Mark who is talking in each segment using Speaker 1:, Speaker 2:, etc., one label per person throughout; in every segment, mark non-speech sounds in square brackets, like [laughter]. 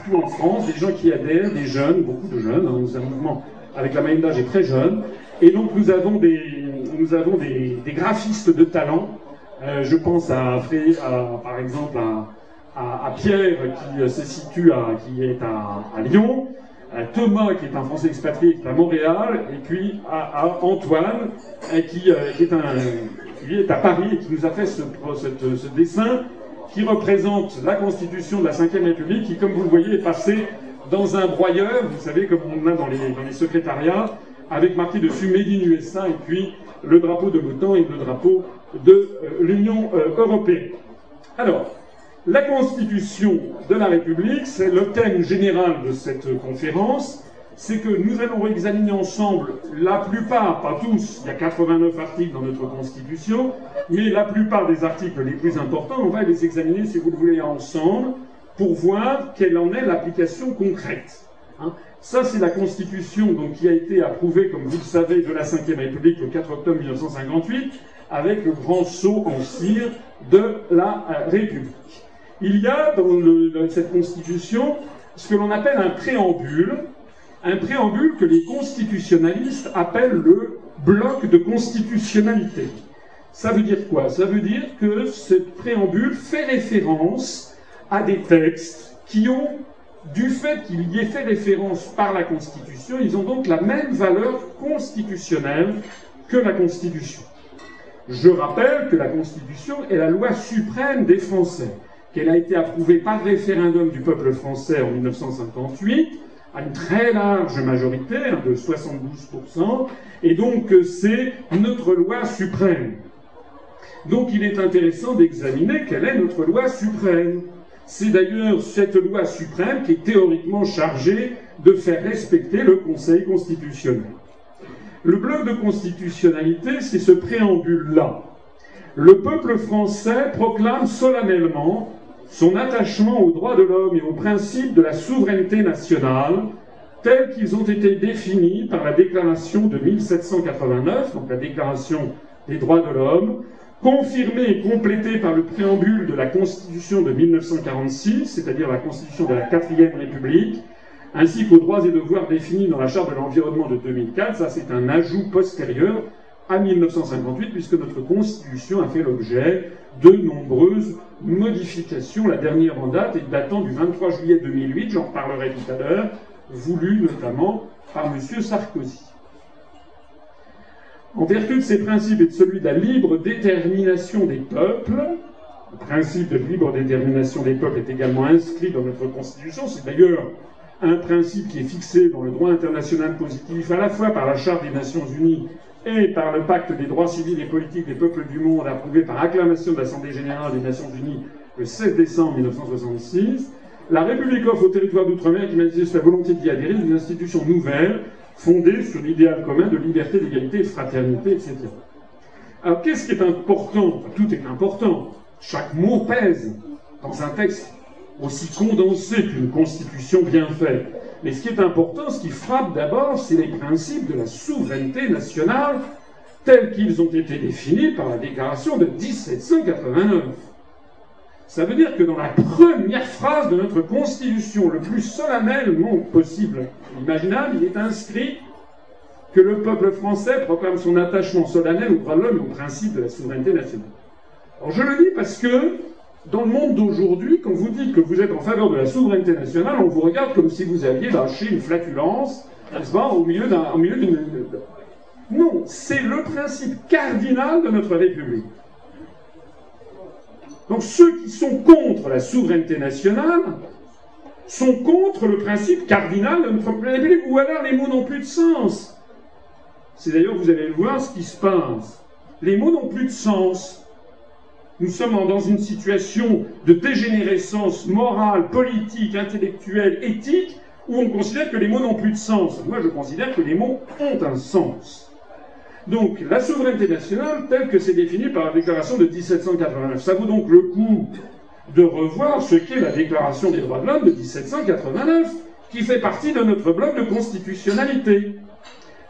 Speaker 1: partout en France, des gens qui adhèrent, des jeunes, beaucoup de jeunes. Hein, nous un mouvement avec la moyenne d'âge est très jeune. Et donc nous avons des, nous avons des, graphistes de talent. Euh, je pense à, par exemple à, Pierre qui se situe à, qui est à, Lyon, à Thomas qui est un Français expatrié qui est à Montréal, et puis à, Antoine qui, qui, est qui est à Paris et qui nous a fait ce dessin qui représente la Constitution de la Ve République, qui, comme vous le voyez, est passée dans un broyeur, vous savez, comme on a dans les, dans les secrétariats, avec marqué dessus Made in USA et puis le drapeau de l'OTAN et le drapeau de euh, l'Union euh, européenne. Alors, la Constitution de la République, c'est le thème général de cette conférence, c'est que nous allons examiner ensemble la plupart, pas tous, il y a 89 articles dans notre Constitution, mais la plupart des articles les plus importants, on va les examiner, si vous le voulez, ensemble, pour voir quelle en est l'application concrète. Hein. Ça, c'est la Constitution donc, qui a été approuvée, comme vous le savez, de la Ve République le 4 octobre 1958, avec le grand saut en cire de la euh, République. Il y a dans, cette Constitution ce que l'on appelle un préambule, un préambule que les constitutionnalistes appellent le bloc de constitutionnalité. Ça veut dire quoi? Ça veut dire que ce préambule fait référence à des textes qui ont, du fait qu'il y ait fait référence par la Constitution, ils ont donc la même valeur constitutionnelle que la Constitution. Je rappelle que la Constitution est la loi suprême des Français, qu'elle a été approuvée par référendum du peuple français en 1958, à une très large majorité, hein, de 72%, et donc c'est notre loi suprême. Donc il est intéressant d'examiner quelle est notre loi suprême. C'est d'ailleurs cette loi suprême qui est théoriquement chargée de faire respecter le Conseil constitutionnel. Le bloc de constitutionnalité, c'est ce préambule-là. Le peuple français proclame solennellement son attachement aux droits de l'homme et aux principes de la souveraineté nationale tels qu'ils ont été définis par la déclaration de 1789, donc la déclaration des droits de l'homme, confirmé et complété par le préambule de la Constitution de 1946, c'est-à-dire la Constitution de la quatrième République, ainsi qu'aux droits et devoirs définis dans la Charte de l'environnement de 2004. Ça, c'est un ajout postérieur à 1958, puisque notre Constitution a fait l'objet de nombreuses modifications. La dernière en date est datant du 23 juillet 2008, j'en reparlerai tout à l'heure, voulue notamment par M. Sarkozy. En vertu de ces principes et de celui de la libre détermination des peuples, le principe de libre détermination des peuples est également inscrit dans notre Constitution. C'est d'ailleurs un principe qui est fixé dans le droit international positif à la fois par la Charte des Nations Unies et par le pacte des droits civils et politiques des peuples du monde approuvé par acclamation de l'Assemblée générale des Nations Unies le 16 décembre 1966. La République offre au territoire d'outre-mer qui manifeste la volonté d'y adhérer une institution nouvelle fondée sur l'idéal commun de liberté, d'égalité, de fraternité, etc. Alors qu'est-ce qui est important? Tout est important. Chaque mot pèse dans un texte aussi condensé qu'une constitution bien faite. Mais ce qui est important, ce qui frappe d'abord, c'est les principes de la souveraineté nationale tels qu'ils ont été définis par la déclaration de 1789. Ça veut dire que dans la première phrase de notre Constitution, le plus solennellement possible, imaginable, il est inscrit que le peuple français proclame son attachement solennel aux droits de l'homme et aux principes de la souveraineté nationale. Alors je le dis parce que dans le monde d'aujourd'hui, quand vous dites que vous êtes en faveur de la souveraineté nationale, on vous regarde comme si vous aviez lâché une flatulence, n'est-ce pas, au milieu d'une... Non, c'est le principe cardinal de notre République. Donc ceux qui sont contre la souveraineté nationale sont contre le principe cardinal de notre République, ou alors les mots n'ont plus de sens. C'est d'ailleurs, vous allez le voir, ce qui se passe. Les mots n'ont plus de sens. Nous sommes dans une situation de dégénérescence morale, politique, intellectuelle, éthique, où on considère que les mots n'ont plus de sens. Moi, je considère que les mots ont un sens. Donc, la souveraineté nationale, telle que c'est définie par la déclaration de 1789, ça vaut donc le coup de revoir ce qu'est la déclaration des droits de l'homme de 1789, qui fait partie de notre bloc de constitutionnalité.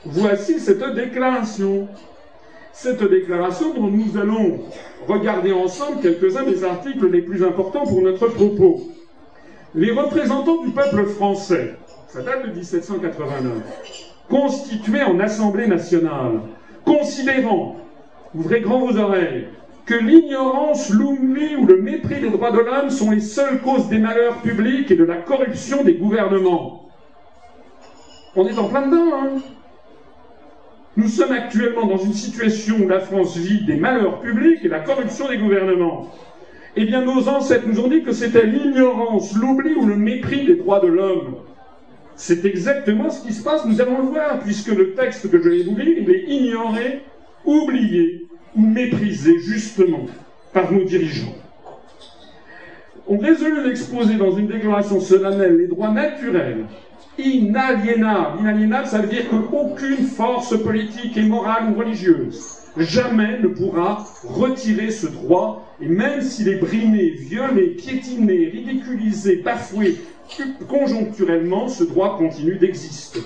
Speaker 1: Voici cette déclaration. Cette déclaration dont nous allons regarder ensemble quelques-uns des articles les plus importants pour notre propos. les représentants du peuple français, ça date de 1789, constitués en Assemblée nationale, considérant, ouvrez grand vos oreilles, que l'ignorance, l'oubli ou le mépris des droits de l'homme sont les seules causes des malheurs publics et de la corruption des gouvernements. On est en plein dedans, hein? Nous sommes actuellement dans une situation où la France vit des malheurs publics et la corruption des gouvernements. Eh bien, nos ancêtres nous ont dit que c'était l'ignorance, l'oubli ou le mépris des droits de l'homme. C'est exactement ce qui se passe, nous allons le voir, puisque le texte que je vais vous lire, est ignoré, oublié ou méprisé justement par nos dirigeants. On résolut d'exposer dans une déclaration solennelle les droits naturels, inaliénables. Inaliénables, ça veut dire qu'aucune force politique et morale ou religieuse jamais ne pourra retirer ce droit, et même s'il est brimé, violé, piétiné, ridiculisé, bafoué conjoncturellement, ce droit continue d'exister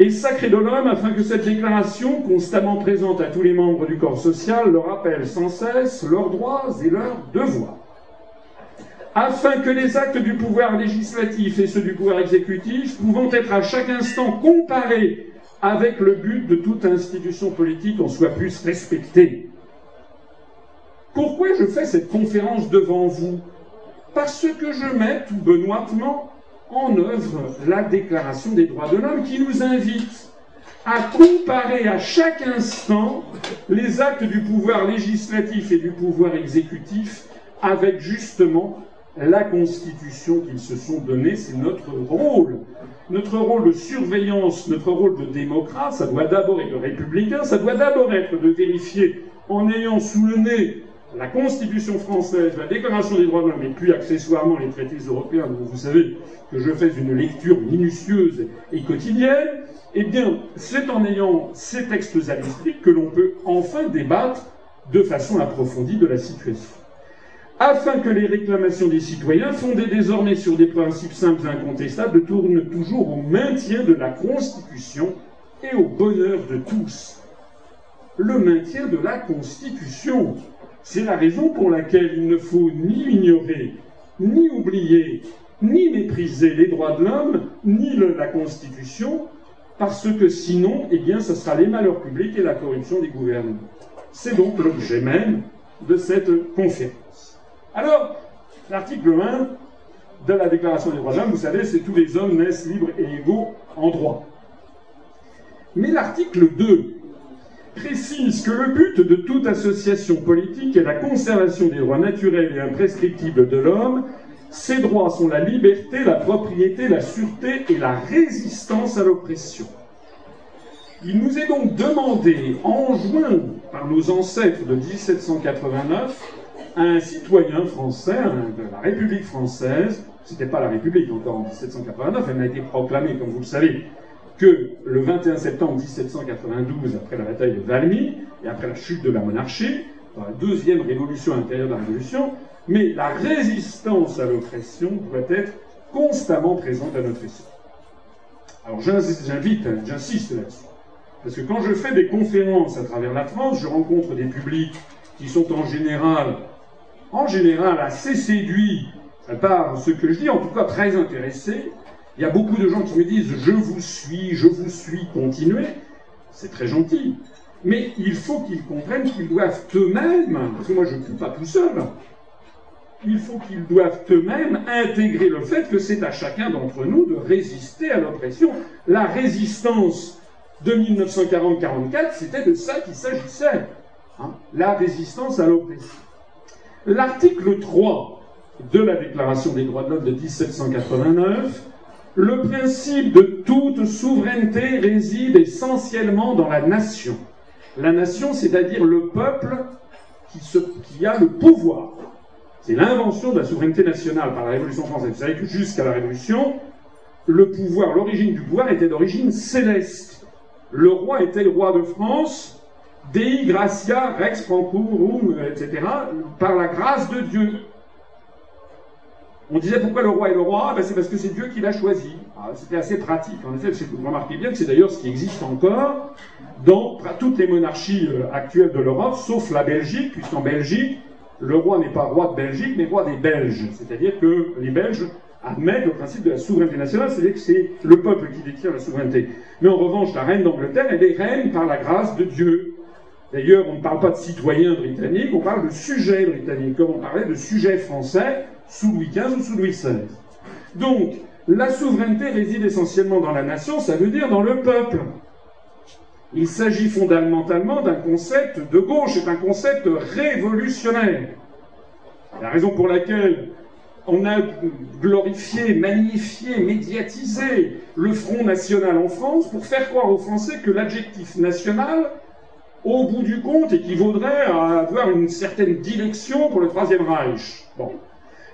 Speaker 1: et sacré de l'homme afin que cette déclaration, constamment présente à tous les membres du corps social, leur rappelle sans cesse leurs droits et leurs devoirs. Afin que les actes du pouvoir législatif et ceux du pouvoir exécutif, pouvant être à chaque instant comparés avec le but de toute institution politique, en soient plus respectés. Pourquoi je fais cette conférence devant vous? Parce que je mets tout benoîtement en œuvre la Déclaration des droits de l'homme qui nous invite à comparer à chaque instant les actes du pouvoir législatif et du pouvoir exécutif avec justement la constitution qu'ils se sont donnée. C'est notre rôle. Notre rôle de surveillance, notre rôle de démocrate, ça doit d'abord être républicain, ça doit d'abord être de vérifier en ayant sous le nez la Constitution française, la Déclaration des droits de l'homme et puis accessoirement les traités européens dont vous savez que je fais une lecture minutieuse et quotidienne, eh bien, c'est en ayant ces textes à l'esprit que l'on peut enfin débattre de façon approfondie de la situation. Afin que les réclamations des citoyens, fondées désormais sur des principes simples et incontestables, tournent toujours au maintien de la Constitution et au bonheur de tous. Le maintien de la Constitution, c'est la raison pour laquelle il ne faut ni ignorer, ni oublier, ni mépriser les droits de l'homme, ni la Constitution, parce que sinon, eh bien, ce sera les malheurs publics et la corruption des gouvernements. C'est donc l'objet même de cette conférence. Alors, l'article 1 de la Déclaration des droits de l'homme, vous savez, c'est tous les hommes naissent libres et égaux en droit. Mais l'article 2 précise que le but de toute association politique est la conservation des droits naturels et imprescriptibles de l'homme. Ces droits sont la liberté, la propriété, la sûreté et la résistance à l'oppression. Il nous est donc demandé, en juin par nos ancêtres de 1789, à un citoyen français de la République française, c'était pas la République encore en 1789, elle n'a été proclamée, comme vous le savez, que le 21 septembre 1792, après la bataille de Valmy et après la chute de la monarchie, dans la deuxième révolution intérieure de la Révolution, mais la résistance à l'oppression doit être constamment présente à notre histoire. Alors j'invite, j'insiste là-dessus, parce que quand je fais des conférences à travers la France, je rencontre des publics qui sont en général, en général assez séduits par ce que je dis, en tout cas très intéressés, il y a beaucoup de gens qui me disent je vous suis, je vous suis, continuez. C'est très gentil. Mais il faut qu'ils comprennent qu'ils doivent eux-mêmes, parce que moi je ne suis pas tout seul, il faut qu'ils doivent eux-mêmes intégrer le fait que c'est à chacun d'entre nous de résister à l'oppression. La résistance de 1940-44, c'était de ça qu'il s'agissait. Hein. la résistance à l'oppression. L'article 3 de la Déclaration des droits de l'homme de 1789 le principe de toute souveraineté réside essentiellement dans la nation. La nation, c'est-à-dire le peuple qui, a le pouvoir. C'est l'invention de la souveraineté nationale par la Révolution française. Vous savez que jusqu'à la Révolution, pouvoir, l'origine du pouvoir était d'origine céleste. Le roi était le roi de France, Dei gratia rex francorum, etc., par la grâce de Dieu. On disait pourquoi le roi est le roi? Ben, C'est parce que c'est Dieu qui l'a choisi. Ah, c'était assez pratique. En effet, vous remarquez bien que c'est d'ailleurs ce qui existe encore dans toutes les monarchies euh, actuelles de l'Europe, sauf la Belgique, puisqu'en Belgique, le roi n'est pas roi de Belgique, mais roi des Belges. C'est-à-dire que les Belges admettent le principe de la souveraineté nationale, c'est-à-dire que c'est le peuple qui détient la souveraineté. Mais en revanche, la reine d'Angleterre, elle est reine par la grâce de Dieu. D'ailleurs, on ne parle pas de citoyens britanniques, on parle de sujets britanniques, comme on parlait de sujets français sous Louis XV ou sous Louis XVI. Donc, la souveraineté réside essentiellement dans la nation, ça veut dire dans le peuple. Il s'agit fondamentalement d'un concept de gauche, c'est un concept révolutionnaire. La raison pour laquelle on a glorifié, magnifié, médiatisé le Front National en France pour faire croire aux Français que l'adjectif national, au bout du compte, équivaudrait à avoir une certaine dilection pour le Troisième Reich.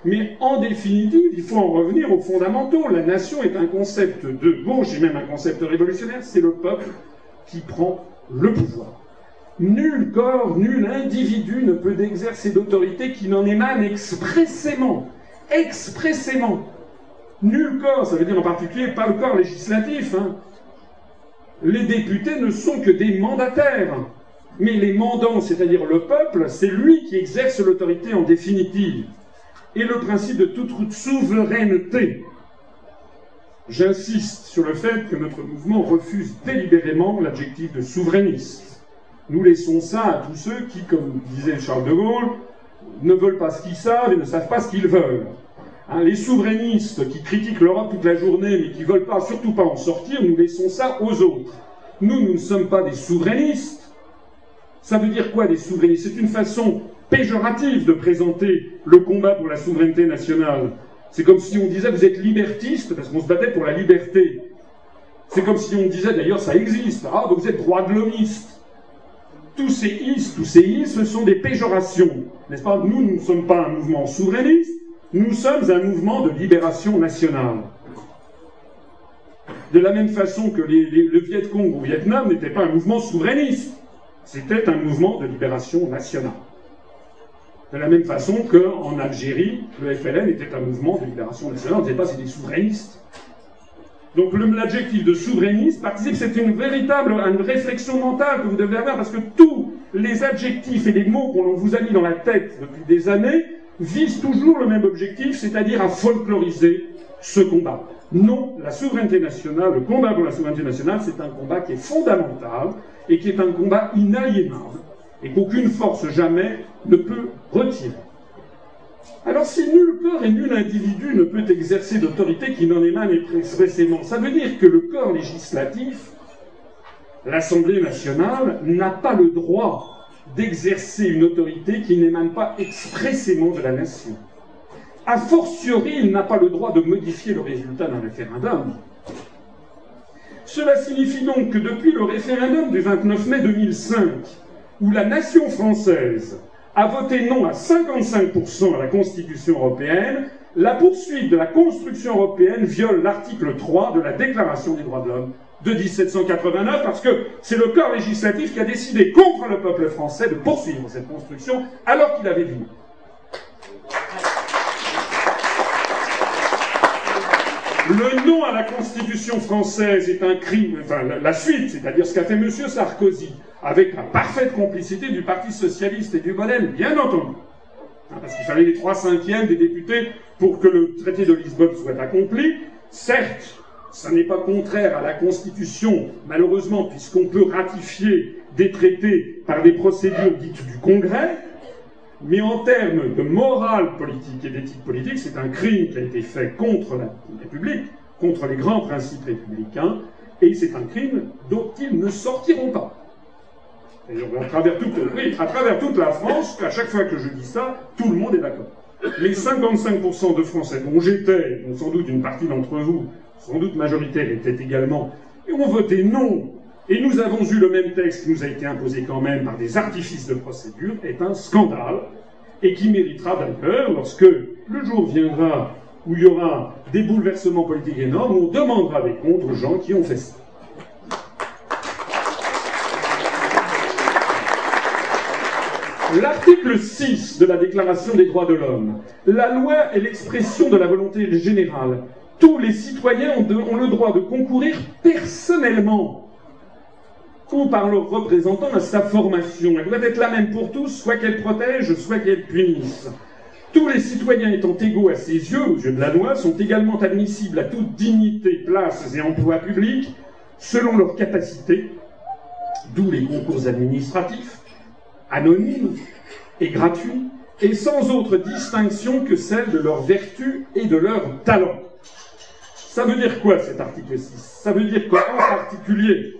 Speaker 1: Mais en définitive, il faut en revenir aux fondamentaux. La nation est un concept de gauche et même un concept révolutionnaire, c'est le peuple qui prend le pouvoir. Nul corps, nul individu ne peut exercer d'autorité qui n'en émane expressément. Expressément. Nul corps, ça veut dire en particulier pas le corps législatif. Hein. Les députés ne sont que des mandataires. Mais les mandants, c'est-à-dire le peuple, c'est lui qui exerce l'autorité en définitive. Et le principe de toute souveraineté. J'insiste sur le fait que notre mouvement refuse délibérément l'adjectif de souverainiste. Nous laissons ça à tous ceux qui, comme disait Charles de Gaulle, ne veulent pas ce qu'ils savent et ne savent pas ce qu'ils veulent. Hein, les souverainistes qui critiquent l'Europe toute la journée mais qui ne veulent pas, surtout pas en sortir, nous laissons ça aux autres. Nous, nous ne sommes pas des souverainistes. Ça veut dire quoi des souverainistes? C'est une façon péjorative de présenter le combat pour la souveraineté nationale. C'est comme si on disait vous êtes libertiste parce qu'on se battait pour la liberté. C'est comme si on disait d'ailleurs ça existe. Ah, vous êtes droit de l'homiste tous ces is, tous ces is, ce sont des péjorations. N'est-ce pas? Nous, nous ne sommes pas un mouvement souverainiste, nous sommes un mouvement de libération nationale. De la même façon que le Viet Cong au Vietnam n'était pas un mouvement souverainiste, c'était un mouvement de libération nationale. De la même façon qu'en Algérie, le FLN était un mouvement de libération nationale, on ne disait pas c'est des souverainistes. Donc l'adjectif de souverainiste participe, c'est une véritable une réflexion mentale que vous devez avoir, parce que tous les adjectifs et les mots qu'on vous a mis dans la tête depuis des années visent toujours le même objectif, c'est-à-dire à folkloriser ce combat. Non, la souveraineté nationale, le combat pour la souveraineté nationale, c'est un combat qui est fondamental et qui est un combat inaliénable et qu'aucune force jamais ne peut retirer. Alors si nul corps et nul individu ne peut exercer d'autorité qui n'en émane expressément, ça veut dire que le corps législatif, l'Assemblée nationale, n'a pas le droit d'exercer une autorité qui n'émane pas expressément de la nation. A fortiori, il n'a pas le droit de modifier le résultat d'un référendum. Cela signifie donc que depuis le référendum du 29 mai 2005, où la nation française a voté non à 55% à la Constitution européenne, la poursuite de la construction européenne viole l'article 3 de la Déclaration des droits de l'homme de 1789 parce que c'est le corps législatif qui a décidé contre le peuple français de poursuivre cette construction alors qu'il avait dit Le non à la Constitution française est un crime, enfin la, suite, c'est-à-dire ce qu'a fait M. Sarkozy, avec la parfaite complicité du Parti Socialiste et du Modem, bien entendu. Hein, parce qu'il fallait les trois cinquièmes des députés pour que le traité de Lisbonne soit accompli. Certes, ça n'est pas contraire à la Constitution, malheureusement, puisqu'on peut ratifier des traités par des procédures dites du Congrès, mais en termes de morale politique et d'éthique politique, c'est un crime qui a été fait contre la République, contre les grands principes républicains, et c'est un crime dont ils ne sortiront pas. Et à travers, toute, à travers toute la France, à chaque fois que je dis ça, tout le monde est d'accord. Les 55% de Français dont j'étais, dont sans doute une partie d'entre vous, sans doute majoritaire, étaient également, et ont voté non et nous avons eu le même texte qui nous a été imposé quand même par des artifices de procédure, est un scandale, et qui méritera d'ailleurs, lorsque le jour viendra où il y aura des bouleversements politiques énormes, on demandera des comptes aux gens qui ont fait ça. L'article 6 de la Déclaration des droits de l'homme. La loi est l'expression de la volonté générale. Tous les citoyens ont le droit de concourir personnellement ou par le représentant à sa formation. Elle doit être la même pour tous, soit qu'elle protège, soit qu'elle punisse. Tous les citoyens étant égaux à ses yeux, aux yeux de la loi, sont également admissibles à toute dignité, places et emplois publics, selon leurs capacités, d'où les concours administratifs, anonymes et gratuits, et sans autre distinction que celle de leur vertu et de leur talent. Ça veut dire quoi cet article 6 Ça veut dire qu'en particulier,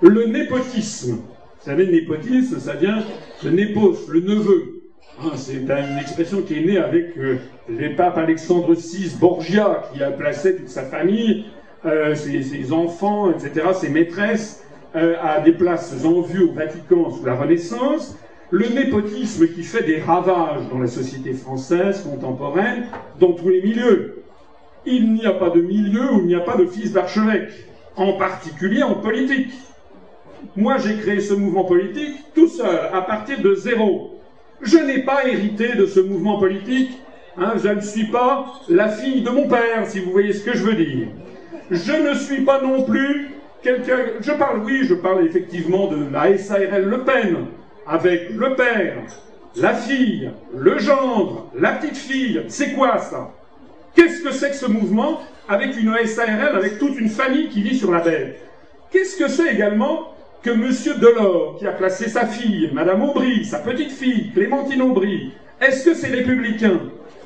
Speaker 1: le népotisme, vous savez, népotisme, ça vient de népos, le neveu. Hein, c'est une expression qui est née avec euh, les papes Alexandre VI Borgia, qui a placé toute sa famille, euh, ses, enfants, etc., ses maîtresses, euh, à des places en vue au Vatican sous la Renaissance. Le népotisme qui fait des ravages dans la société française contemporaine, dans tous les milieux. Il n'y a pas de milieu où il n'y a pas de fils d'archevêque, en particulier en politique. Moi, j'ai créé ce mouvement politique tout seul, à partir de zéro. Je n'ai pas hérité de ce mouvement politique. Hein, je ne suis pas la fille de mon père, si vous voyez ce que je veux dire. Je ne suis pas non plus quelqu'un. Je parle, oui, je parle effectivement de la SARL Le Pen, avec le père, la fille, le gendre, la petite fille. C'est quoi ça? Qu'est-ce que c'est que ce mouvement avec une SARL, avec toute une famille qui vit sur la bête? Qu'est-ce que c'est également que M. Delors, qui a placé sa fille, Mme Aubry, sa petite fille, Clémentine Aubry, est-ce que c'est républicain?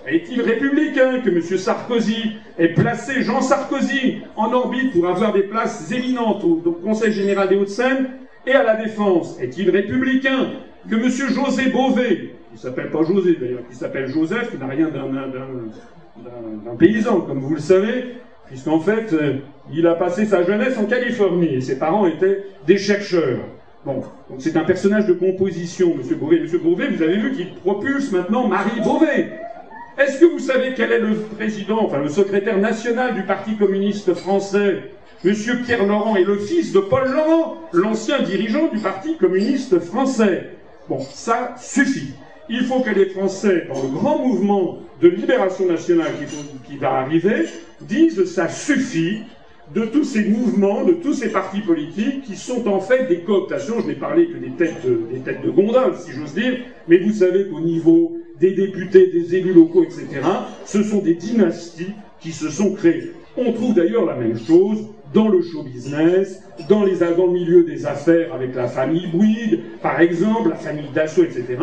Speaker 1: Est-il républicain que M. Sarkozy ait placé Jean Sarkozy en orbite pour avoir des places éminentes au, Conseil général des Hauts-de-Seine? Et à la Défense Est-il républicain que M. José Bové, qui s'appelle pas José d'ailleurs, qui s'appelle Joseph, qui n'a rien d'un paysan, comme vous le savez, puisqu'en fait, euh, il a passé sa jeunesse en Californie, et ses parents étaient des chercheurs. Bon, donc c'est un personnage de composition, Monsieur Beauvais. Monsieur Beauvais, vous avez vu qu'il propulse maintenant Marie Beauvais. Est-ce que vous savez quel est le président, enfin le secrétaire national du Parti communiste français Monsieur Pierre Laurent est le fils de Paul Laurent, l'ancien dirigeant du Parti communiste français? Bon, ça suffit. Il faut que les Français, dans le grand mouvement de libération nationale qui, va arriver, disent ça suffit de tous ces mouvements, de tous ces partis politiques qui sont en fait des cooptations. Je n'ai parlé que des têtes, de gondole, si j'ose dire, mais vous savez qu'au niveau des députés, des élus locaux, etc., ce sont des dynasties qui se sont créées. On trouve d'ailleurs la même chose dans le show business, dans, les, milieu des affaires avec la famille Bouygues, par exemple, la famille Dassault, etc.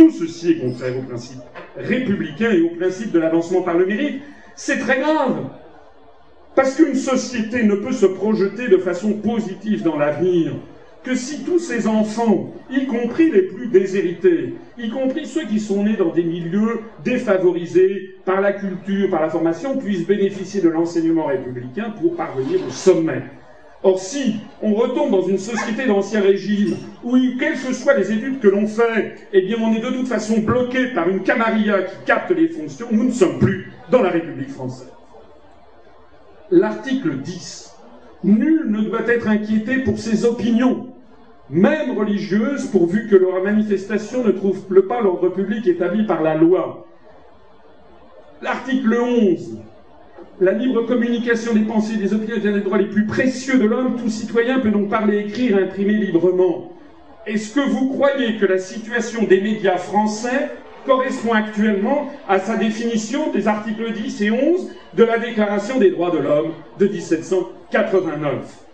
Speaker 1: Tout ceci est contraire au principe républicain et au principe de l'avancement par le mérite. C'est très grave. Parce qu'une société ne peut se projeter de façon positive dans l'avenir que si tous ces enfants, y compris les plus déshérités, y compris ceux qui sont nés dans des milieux défavorisés par la culture, par la formation, puissent bénéficier de l'enseignement républicain pour parvenir au sommet. Or, si on retombe dans une société d'ancien régime, où, quelles que soient les études que l'on fait, eh bien, on est de toute façon bloqué par une camarilla qui capte les fonctions, nous ne sommes plus dans la République française. L'article 10. Nul ne doit être inquiété pour ses opinions, même religieuses, pourvu que leur manifestation ne trouve pas l'ordre public établi par la loi. L'article 11 la libre communication des pensées, des opinions et des droits les plus précieux de l'homme, tout citoyen peut donc parler, écrire, imprimer librement. Est-ce que vous croyez que la situation des médias français correspond actuellement à sa définition des articles 10 et 11 de la Déclaration des droits de l'homme de 1789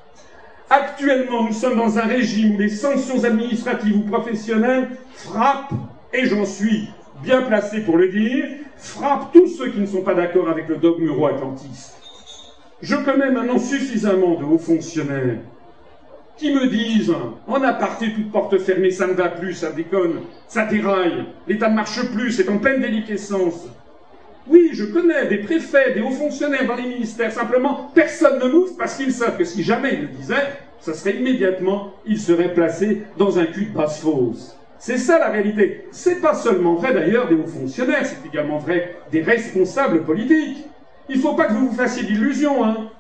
Speaker 1: Actuellement, nous sommes dans un régime où les sanctions administratives ou professionnelles frappent, et j'en suis bien placé pour le dire, frappe tous ceux qui ne sont pas d'accord avec le dogme euro-atlantiste. Je connais maintenant suffisamment de hauts fonctionnaires qui me disent, en aparté, toute porte fermée, ça ne va plus, ça déconne, ça déraille, l'État ne marche plus, c'est en pleine déliquescence. Oui, je connais des préfets, des hauts fonctionnaires dans les ministères, simplement, personne ne m'ouvre parce qu'ils savent que si jamais ils le disaient, ça serait immédiatement, ils seraient placés dans un cul de basse fosse. C'est ça la réalité. C'est pas seulement vrai d'ailleurs des hauts fonctionnaires, c'est également vrai des responsables politiques. Il ne faut pas que vous vous fassiez d'illusions, hein.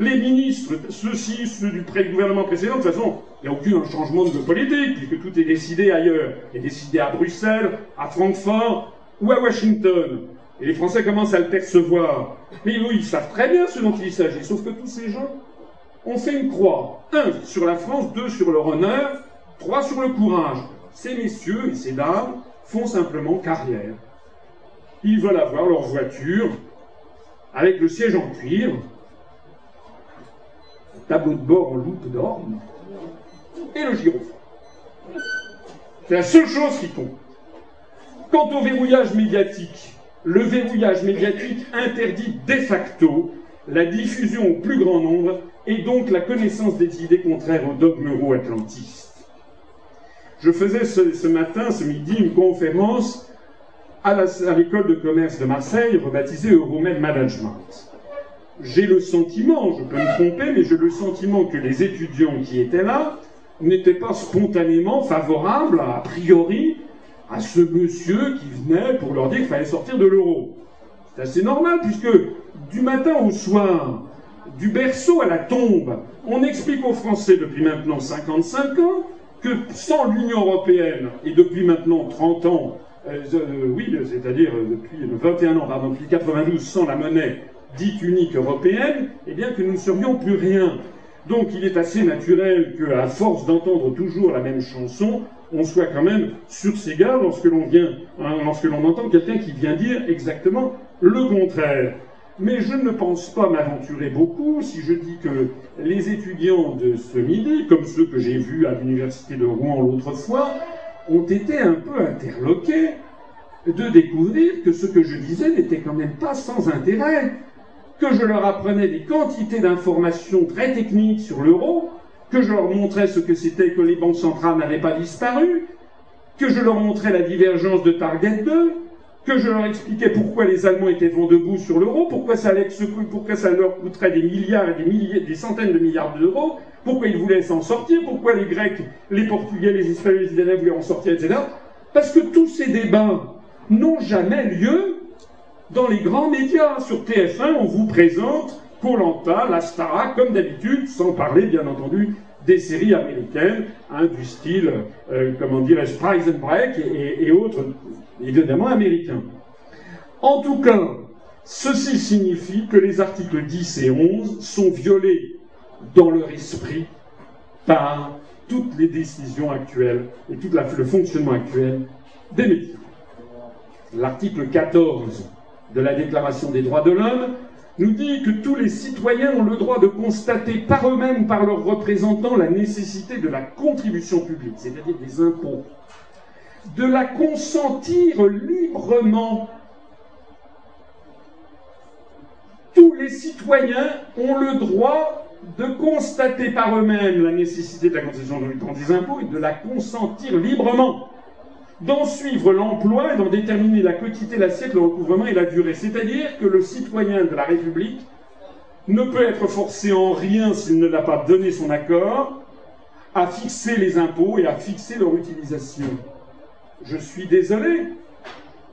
Speaker 1: Les ministres, ceux-ci, ceux du gouvernement précédent, de toute façon, il n'y a aucun changement de politique, puisque tout est décidé ailleurs. est décidé à Bruxelles, à Francfort ou à Washington. Et les Français commencent à le percevoir. Mais oui, ils savent très bien ce dont il s'agit, sauf que tous ces gens ont fait une croix. Un, sur la France, deux, sur leur honneur, trois, sur le courage ces messieurs et ces dames font simplement carrière. ils veulent avoir leur voiture avec le siège en cuir, le tableau de bord en loupe d'or et le gyrophare. C'est la seule chose qui compte. Quant au verrouillage médiatique, le verrouillage médiatique interdit de facto la diffusion au plus grand nombre et donc la connaissance des idées contraires au dogme euro-atlantiste. Je faisais ce, matin, ce midi, une conférence à l'école de commerce de Marseille, rebaptisée Euromed Management. J'ai le sentiment, je peux me tromper, mais j'ai le sentiment que les étudiants qui étaient là n'étaient pas spontanément favorables, a priori, à ce monsieur qui venait pour leur dire qu'il fallait sortir de l'euro. C'est assez normal, puisque du matin au soir, du berceau à la tombe, on explique aux Français depuis maintenant 55 ans que sans l'Union européenne, et depuis maintenant 30 ans, euh, euh, oui, c'est-à-dire euh, depuis 21 ans, pardon, depuis 92, sans la monnaie dite unique européenne, eh bien que nous ne serions plus rien. Donc il est assez naturel qu'à force d'entendre toujours la même chanson, on soit quand même sur ses gardes lorsque l'on vient, hein, lorsque l'on entend quelqu'un qui vient dire exactement le contraire. Mais je ne pense pas m'aventurer beaucoup si je dis que les étudiants de ce midi, comme ceux que j'ai vus à l'université de Rouen l'autre fois, ont été un peu interloqués de découvrir que ce que je disais n'était quand même pas sans intérêt que je leur apprenais des quantités d'informations très techniques sur l'euro, que je leur montrais ce que c'était que les banques centrales n'avaient pas disparu, que je leur montrais la divergence de Target 2, que je leur expliquais pourquoi les Allemands étaient vent debout sur l'euro, pourquoi ça, allait pourquoi ça leur coûterait des milliards et des, milliers, des centaines de milliards d'euros, pourquoi ils voulaient s'en sortir, pourquoi les Grecs, les Portugais, les Espagnols, les Italiens voulaient en sortir, etc. Parce que tous ces débats n'ont jamais lieu dans les grands médias. Sur TF1, on vous présente Colanta, la Stara, comme d'habitude, sans parler bien entendu des séries américaines, hein, du style, euh, comment dirais-je, Prison Break et, et, autres, évidemment américains. En tout cas, ceci signifie que les articles 10 et 11 sont violés dans leur esprit par toutes les décisions actuelles et tout le fonctionnement actuel des médias. L'article 14 de la Déclaration des droits de l'homme nous dit que tous les citoyens ont le droit de constater par eux-mêmes, par leurs représentants, la nécessité de la contribution publique, c'est-à-dire des impôts, de la consentir librement. Tous les citoyens ont le droit de constater par eux-mêmes la nécessité de la contribution des impôts et de la consentir librement d'en suivre l'emploi et d'en déterminer la quantité, l'assiette, le recouvrement et la durée. C'est-à-dire que le citoyen de la République ne peut être forcé en rien, s'il ne l'a pas donné son accord, à fixer les impôts et à fixer leur utilisation. Je suis désolé,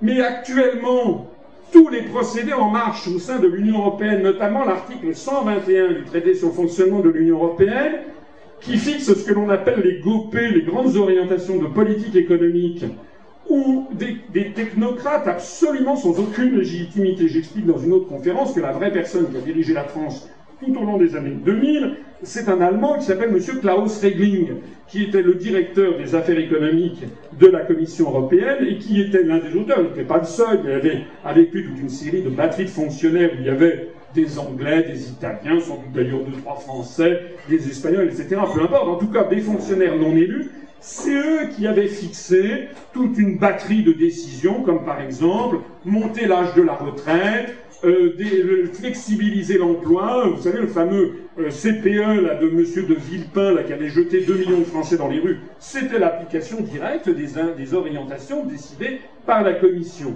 Speaker 1: mais actuellement, tous les procédés en marche au sein de l'Union européenne, notamment l'article 121 du traité sur le fonctionnement de l'Union européenne, qui fixe ce que l'on appelle les GOP, les grandes orientations de politique économique, où des, technocrates absolument sans aucune légitimité. J'explique dans une autre conférence que la vraie personne qui a dirigé la France tout au long des années 2000, c'est un Allemand qui s'appelle M. Klaus Regling, qui était le directeur des affaires économiques de la Commission européenne et qui était l'un des auteurs, il n'était pas le seul, il avait avec lui toute une série de batteries de fonctionnaires il y avait des Anglais, des Italiens, sans doute d'ailleurs deux, trois Français, des Espagnols, etc. Peu importe, en tout cas des fonctionnaires non élus, c'est eux qui avaient fixé toute une batterie de décisions, comme par exemple monter l'âge de la retraite, euh, flexibiliser l'emploi. Vous savez, le fameux euh, CPE de M. de Villepin qui avait jeté 2 millions de Français dans les rues, c'était l'application directe des, des orientations décidées par la Commission.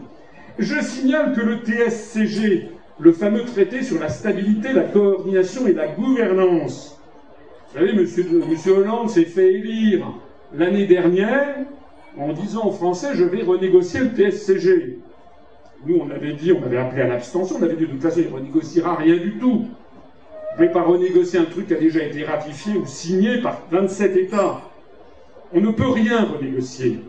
Speaker 1: Je signale que le TSCG, le fameux traité sur la stabilité, la coordination et la gouvernance. Vous savez, monsieur, monsieur Hollande s'est fait élire l'année dernière en disant aux Français je vais renégocier le TSCG. Nous, on avait dit, on avait appelé à l'abstention, on avait dit de toute façon, il ne renégociera rien du tout. Vous ne pouvez pas renégocier un truc qui a déjà été ratifié ou signé par 27 États. On ne peut rien renégocier.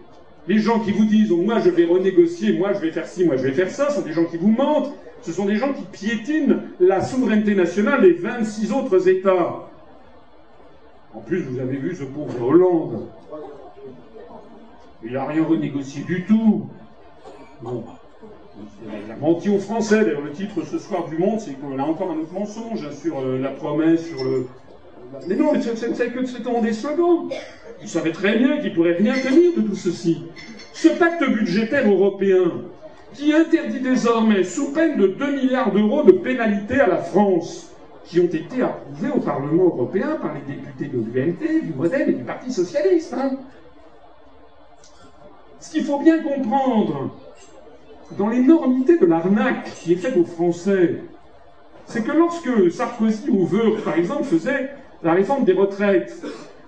Speaker 1: Les gens qui vous disent oh, moi je vais renégocier, moi je vais faire ci, moi je vais faire ça, sont des gens qui vous mentent. Ce sont des gens qui piétinent la souveraineté nationale des 26 autres États. En plus, vous avez vu ce pauvre Hollande. Il n'a rien renégocié du tout. Bon. Il a menti aux Français. D'ailleurs, le titre ce soir du Monde, c'est qu'on a encore un autre mensonge hein, sur euh, la promesse, sur le. Mais non, c'est que c'était des slogans. Il savait très bien qu'il pourrait rien tenir de tout ceci. Ce pacte budgétaire européen, qui interdit désormais, sous peine de 2 milliards d'euros de pénalités à la France, qui ont été approuvés au Parlement européen par les députés de l'UMT, du Modem et du Parti socialiste. Hein. Ce qu'il faut bien comprendre, dans l'énormité de l'arnaque qui est faite aux Français, c'est que lorsque Sarkozy ou Veur, par exemple, faisait la réforme des retraites,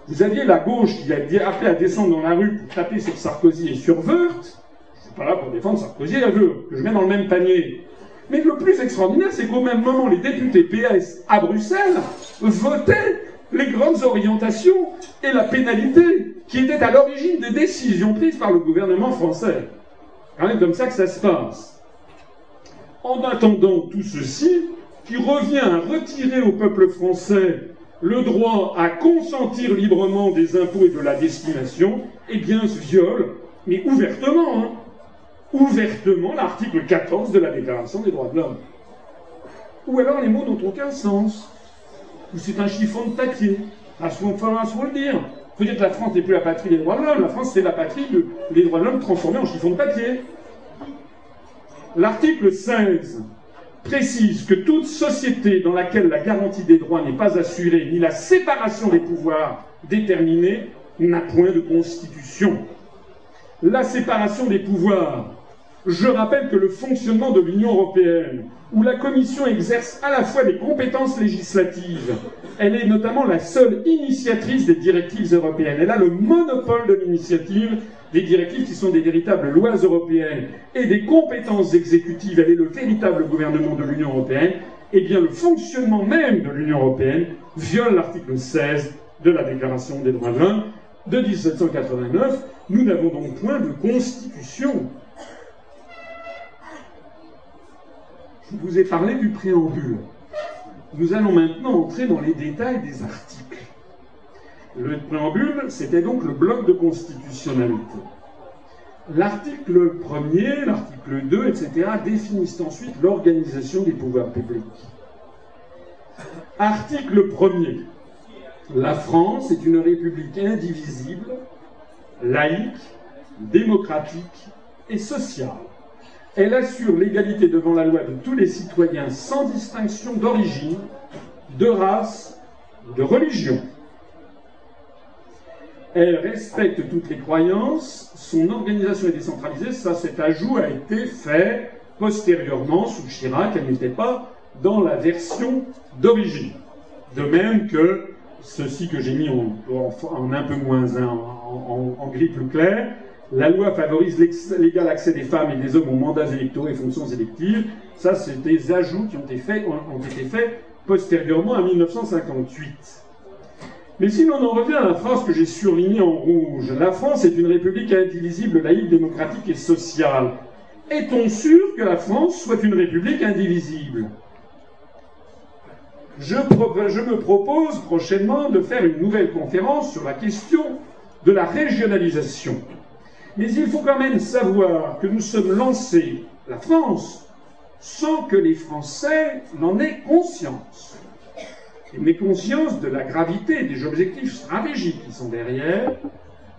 Speaker 1: vous aviez la gauche qui a appelé à descendre dans la rue pour taper sur Sarkozy et sur Wörth. Je suis pas là pour défendre Sarkozy et Wörth, que je mets dans le même panier. Mais le plus extraordinaire, c'est qu'au même moment, les députés PS à Bruxelles votaient les grandes orientations et la pénalité qui étaient à l'origine des décisions prises par le gouvernement français. Même comme ça que ça se passe. En attendant tout ceci, qui revient à retirer au peuple français le droit à consentir librement des impôts et de la destination, eh bien, se viole, mais ouvertement, hein, ouvertement l'article 14 de la Déclaration des droits de l'homme. Ou alors les mots n'ont aucun sens. Ou c'est un chiffon de papier. À ce moment-là, faut le dire. Il faut dire que la France n'est plus la patrie des droits de l'homme. La France, c'est la patrie des droits de l'homme transformés en chiffon de papier. L'article 16 précise que toute société dans laquelle la garantie des droits n'est pas assurée, ni la séparation des pouvoirs déterminée, n'a point de constitution. La séparation des pouvoirs. Je rappelle que le fonctionnement de l'Union européenne, où la Commission exerce à la fois des compétences législatives, elle est notamment la seule initiatrice des directives européennes. Elle a le monopole de l'initiative des directives qui sont des véritables lois européennes et des compétences exécutives, elle est le véritable gouvernement de l'Union européenne, eh bien le fonctionnement même de l'Union européenne viole l'article 16 de la Déclaration des droits de l'homme de 1789. Nous n'avons donc point de constitution. Je vous ai parlé du préambule. Nous allons maintenant entrer dans les détails des articles. Le préambule, c'était donc le bloc de constitutionnalité. L'article 1er, l'article 2, etc., définissent ensuite l'organisation des pouvoirs publics. Article 1er. La France est une république indivisible, laïque, démocratique et sociale. Elle assure l'égalité devant la loi de tous les citoyens sans distinction d'origine, de race, de religion. Elle respecte toutes les croyances, son organisation est décentralisée, ça cet ajout a été fait postérieurement sous Chirac, elle n'était pas dans la version d'origine. De même que ceci que j'ai mis en, un peu moins en, en, gris plus clair, la loi favorise l'égal accès des femmes et des hommes aux mandats électoraux et fonctions électives. Ça, c'est des ajouts qui ont été faits, postérieurement à 1958. Mais si l'on en revient à la phrase que j'ai surlignée en rouge, la France est une république indivisible, laïque, démocratique et sociale. Est-on sûr que la France soit une république indivisible? Je, me propose prochainement de faire une nouvelle conférence sur la question de la régionalisation. Mais il faut quand même savoir que nous sommes lancés, la France, sans que les Français n'en aient conscience. Mais conscience de la gravité des objectifs stratégiques qui sont derrière,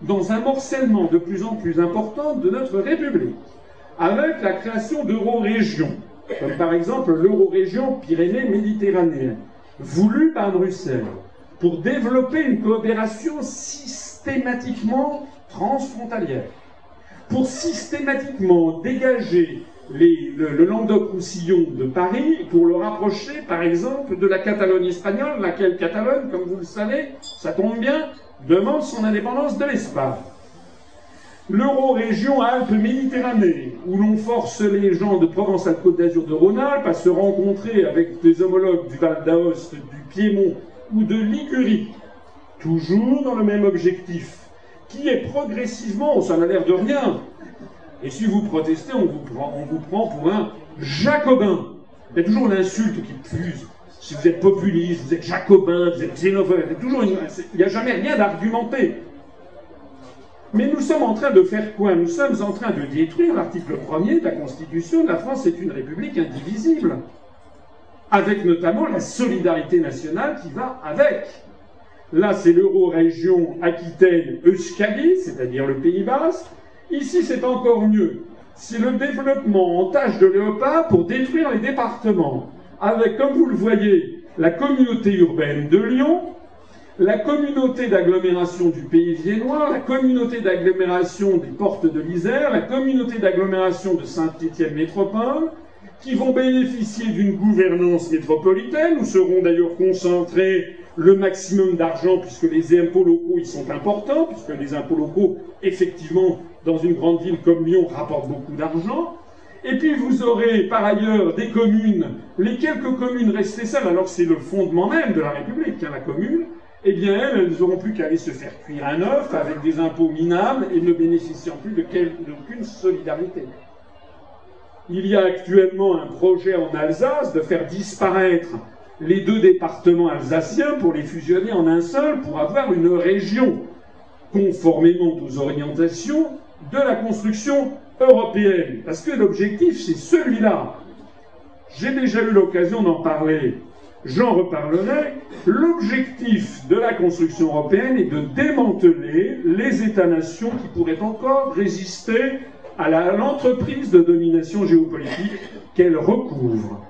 Speaker 1: dans un morcellement de plus en plus important de notre République, avec la création d'euro-régions, comme par exemple l'euro-région Pyrénées-Méditerranéenne, voulue par Bruxelles, pour développer une coopération systématiquement transfrontalière, pour systématiquement dégager le, Languedoc-Roussillon de Paris pour le rapprocher, par exemple, de la Catalogne espagnole, laquelle Catalogne, comme vous le savez, ça tombe bien, demande son indépendance de l'Espagne. L'euro-région Alpes-Méditerranée, où l'on force les gens de Provence-Alpes-Côte d'Azur de Rhône-Alpes à se rencontrer avec des homologues du Val d'Aoste, du Piémont ou de Ligurie, toujours dans le même objectif, qui est progressivement, ça n'a l'air de rien, et si vous protestez, on vous prend, on vous prend pour un jacobin. Il y a toujours l'insulte qui fuse. Si vous êtes populiste, vous êtes jacobin, vous êtes xénophobe, il n'y a jamais rien d'argumenté. Mais nous sommes en train de faire quoi? Nous sommes en train de détruire l'article 1er de la Constitution. La France est une république indivisible, avec notamment la solidarité nationale qui va avec. Là, c'est l'euro-région Aquitaine-Euskadi, c'est-à-dire le Pays Basque. Ici, c'est encore mieux. C'est le développement en tâche de léopard pour détruire les départements, avec, comme vous le voyez, la communauté urbaine de Lyon, la communauté d'agglomération du Pays Viennois, la communauté d'agglomération des Portes de l'Isère, la communauté d'agglomération de Saint-Étienne Métropole, qui vont bénéficier d'une gouvernance métropolitaine, où seront d'ailleurs concentrés le maximum d'argent, puisque les impôts locaux, ils sont importants, puisque les impôts locaux, effectivement, dans une grande ville comme Lyon, rapportent beaucoup d'argent. Et puis vous aurez par ailleurs des communes, les quelques communes restées seules, alors c'est le fondement même de la République, hein, la commune, eh bien elles, elles n'auront plus qu'à aller se faire cuire un œuf avec des impôts minables et ne bénéficiant plus d'aucune solidarité. Il y a actuellement un projet en Alsace de faire disparaître les deux départements alsaciens pour les fusionner en un seul, pour avoir une région, conformément aux orientations de la construction européenne. Parce que l'objectif, c'est celui-là. J'ai déjà eu l'occasion d'en parler j'en reparlerai, l'objectif de la construction européenne est de démanteler les États-nations qui pourraient encore résister à l'entreprise de domination géopolitique qu'elle recouvre.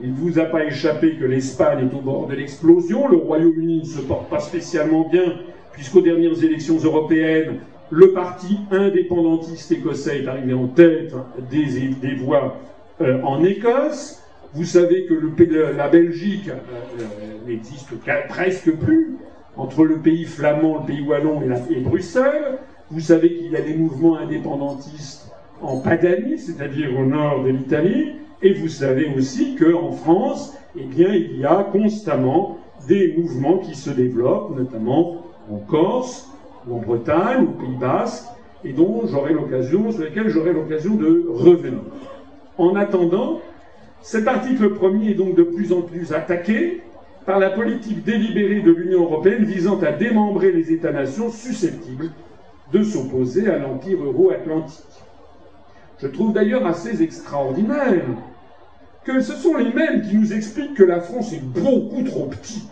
Speaker 1: Il ne vous a pas échappé que l'Espagne est au bord de l'explosion, le Royaume-Uni ne se porte pas spécialement bien, puisqu'aux dernières élections européennes, le parti indépendantiste écossais est arrivé en tête des, voix euh, en Écosse. Vous savez que la Belgique euh, n'existe presque plus entre le pays flamand, le pays wallon et, Bruxelles. Vous savez qu'il y a des mouvements indépendantistes en Padanie, c'est-à-dire au nord de l'Italie. Et vous savez aussi qu'en France, eh bien, il y a constamment des mouvements qui se développent, notamment en Corse ou en Bretagne, au Pays Basque, et dont j'aurai l'occasion, sur lesquels j'aurai l'occasion de revenir. En attendant, cet article premier est donc de plus en plus attaqué par la politique délibérée de l'Union européenne visant à démembrer les États-nations susceptibles de s'opposer à l'empire euro-atlantique. Je trouve d'ailleurs assez extraordinaire que ce sont les mêmes qui nous expliquent que la France est beaucoup trop petite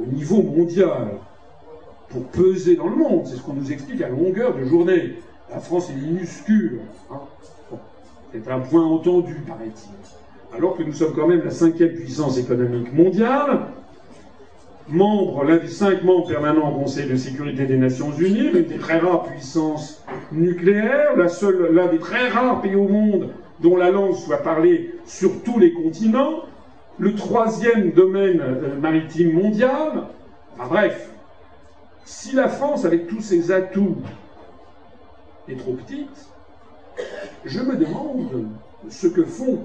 Speaker 1: au niveau mondial pour peser dans le monde. C'est ce qu'on nous explique à longueur de journée. La France est minuscule. Hein. C'est un point entendu, paraît-il. Alors que nous sommes quand même la cinquième puissance économique mondiale, membre, l'un des cinq membres permanents au Conseil de sécurité des Nations Unies, l'une des très rares puissances nucléaires, l'un des très rares pays au monde dont la langue soit parlée sur tous les continents, le troisième domaine euh, maritime mondial. Enfin bref, si la France, avec tous ses atouts, est trop petite, je me demande ce que font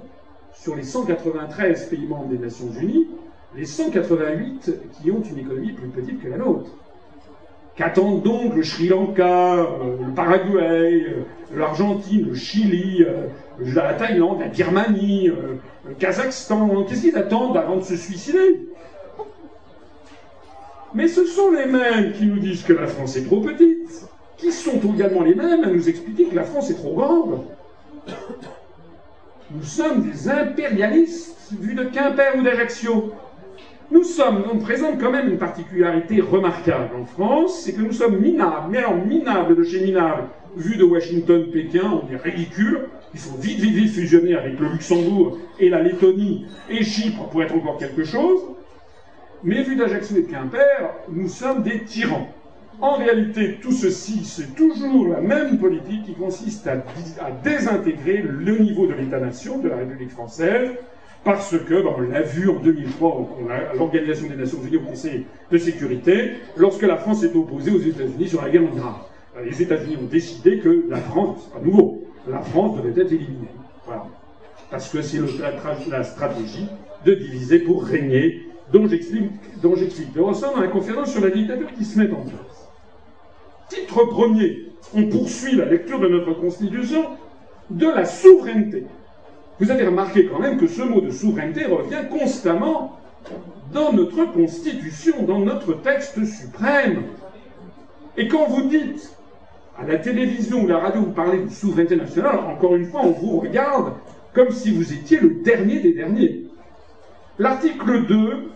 Speaker 1: sur les 193 pays membres des Nations Unies les 188 qui ont une économie plus petite que la nôtre. Qu'attendent donc le Sri Lanka, euh, le Paraguay, euh, l'Argentine, le Chili, euh, la Thaïlande, la Birmanie, le Kazakhstan? Qu'est-ce qu'ils attendent avant de se suicider? Mais ce sont les mêmes qui nous disent que la France est trop petite, qui sont également les mêmes à nous expliquer que la France est trop grande. Nous sommes des impérialistes, vus de Quimper ou d'Ajaccio. Nous sommes, on présente quand même une particularité remarquable en France, c'est que nous sommes minables, mais alors minables de chez minables, vu de Washington, Pékin, on est ridicule. Il faut vite, vite, vite fusionner avec le Luxembourg et la Lettonie et Chypre pour être encore quelque chose. Mais vu d'Ajaccio et de Quimper, nous sommes des tyrans. En réalité, tout ceci, c'est toujours la même politique qui consiste à, désintégrer le niveau de l'État-nation de la République française, parce que, ben, on l'a vu en 2003 à l'Organisation des Nations Unies au Conseil de sécurité, lorsque la France s'est opposée aux États-Unis sur la guerre mondiale. Ben, les États-Unis ont décidé que la France, pas nouveau, la France devait être éliminée. Voilà. Parce que c'est la, stratégie de diviser pour régner, dont j'explique, le ressort dans la conférence sur la dictature qui se met en place. Titre premier, on poursuit la lecture de notre Constitution de la souveraineté. Vous avez remarqué quand même que ce mot de souveraineté revient constamment dans notre Constitution, dans notre texte suprême. Et quand vous dites à la télévision ou la radio, vous parlez de souveraineté nationale, encore une fois, on vous regarde comme si vous étiez le dernier des derniers. L'article 2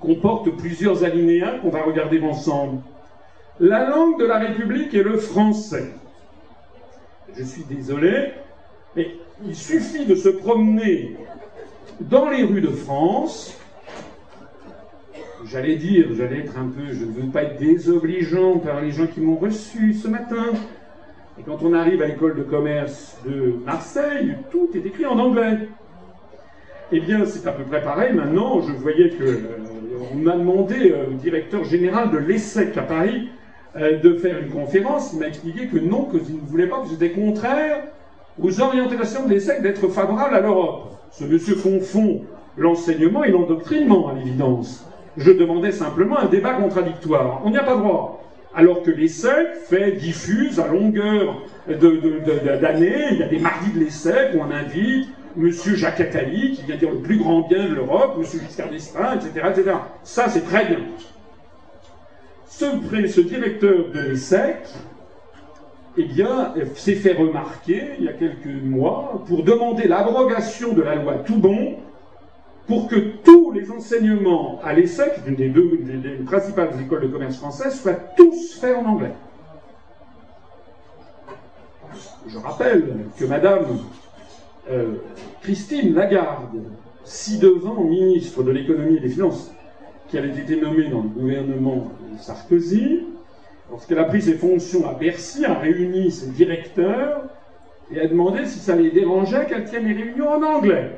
Speaker 1: comporte plusieurs alinéas qu'on va regarder ensemble. La langue de la République est le français. Je suis désolé, mais il suffit de se promener dans les rues de France. J'allais dire, j'allais être un peu, je ne veux pas être désobligeant par les gens qui m'ont reçu ce matin. Et quand on arrive à l'école de commerce de Marseille, tout est écrit en anglais. Eh bien, c'est à peu près pareil. Maintenant, je voyais que euh, on m'a demandé euh, au directeur général de l'ESSEC à Paris euh, de faire une conférence. Il m'a expliqué que non, qu'il ne voulait pas, que c'était contraire aux orientations de l'ESSEC d'être favorable à l'Europe. Ce monsieur confond l'enseignement et l'endoctrinement, à l'évidence. Je demandais simplement un débat contradictoire. On n'y a pas droit. Alors que l'ESSEC fait, diffuse à longueur d'années, il y a des mardis de l'ESSEC où on invite Monsieur Jacques Attali, qui vient dire le plus grand bien de l'Europe, Monsieur Giscard d'Estaing, etc., etc. Ça, c'est très bien. Ce, ce directeur de l'ESSEC, eh bien, s'est fait remarquer il y a quelques mois pour demander l'abrogation de la loi Toubon pour que tous les enseignements à l'ESSEC, une des deux principales écoles de commerce françaises, soient tous faits en anglais. Je rappelle que Madame euh, Christine Lagarde, si devant ministre de l'économie et des finances, qui avait été nommée dans le gouvernement Sarkozy, lorsqu'elle a pris ses fonctions à Bercy, a réuni ses directeurs et a demandé si ça les dérangeait qu'elle tienne les réunions en anglais.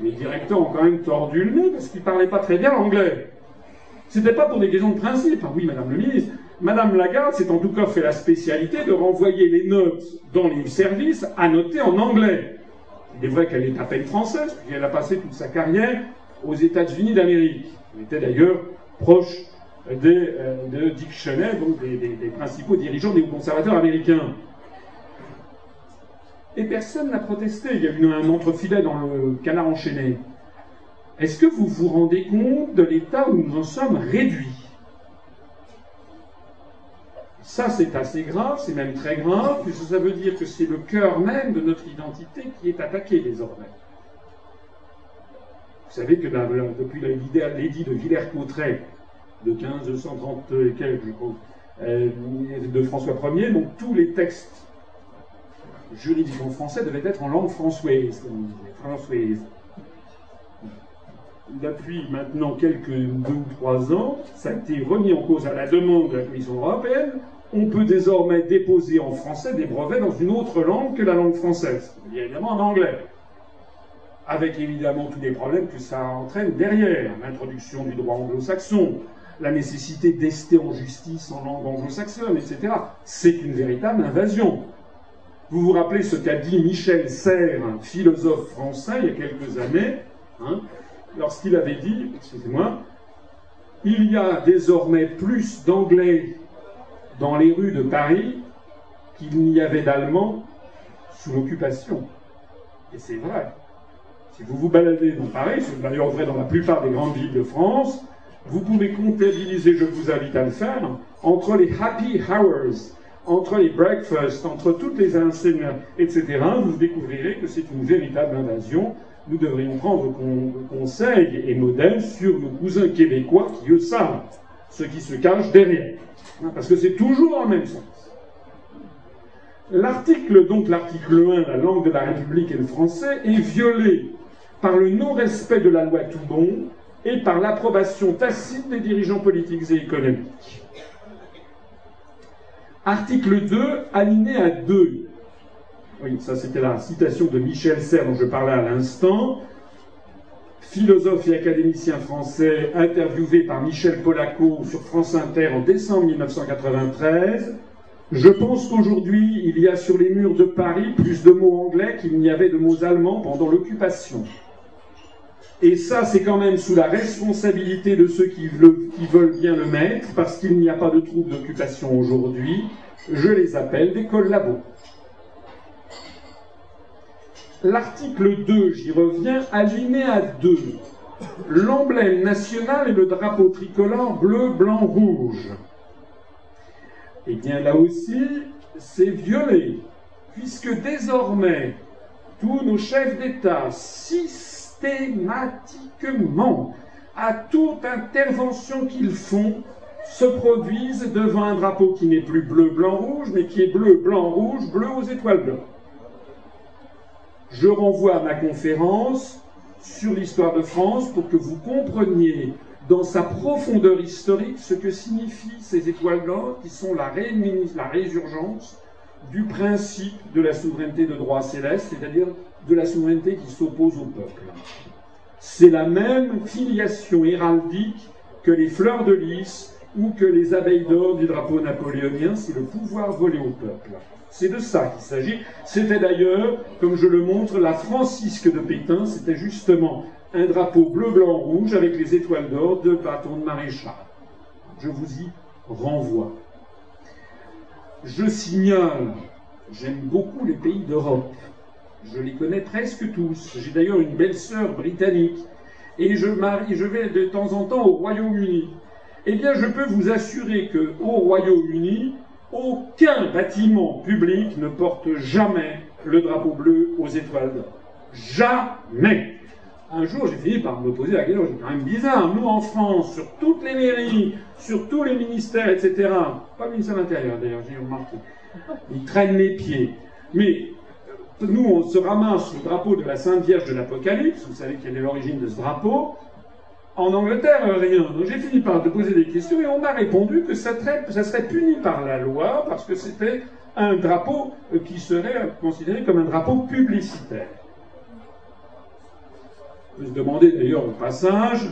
Speaker 1: Les directeurs ont quand même tordu le nez parce qu'ils ne parlaient pas très bien l'anglais. C'était pas pour des questions de principe. Ah oui, Madame le ministre. Madame Lagarde s'est en tout cas fait la spécialité de renvoyer les notes dans les services à noter en anglais. Il est vrai qu'elle est à peine française, puisqu'elle a passé toute sa carrière aux États-Unis d'Amérique. Elle était d'ailleurs proche euh, de Dick Cheney, donc des, des principaux dirigeants des conservateurs américains. Et personne n'a protesté. Il y a eu un entrefilet dans le canard enchaîné. Est-ce que vous vous rendez compte de l'état où nous en sommes réduits? Ça, c'est assez grave, c'est même très grave, puisque ça veut dire que c'est le cœur même de notre identité qui est attaqué désormais. Vous savez que depuis l'édit de Villers-Cotterêts de 1530 et quelques, je crois, euh, de François Ier, donc tous les textes juridiques en français devaient être en langue françoise. françoise. Depuis maintenant quelques deux ou trois ans, ça a été remis en cause à la demande de la Commission européenne. On peut désormais déposer en français des brevets dans une autre langue que la langue française, évidemment en anglais avec évidemment tous les problèmes que ça entraîne derrière, l'introduction du droit anglo-saxon, la nécessité d'ester en justice en langue anglo-saxonne, etc. C'est une véritable invasion. Vous vous rappelez ce qu'a dit Michel Serres, philosophe français, il y a quelques années, hein, lorsqu'il avait dit, excusez-moi, il y a désormais plus d'anglais dans les rues de Paris qu'il n'y avait d'Allemands sous l'occupation. Et c'est vrai. Si vous vous baladez dans Paris, c'est d'ailleurs vrai dans la plupart des grandes villes de France, vous pouvez comptabiliser, je vous invite à le faire, entre les happy hours, entre les breakfasts, entre toutes les enseignants, etc., vous découvrirez que c'est une véritable invasion. Nous devrions prendre conseil et modèle sur nos cousins québécois qui, eux, savent ce qui se cache derrière. Hein, parce que c'est toujours le même sens. L'article, donc l'article 1, la langue de la République et le français, est violé par le non-respect de la loi Toubon et par l'approbation tacite des dirigeants politiques et économiques. Article 2, alinéa 2. Oui, ça c'était la citation de Michel Serres dont je parlais à l'instant. Philosophe et académicien français interviewé par Michel Polaco sur France Inter en décembre 1993. Je pense qu'aujourd'hui, il y a sur les murs de Paris plus de mots anglais qu'il n'y avait de mots allemands pendant l'occupation. Et ça, c'est quand même sous la responsabilité de ceux qui, veulent bien le mettre, parce qu'il n'y a pas de troupes d'occupation aujourd'hui. Je les appelle des collabos. L'article 2, j'y reviens, alinéa 2. L'emblème national est le drapeau tricolore bleu, blanc, rouge. Eh bien là aussi, c'est violet, puisque désormais, tous nos chefs d'État, systématiquement, à toute intervention qu'ils font, se produisent devant un drapeau qui n'est plus bleu, blanc, rouge, mais qui est bleu, blanc, rouge, bleu aux étoiles d'or. Je renvoie à ma conférence sur l'histoire de France pour que vous compreniez dans sa profondeur historique ce que signifient ces étoiles d'or qui sont la, la résurgence du principe de la souveraineté de droit céleste, c'est-à-dire de la souveraineté qui s'oppose au peuple. C'est la même filiation héraldique que les fleurs de lys ou que les abeilles d'or du drapeau napoléonien, c'est le pouvoir volé au peuple. C'est de ça qu'il s'agit. C'était d'ailleurs, comme je le montre, la Francisque de Pétain, c'était justement un drapeau bleu, blanc, rouge avec les étoiles d'or de bâton de maréchal. Je vous y renvoie. Je signale, j'aime beaucoup les pays d'Europe. Je les connais presque tous. J'ai d'ailleurs une belle-sœur britannique. Et je, vais de temps en temps au Royaume-Uni. Eh bien, je peux vous assurer qu'au Royaume-Uni, aucun bâtiment public ne porte jamais le drapeau bleu aux étoiles. Jamais un jour, j'ai fini par me poser la question, c'est quand même bizarre, nous en France, sur toutes les mairies, sur tous les ministères, etc., pas le ministère de l'Intérieur d'ailleurs, j'ai remarqué, ils traînent les pieds. Mais nous, on se ramasse le drapeau de la Sainte Vierge de l'Apocalypse, vous savez quelle est l'origine de ce drapeau, en Angleterre, rien. Donc j'ai fini par poser des questions et on m'a répondu que ça, ça serait puni par la loi parce que c'était un drapeau qui serait considéré comme un drapeau publicitaire peut se demander d'ailleurs au passage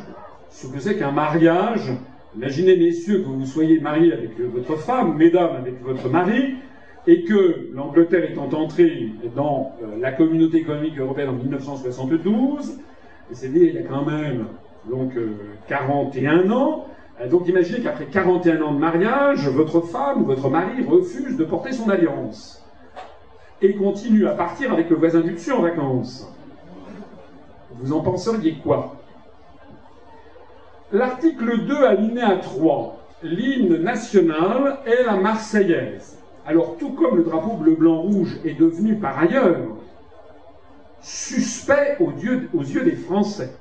Speaker 1: ce que c'est qu'un mariage. Imaginez, messieurs, que vous soyez mariés avec votre femme, mesdames avec votre mari, et que l'Angleterre étant entrée dans euh, la communauté économique européenne en 1972, c'est-à-dire il y a quand même donc 41 euh, ans, euh, donc imaginez qu'après 41 ans de mariage, votre femme ou votre mari refuse de porter son alliance et continue à partir avec le voisin du dessus en vacances. Vous en penseriez quoi? L'article 2, alinéa 3, l'hymne national est la Marseillaise. Alors, tout comme le drapeau bleu-blanc-rouge est devenu par ailleurs suspect aux yeux, des Français,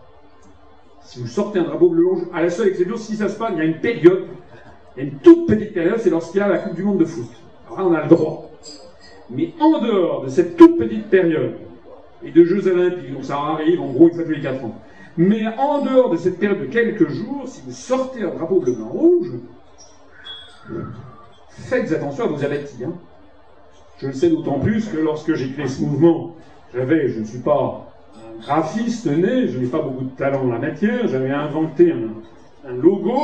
Speaker 1: si vous sortez un drapeau bleu-rouge, à la seule exception, si ça se passe, il y a une période, il y a une toute petite période, c'est lorsqu'il y a la Coupe du Monde de foot. Alors on a le droit. Mais en dehors de cette toute petite période, et de Jeux Olympiques, donc ça arrive en gros une fois tous les 4 ans. Mais en dehors de cette période de quelques jours, si vous sortez un drapeau bleu, blanc, rouge, faites attention à vos abattis. Hein. Je le sais d'autant plus que lorsque j'ai créé ce mouvement, j'avais, je ne suis pas un graphiste né, je n'ai pas beaucoup de talent en la matière, j'avais inventé un, logo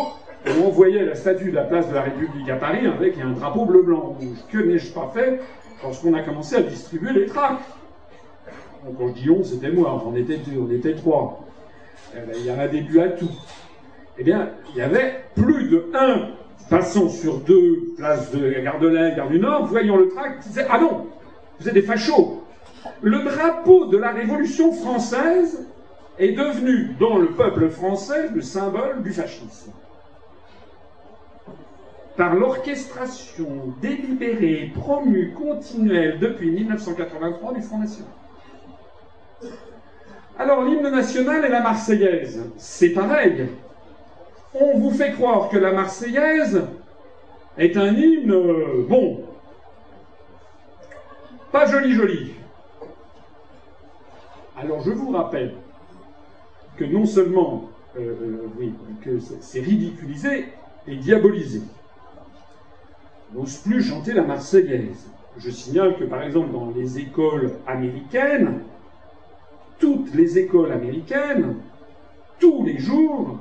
Speaker 1: où on voyait la statue de la place de la République à Paris avec un drapeau bleu, blanc, rouge. Que n'ai-je pas fait lorsqu'on a commencé à distribuer les tracts? Quand je dis on, c'était moi, on était deux, on était trois. Eh ben, il y a un début à tout. Eh bien, il y avait plus de un passant sur deux, place de la gare de gare du Nord, voyant le tract, disait Ah non, vous êtes des fachos. Le drapeau de la Révolution française est devenu, dans le peuple français, le symbole du fascisme. Par l'orchestration délibérée, promue, continuelle depuis 1983 du Front National. Alors l'hymne national et la Marseillaise, c'est pareil. On vous fait croire que la Marseillaise est un hymne, euh, bon, pas joli joli. Alors je vous rappelle que non seulement euh, euh, que c'est ridiculisé et diabolisé. On n'ose plus chanter la Marseillaise. Je signale que par exemple dans les écoles américaines, toutes les écoles américaines, tous les jours,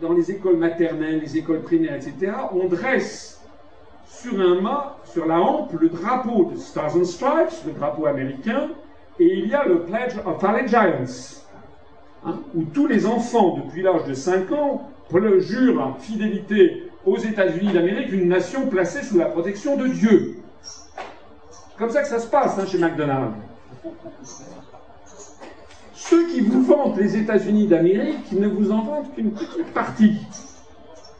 Speaker 1: dans les écoles maternelles, les écoles primaires, etc., on dresse sur un mât, sur la hampe, le drapeau de Stars and Stripes, le drapeau américain, et il y a le Pledge of Allegiance, hein, où tous les enfants, depuis l'âge de 5 ans, jurent en fidélité aux États-Unis d'Amérique, une nation placée sous la protection de Dieu. Comme ça que ça se passe hein, chez McDonald's. Ceux qui vous vantent les États-Unis d'Amérique ne vous en vantent qu'une petite partie.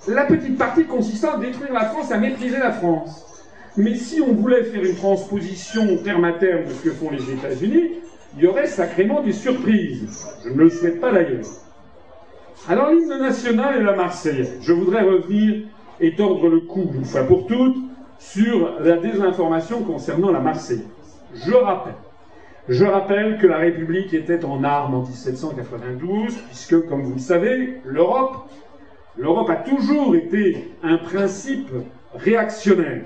Speaker 1: La petite partie consistant à détruire la France, à mépriser la France. Mais si on voulait faire une transposition terme à terme de ce que font les États-Unis, il y aurait sacrément des surprises. Je ne le souhaite pas d'ailleurs. Alors l'hymne national et la Marseillaise. Je voudrais revenir et tordre le cou, une fois pour toutes, sur la désinformation concernant la Marseillaise. Je rappelle je rappelle que la République était en armes en 1792, puisque, comme vous le savez, l'Europe, l'Europe a toujours été un principe réactionnaire.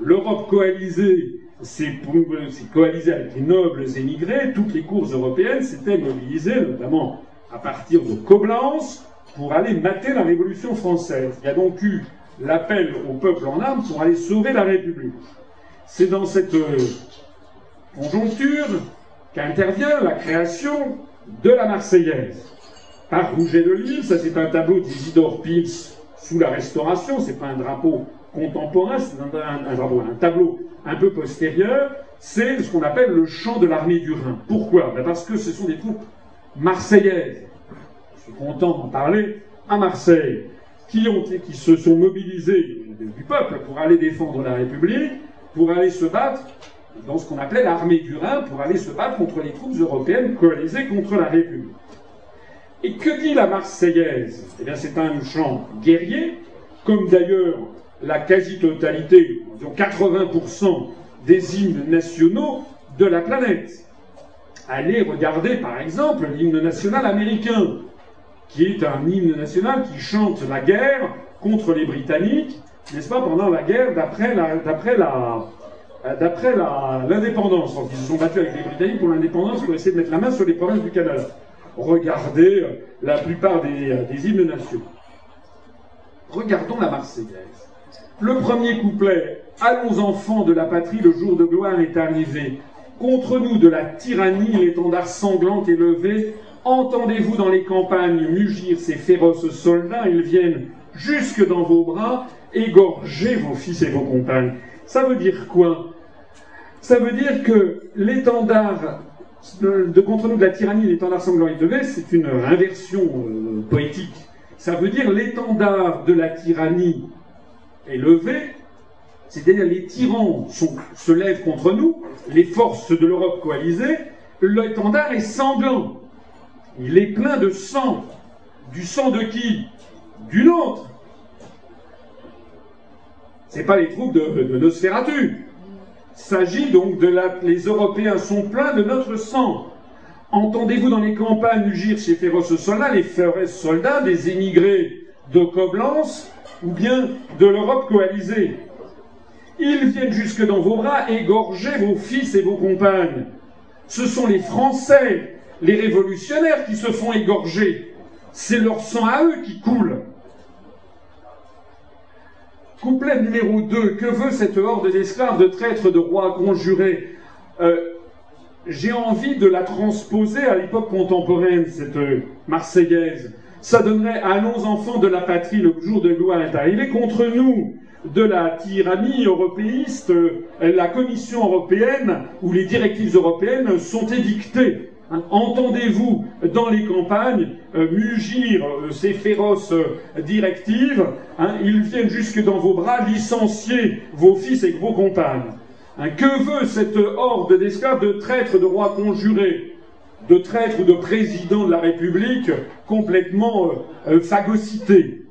Speaker 1: L'Europe coalisée s'est coalisée avec les nobles émigrés, toutes les cours européennes s'étaient mobilisées, notamment à partir de Coblence, pour aller mater la Révolution française. Il y a donc eu l'appel au peuple en armes pour aller sauver la République. C'est dans cette euh, conjoncture qu'intervient la création de la Marseillaise. Par Rouget de Lille, ça c'est un tableau d'Isidore Pils sous la Restauration, c'est pas un drapeau contemporain, c'est un, tableau un peu postérieur, c'est ce qu'on appelle le chant de l'armée du Rhin. Pourquoi? Ben Parce que ce sont des troupes marseillaises, je suis content d'en parler, à Marseille, qui, ont, qui se sont mobilisés du peuple pour aller défendre la République, pour aller se battre dans ce qu'on appelait l'armée du Rhin pour aller se battre contre les troupes européennes coalisées contre la République. Et que dit la Marseillaise? Eh bien, c'est un chant guerrier, comme d'ailleurs la quasi-totalité, disons 80% des hymnes nationaux de la planète. Allez regarder, par exemple, l'hymne national américain, qui est un hymne national qui chante la guerre contre les Britanniques, n'est-ce pas, pendant la guerre d'après la, d'après l'indépendance, ils se sont battus avec les Britanniques pour l'indépendance pour essayer de mettre la main sur les provinces du Canada. Regardez euh, la plupart des, euh, des hymnes nationaux. Regardons la Marseillaise. Le premier couplet Allons enfants de la patrie, le jour de gloire est arrivé. Contre nous de la tyrannie, l'étendard sanglant est levé. Entendez-vous dans les campagnes mugir ces féroces soldats Ils viennent jusque dans vos bras, égorger vos fils et vos compagnes. Ça veut dire quoi? Ça veut dire que l'étendard de, contre nous de la tyrannie, l'étendard sanglant est levé, c'est une inversion euh, poétique. Ça veut dire l'étendard de la tyrannie est levé, c'est-à-dire les tyrans se lèvent contre nous, les forces de l'Europe coalisée, l'étendard est sanglant. Il est plein de sang. Du sang de qui? Du nôtre. Ce pas les troupes de Nosferatu. S'agit donc de la... Les Européens sont pleins de notre sang. Entendez-vous dans les campagnes ugir ces féroces soldats, les féroces soldats des émigrés de Coblence ou bien de l'Europe coalisée? Ils viennent jusque dans vos bras égorger vos fils et vos compagnes. Ce sont les Français, les révolutionnaires qui se font égorger. C'est leur sang à eux qui coule. Couplet numéro 2. Que veut cette horde d'esclaves, de traîtres, de rois conjurés? Euh, J'ai envie de la transposer à l'époque contemporaine, cette euh, Marseillaise. Ça donnerait à nos enfants de la patrie, le jour de gloire est arrivé, contre nous de la tyrannie européiste, euh, la Commission européenne ou les directives européennes sont édictées. Hein, entendez-vous dans les campagnes euh, mugir euh, ces féroces euh, directives hein, Ils viennent jusque dans vos bras licencier vos fils et vos compagnes. Hein, que veut cette horde d'esclaves, de traîtres, de rois conjurés, de traîtres ou de présidents de la République complètement phagocytés?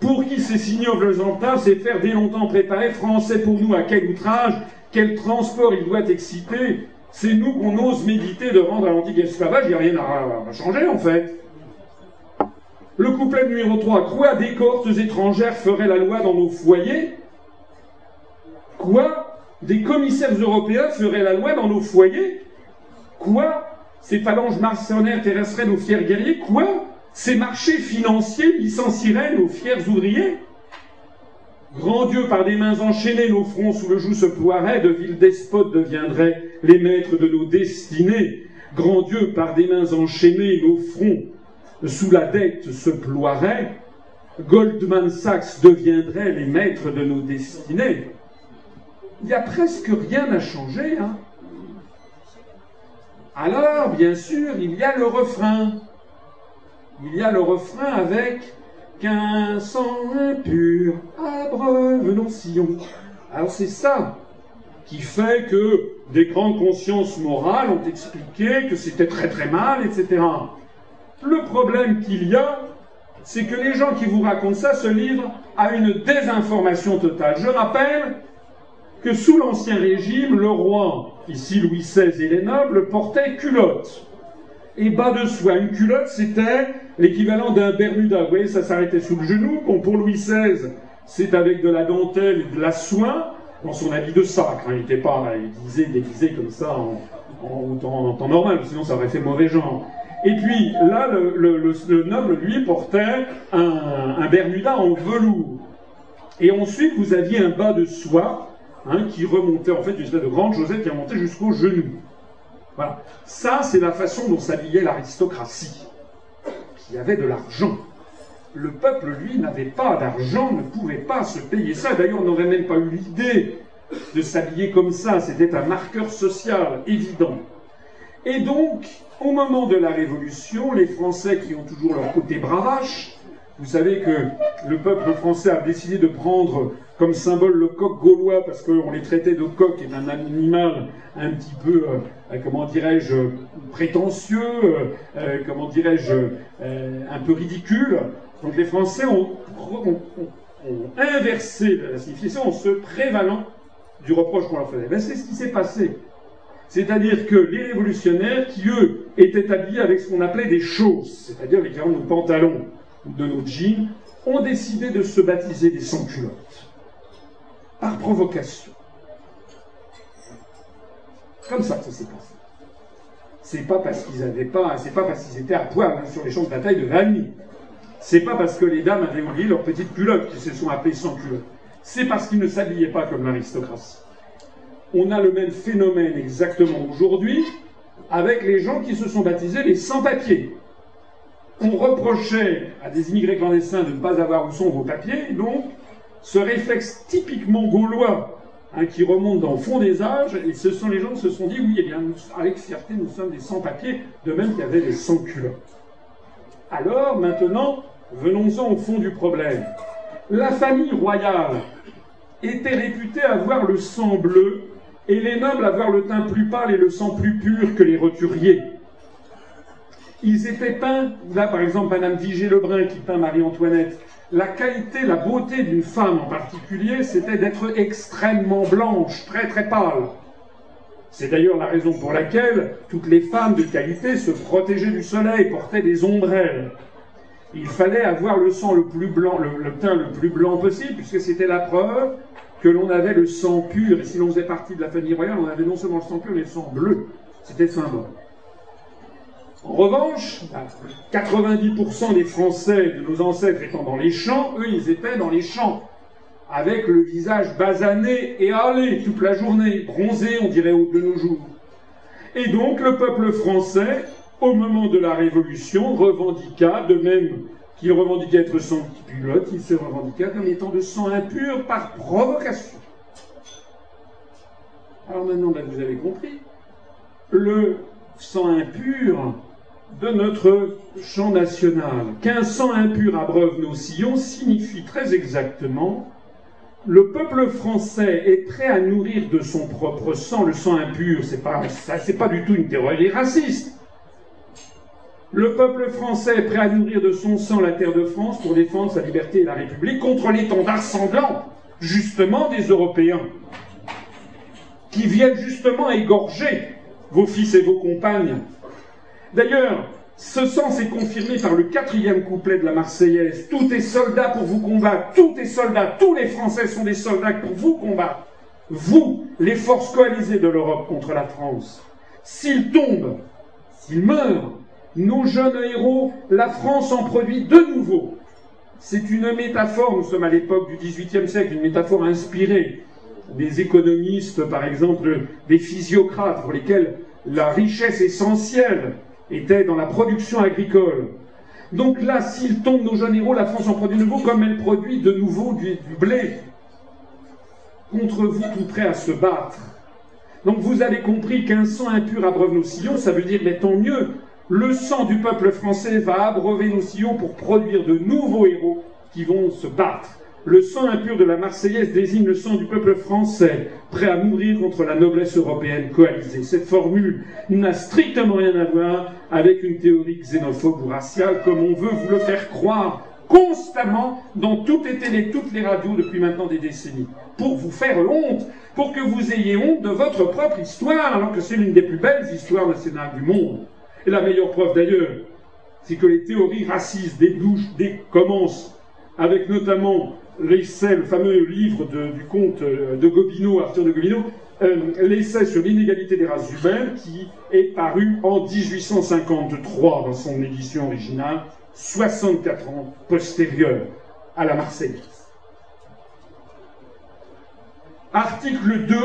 Speaker 1: Pour qui ces signobles entaves, c'est faire dès longtemps préparer Français pour nous à quel outrage, quel transport il doit exciter c'est nous qu'on ose méditer de rendre à l'antique esclavage, il n'y a rien à, changer en fait. Le couplet numéro 3. Quoi des cohortes étrangères feraient la loi dans nos foyers? Quoi Des commissaires européens feraient la loi dans nos foyers? Quoi Ces phalanges mercenaires terrasseraient nos fiers guerriers? Quoi Ces marchés financiers licencieraient nos fiers ouvriers? Grand Dieu, par des mains enchaînées, nos fronts sous le joug se ploieraient, de villes despotes deviendraient les maîtres de nos destinées. Grand Dieu, par des mains enchaînées, nos fronts sous la dette se ploieraient. Goldman Sachs deviendrait les maîtres de nos destinées. Il n'y a presque rien à changer. Hein. Alors, bien sûr, il y a le refrain. Il y a le refrain avec qu'un sang impur abreuve nos sillons. Alors c'est ça qui fait que des grandes consciences morales ont expliqué que c'était très très mal, etc. Le problème qu'il y a, c'est que les gens qui vous racontent ça se livrent à une désinformation totale. Je rappelle que sous l'Ancien Régime, le roi, ici Louis XVI et les nobles, portaient culottes. Et bas de soie, une culotte, c'était l'équivalent d'un Bermuda. Vous voyez, ça s'arrêtait sous le genou. Bon, pour Louis XVI, c'est avec de la dentelle et de la soie dans son habit de sacre. Hein. Il n'était pas déguisé, comme ça en, temps, normal, sinon ça aurait fait mauvais genre. Et puis là, le, noble, lui, portait un, un, Bermuda en velours. Et ensuite, vous aviez un bas de soie hein, qui remontait, en fait, une espèce de grande chaussette qui remontait jusqu'au genou. Voilà. Ça, c'est la façon dont s'habillait l'aristocratie, qui avait de l'argent. Le peuple, lui, n'avait pas d'argent, ne pouvait pas se payer ça. D'ailleurs, on n'aurait même pas eu l'idée de s'habiller comme ça. C'était un marqueur social évident. Et donc, au moment de la Révolution, les Français qui ont toujours leur côté bravache, vous savez que le peuple français a décidé de prendre comme symbole le coq gaulois parce qu'on les traitait de coq et d'un animal un petit peu, euh, comment dirais-je, prétentieux, euh, comment dirais-je, euh, un peu ridicule. Donc les Français ont, inversé la signification en se prévalant du reproche qu'on leur faisait. Ben, c'est ce qui s'est passé. C'est-à-dire que les révolutionnaires, qui eux étaient habillés avec ce qu'on appelait des choses, c'est-à-dire les de nos pantalons ou de nos jeans, ont décidé de se baptiser des sans-culottes. Par provocation. Comme ça que ça s'est passé. C'est pas parce qu'ils avaient pas, c'est pas parce qu'ils étaient à poil hein, sur les champs de bataille de Valmy. C'est pas parce que les dames avaient oublié leurs petites culottes qu'ils se sont appelés sans-culottes. C'est parce qu'ils ne s'habillaient pas comme l'aristocratie on a le même phénomène exactement aujourd'hui avec les gens qui se sont baptisés les sans-papiers. On reprochait à des immigrés clandestins de ne pas avoir où sont vos papiers, donc ce réflexe typiquement gaulois hein, qui remonte dans le fond des âges, et ce sont les gens qui se sont dit oui, eh bien, avec fierté, nous sommes des sans-papiers, de même qu'il y avait des sans-culottes. Alors, maintenant, venons-en au fond du problème. La famille royale était réputée avoir le sang bleu et les nobles avoir le teint plus pâle et le sang plus pur que les roturiers. Ils étaient peints, là par exemple Madame Vigée Lebrun qui peint Marie-Antoinette, la qualité, la beauté d'une femme en particulier, c'était d'être extrêmement blanche, très très pâle. C'est d'ailleurs la raison pour laquelle toutes les femmes de qualité se protégeaient du soleil, portaient des ombrelles. Il fallait avoir le sang le plus blanc, le teint le plus blanc possible, puisque c'était la preuve que l'on avait le sang pur, et si l'on faisait partie de la famille royale, on avait non seulement le sang pur, mais le sang bleu. C'était symbole. En revanche, 90% des Français de nos ancêtres étant dans les champs, eux, ils étaient dans les champs, avec le visage basané et hâlé toute la journée, bronzé, on dirait, de nos jours. Et donc, le peuple français, au moment de la Révolution, revendiqua, de même qu'il revendiquait être sans pilote, il se revendiqua comme étant de sang impur par provocation. Alors maintenant, ben, vous avez compris, le sang impur de notre chant national. Qu'un sang impur abreuve nos sillons signifie très exactement le peuple français est prêt à nourrir de son propre sang le sang impur. C'est pas, pas du tout une théorie raciste. Le peuple français est prêt à nourrir de son sang la terre de France pour défendre sa liberté et la République contre l'étendard sanglant, justement, des Européens, qui viennent justement égorger vos fils et vos compagnes. D'ailleurs, ce sens est confirmé par le quatrième couplet de la Marseillaise. Tout est soldat pour vous combattre, tout est soldat, tous les Français sont des soldats pour vous combattre. Vous, les forces coalisées de l'Europe contre la France. S'ils tombent, s'ils meurent, nos jeunes héros, la France en produit de nouveau. C'est une métaphore, nous sommes à l'époque du XVIIIe siècle, une métaphore inspirée des économistes, par exemple, des physiocrates, pour lesquels la richesse essentielle était dans la production agricole. Donc là, s'ils tombent nos jeunes héros, la France en produit de nouveau, comme elle produit de nouveau du, blé. Contre vous, tout prêt à se battre. Donc vous avez compris qu'un sang impur abreuve nos sillons, ça veut dire, mais tant mieux, le sang du peuple français va abreuver nos sillons pour produire de nouveaux héros qui vont se battre. Le sang impur de la Marseillaise désigne le sang du peuple français, prêt à mourir contre la noblesse européenne coalisée. Cette formule n'a strictement rien à voir avec une théorie xénophobe ou raciale, comme on veut vous le faire croire constamment dans toutes les télés, toutes les radios depuis maintenant des décennies, pour vous faire honte, pour que vous ayez honte de votre propre histoire, alors que c'est l'une des plus belles histoires nationales du monde. Et la meilleure preuve d'ailleurs, c'est que les théories racistes des, commencent avec notamment l'essai, le fameux livre du comte euh, de Gobineau, Arthur de Gobineau, euh, l'essai sur l'inégalité des races humaines, qui est paru en 1853 dans son édition originale, 64 ans postérieur à la Marseillaise. Article 2,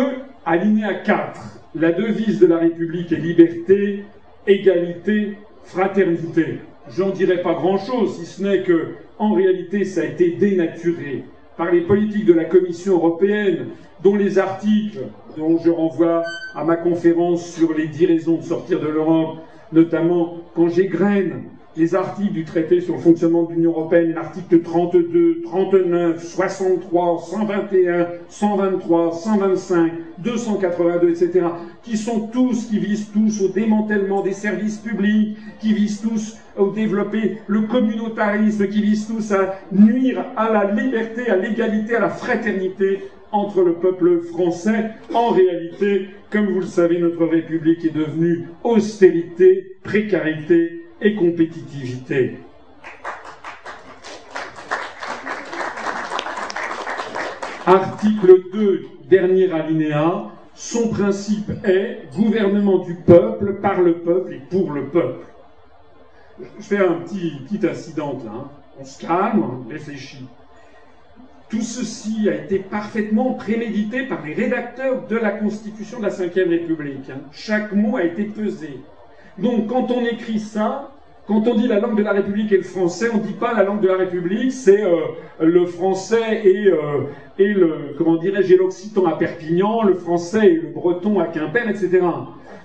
Speaker 1: alinéa 4. La devise de la République est liberté, égalité, fraternité. J'en dirai pas grand-chose, si ce n'est que, en réalité, ça a été dénaturé par les politiques de la Commission européenne, dont les articles, dont je renvoie à ma conférence sur les dix raisons de sortir de l'Europe, notamment quand j'égrène les articles du traité sur le fonctionnement de l'Union européenne, l'article 32, 39, 63, 121, 123, 125, 282, etc., qui sont tous, qui visent tous au démantèlement des services publics, qui visent tous à développer le communautarisme, qui visent tous à nuire à la liberté, à l'égalité, à la fraternité entre le peuple français. En réalité, comme vous le savez, notre République est devenue austérité, précarité, et compétitivité. Article 2, dernier alinéa, son principe est gouvernement du peuple, par le peuple et pour le peuple. Je fais un petit, incident là. Hein. On se calme, on réfléchit. Tout ceci a été parfaitement prémédité par les rédacteurs de la Constitution de la Ve République. Hein. Chaque mot a été pesé. Donc quand on écrit ça, quand on dit la langue de la République est le français, on ne dit pas la langue de la République, c'est euh, le français et, euh, et le, comment dirais-je, l'occitan à Perpignan, le français et le breton à Quimper, etc.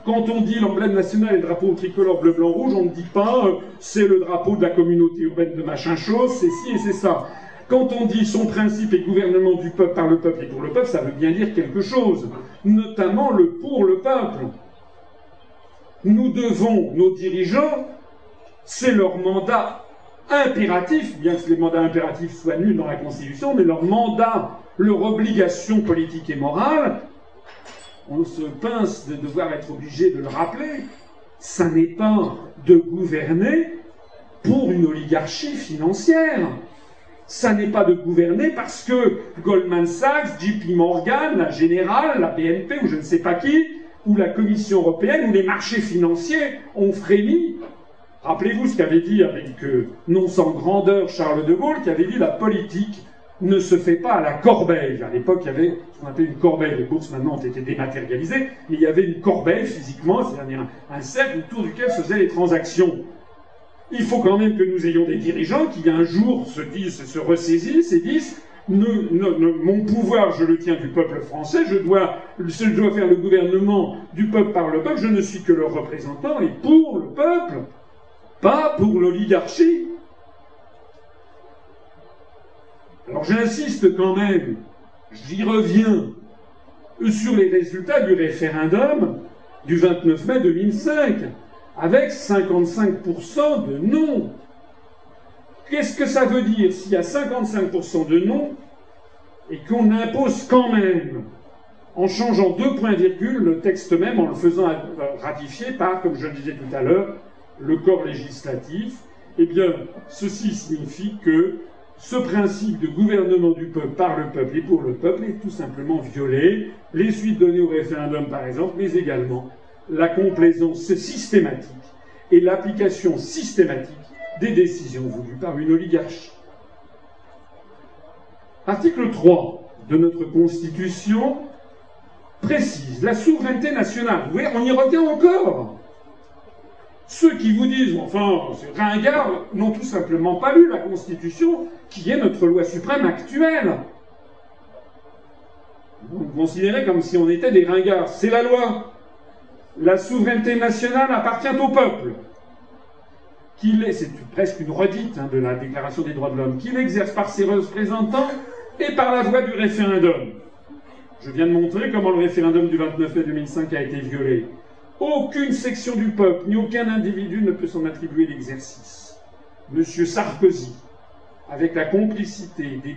Speaker 1: Quand on dit l'emblème national et le drapeau tricolore bleu, blanc, rouge, on ne dit pas euh, c'est le drapeau de la communauté urbaine de machin chose, c'est ci et c'est ça. Quand on dit son principe est gouvernement du peuple par le peuple et pour le peuple, ça veut bien dire quelque chose, notamment le pour le peuple. Nous devons, nos dirigeants, c'est leur mandat impératif, bien que les mandats impératifs soient nuls dans la Constitution, mais leur mandat, leur obligation politique et morale, on se pince de devoir être obligé de le rappeler, ça n'est pas de gouverner pour une oligarchie financière. Ça n'est pas de gouverner parce que Goldman Sachs, JP Morgan, la Générale, la BNP ou je ne sais pas qui, ou la Commission européenne ou les marchés financiers ont frémi Rappelez-vous ce qu'avait dit avec euh, non sans grandeur Charles de Gaulle, qui avait dit la politique ne se fait pas à la corbeille. À l'époque, il y avait ce qu'on appelait une corbeille. Les bourses maintenant ont été dématérialisées, mais il y avait une corbeille physiquement, c'est-à-dire un, cercle autour duquel se faisaient les transactions. Il faut quand même que nous ayons des dirigeants qui un jour se disent, se ressaisissent et disent mon pouvoir, je le tiens du peuple français, je dois, je dois faire le gouvernement du peuple par le peuple, je ne suis que leur représentant et pour le peuple pas pour l'oligarchie. Alors j'insiste quand même, j'y reviens, sur les résultats du référendum du 29 mai 2005, avec 55% de non. Qu'est-ce que ça veut dire s'il y a 55% de non et qu'on impose quand même, en changeant deux points virgule, le texte même, en le faisant ratifier par, comme je le disais tout à l'heure, le corps législatif, eh bien, ceci signifie que ce principe de gouvernement du peuple par le peuple et pour le peuple est tout simplement violé. Les suites données au référendum, par exemple, mais également la complaisance systématique et l'application systématique des décisions voulues par une oligarchie. Article 3 de notre Constitution précise la souveraineté nationale. Vous voyez, on y revient encore. Ceux qui vous disent, enfin, c'est ringard, n'ont tout simplement pas lu la Constitution, qui est notre loi suprême actuelle. Vous nous considérez comme si on était des ringards. C'est la loi. La souveraineté nationale appartient au peuple. c'est presque une redite hein, de la Déclaration des droits de l'homme, qu'il exerce par ses représentants et par la voie du référendum. Je viens de montrer comment le référendum du 29 mai 2005 a été violé. Aucune section du peuple, ni aucun individu ne peut s'en attribuer l'exercice. Monsieur Sarkozy, avec la complicité des,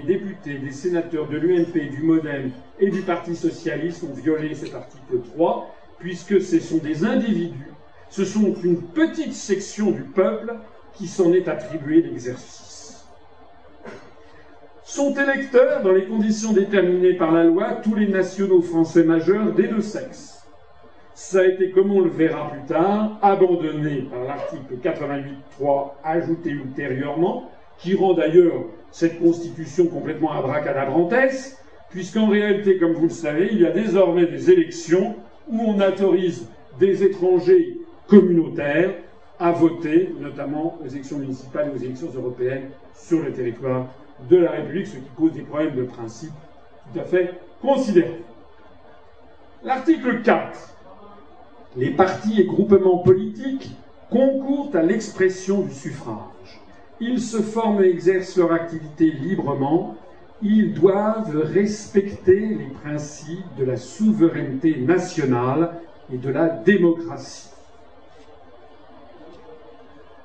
Speaker 1: députés, des sénateurs de l'UNP, du MoDem et du Parti socialiste, ont violé cet article 3, puisque ce sont des individus, ce sont une petite section du peuple qui s'en est attribué l'exercice sont électeurs dans les conditions déterminées par la loi tous les nationaux français majeurs des deux sexes. Ça a été, comme on le verra plus tard, abandonné par l'article 88.3 ajouté ultérieurement, qui rend d'ailleurs cette constitution complètement abracadabrantesque, puisqu'en réalité, comme vous le savez, il y a désormais des élections où on autorise des étrangers communautaires à voter, notamment aux élections municipales et aux élections européennes, sur le territoire de la République, ce qui pose des problèmes de principe tout à fait considérables. L'article 4. Les partis et groupements politiques concourent à l'expression du suffrage. Ils se forment et exercent leur activité librement. Ils doivent respecter les principes de la souveraineté nationale et de la démocratie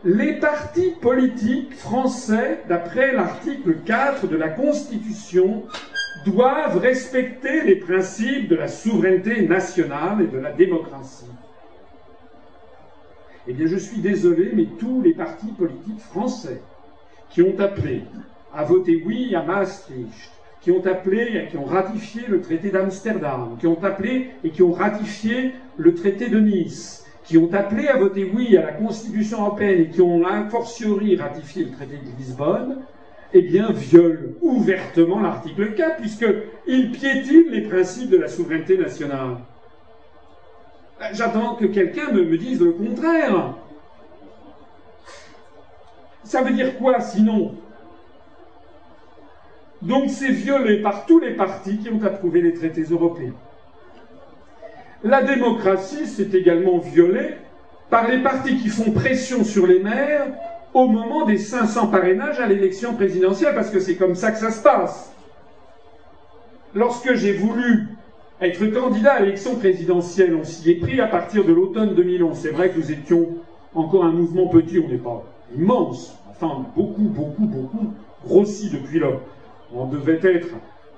Speaker 1: les partis politiques français, d'après l'article 4 de la Constitution, doivent respecter les principes de la souveraineté nationale et de la démocratie. Eh bien, je suis désolé, mais tous les partis politiques français qui ont appelé à voter oui à Maastricht, qui ont appelé qui ont ratifié le traité d'Amsterdam, qui ont appelé et qui ont ratifié le traité de Nice, qui ont appelé à voter oui à la Constitution européenne et qui ont a fortiori ratifié le traité de Lisbonne, eh bien, violent ouvertement l'article 4, puisqu'ils piétinent les principes de la souveraineté nationale. Ben, j'attends que quelqu'un me, dise le contraire. Ça veut dire quoi sinon? Donc c'est violé par tous les partis qui ont approuvé les traités européens. La démocratie, s'est également violée par les partis qui font pression sur les maires au moment des 500 parrainages à l'élection présidentielle, parce que c'est comme ça que ça se passe. Lorsque j'ai voulu être candidat à l'élection présidentielle, on s'y est pris à partir de l'automne 2011. C'est vrai que nous étions encore un mouvement petit, on n'est pas immense, enfin beaucoup, beaucoup, beaucoup grossi depuis là. On devait être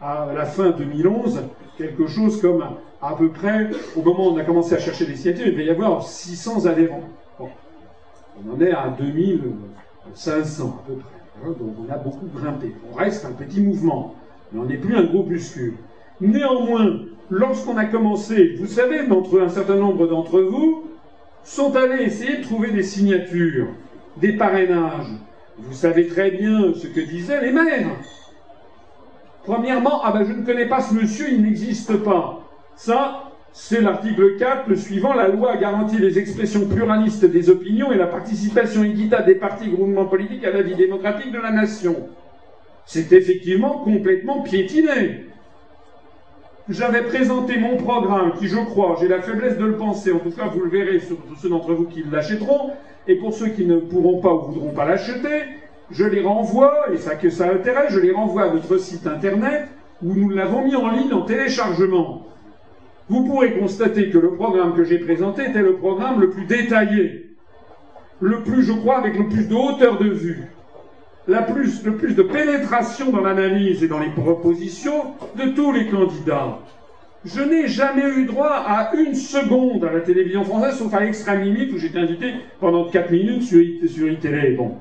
Speaker 1: à la fin 2011 quelque chose comme à peu près, au moment où on a commencé à chercher des signatures, il devait y avoir 600 adhérents. On en est à 2500 à peu près. Hein, donc on a beaucoup grimpé. On reste un petit mouvement, mais on n'est plus un groupuscule. Néanmoins, lorsqu'on a commencé, vous savez, un certain nombre d'entre vous sont allés essayer de trouver des signatures, des parrainages. Vous savez très bien ce que disaient les maires. Premièrement, ah ben je ne connais pas ce monsieur, il n'existe pas. Ça, c'est l'article 4, le suivant, la loi garantit les expressions pluralistes des opinions et la participation équitable des partis et groupements politiques à la vie démocratique de la nation. C'est effectivement complètement piétiné. J'avais présenté mon programme qui, je crois, j'ai la faiblesse de le penser, en tout cas vous le verrez sur ceux d'entre vous qui l'achèteront, et pour ceux qui ne pourront pas ou voudront pas l'acheter, je les renvoie, et ça que ça intéresse, je les renvoie à notre site internet où nous l'avons mis en ligne en téléchargement. Vous pourrez constater que le programme que j'ai présenté était le programme le plus détaillé, le plus, je crois, avec le plus de hauteur de vue, la plus, le plus de pénétration dans l'analyse et dans les propositions de tous les candidats. Je n'ai jamais eu droit à une seconde à la télévision française, sauf à l'extrême limite où j'étais invité pendant 4 minutes sur, sur iTélé. Bon,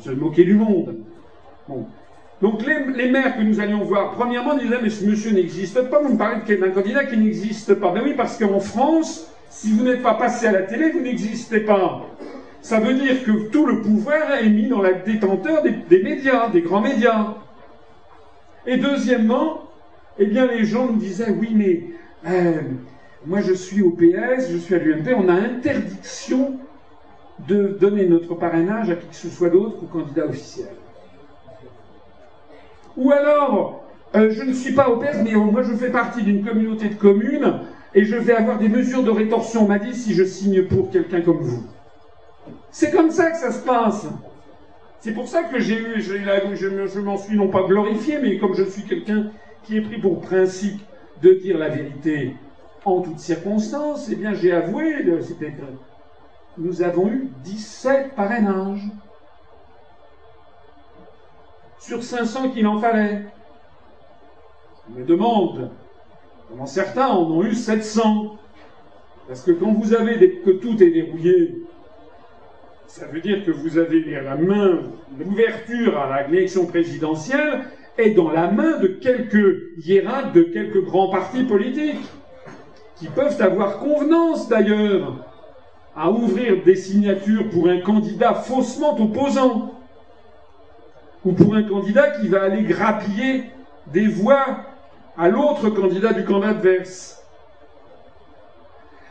Speaker 1: se moquer du monde. Donc les, maires que nous allions voir, premièrement, disaient mais ce monsieur n'existe pas, vous me parlez d'un candidat qui n'existe pas. Ben oui, parce qu'en France, si vous n'êtes pas passé à la télé, vous n'existez pas. Ça veut dire que tout le pouvoir est mis dans la détenteur des, médias, des grands médias. Et deuxièmement, eh bien les gens nous disaient oui mais euh, moi je suis au PS, je suis à l'UMP, on a interdiction de donner notre parrainage à qui que ce soit d'autre qu'au candidat officiel. Ou alors, euh, je ne suis pas au père, mais moi je fais partie d'une communauté de communes et je vais avoir des mesures de rétorsion, on m'a dit, si je signe pour quelqu'un comme vous. C'est comme ça que ça se passe. C'est pour ça que j'ai eu, je, m'en suis non pas glorifié, mais comme je suis quelqu'un qui est pris pour principe de dire la vérité en toutes circonstances, eh bien j'ai avoué, c'était nous avons eu 17 parrainages sur 500 qu'il en fallait. Je me demande comment certains en ont eu 700. Parce que quand vous avez que tout est verrouillé, ça veut dire que vous avez la main, l'ouverture à l'élection présidentielle est dans la main de quelques hiérarques de quelques grands partis politiques, qui peuvent avoir convenance d'ailleurs à ouvrir des signatures pour un candidat faussement opposant, ou pour un candidat qui va aller grappiller des voix à l'autre candidat du camp adverse.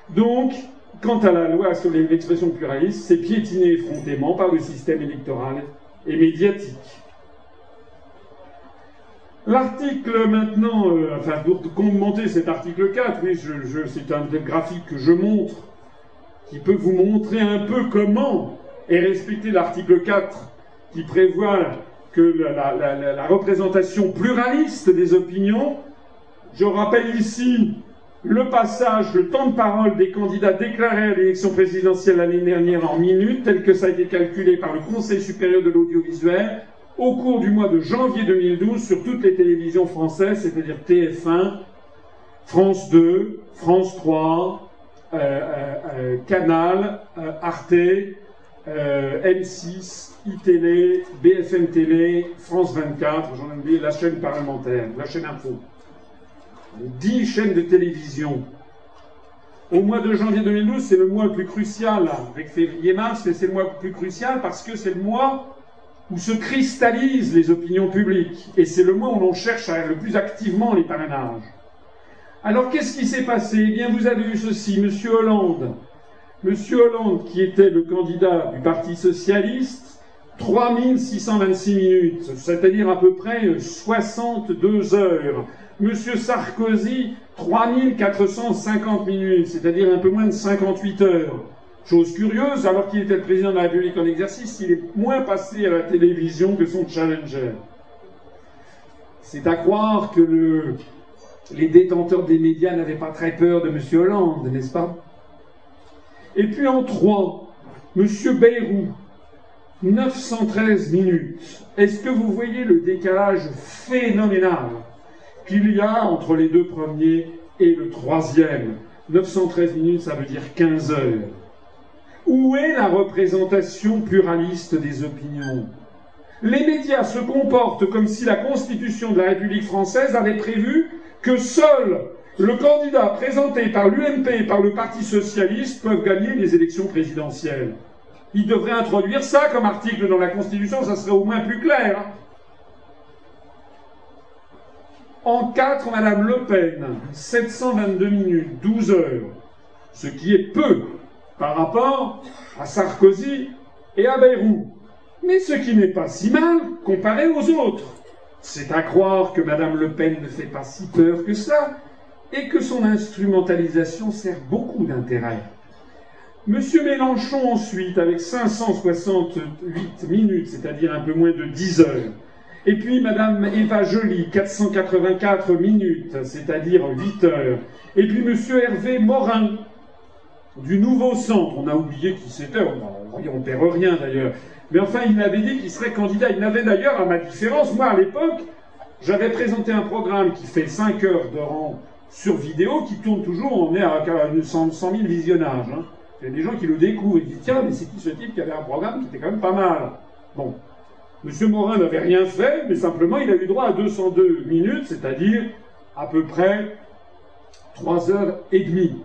Speaker 1: Donc, quant à la loi sur l'expression pluraliste, c'est piétiné effrontément par le système électoral et médiatique. L'article maintenant, euh, enfin pour commenter cet article 4, oui, c'est un des graphiques que je montre, qui peut vous montrer un peu comment est respecté l'article 4, qui prévoit que la, représentation pluraliste des opinions. Je rappelle ici le passage, le temps de parole des candidats déclarés à l'élection présidentielle l'année dernière en minutes, tel que ça a été calculé par le Conseil supérieur de l'audiovisuel au cours du mois de janvier 2012 sur toutes les télévisions françaises, c'est-à-dire TF1, France 2, France 3, euh, euh, euh, Canal, Arte, M6, iTélé, BFM Télé, France 24, j'en ai oublié la chaîne parlementaire, la chaîne info. Dix chaînes de télévision. Au mois de janvier 2012, c'est le mois le plus crucial, avec février-mars, mais c'est le mois le plus crucial parce que c'est le mois où se cristallisent les opinions publiques. Et c'est le mois où l'on cherche le plus activement les parrainages. Alors qu'est-ce qui s'est passé? Eh bien, vous avez vu ceci, M. Hollande. M. Hollande, qui était le candidat du Parti socialiste, 3626 minutes, c'est-à-dire à peu près 62 heures. M. Sarkozy, 3450 minutes, c'est-à-dire un peu moins de 58 heures. Chose curieuse, alors qu'il était le président de la République en exercice, il est moins passé à la télévision que son challenger. C'est à croire que les détenteurs des médias n'avaient pas très peur de M. Hollande, n'est-ce pas? Et puis en trois, M. Bayrou, 913 minutes. Est-ce que vous voyez le décalage phénoménal? Qu'il y a entre les deux premiers et le troisième 913 minutes, ça veut dire 15 heures. Où est la représentation pluraliste des opinions? Les médias se comportent comme si la Constitution de la République française avait prévu que seul le candidat présenté par l'UMP et par le Parti socialiste peuvent gagner les élections présidentielles. Il devrait introduire ça comme article dans la Constitution, ça serait au moins plus clair. Hein. En 4, Madame Le Pen, 722 minutes, 12 heures, ce qui est peu par rapport à Sarkozy et à Bayrou. Mais ce qui n'est pas si mal comparé aux autres. C'est à croire que Madame Le Pen ne fait pas si peur que ça et que son instrumentalisation sert beaucoup d'intérêt. Monsieur Mélenchon ensuite, avec 568 minutes, c'est-à-dire un peu moins de 10 heures. Et puis Madame Eva Joly, 484 minutes, c'est-à-dire 8 heures. Et puis Monsieur Hervé Morin, du nouveau centre. On a oublié qui c'était, on ne perd rien d'ailleurs. Mais enfin, il m'avait dit qu'il serait candidat. Il n'avait d'ailleurs, à ma différence, moi à l'époque, j'avais présenté un programme qui fait 5 heures de rang sur vidéo, qui tourne toujours, on est à 100 000 visionnages. Hein. Il y a des gens qui le découvrent et qui disent Tiens, mais c'est qui ce type qui avait un programme qui était quand même pas mal Bon. Monsieur Morin n'avait rien fait, mais simplement il a eu droit à 202 minutes, c'est-à-dire à peu près 3 heures et demie.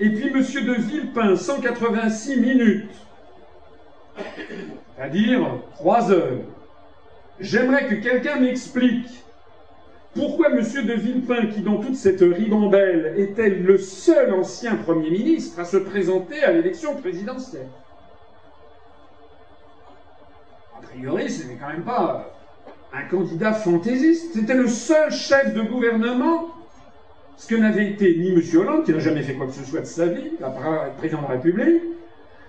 Speaker 1: Et puis Monsieur de Villepin, 186 minutes. C'est-à-dire 3 heures. J'aimerais que quelqu'un m'explique pourquoi Monsieur de Villepin, qui dans toute cette ribambelle était le seul ancien Premier ministre à se présenter à l'élection présidentielle. Priori, ce n'est quand même pas un candidat fantaisiste. C'était le seul chef de gouvernement, ce que n'avait été ni M. Hollande, qui n'a jamais fait quoi que ce soit de sa vie, part être président de la République,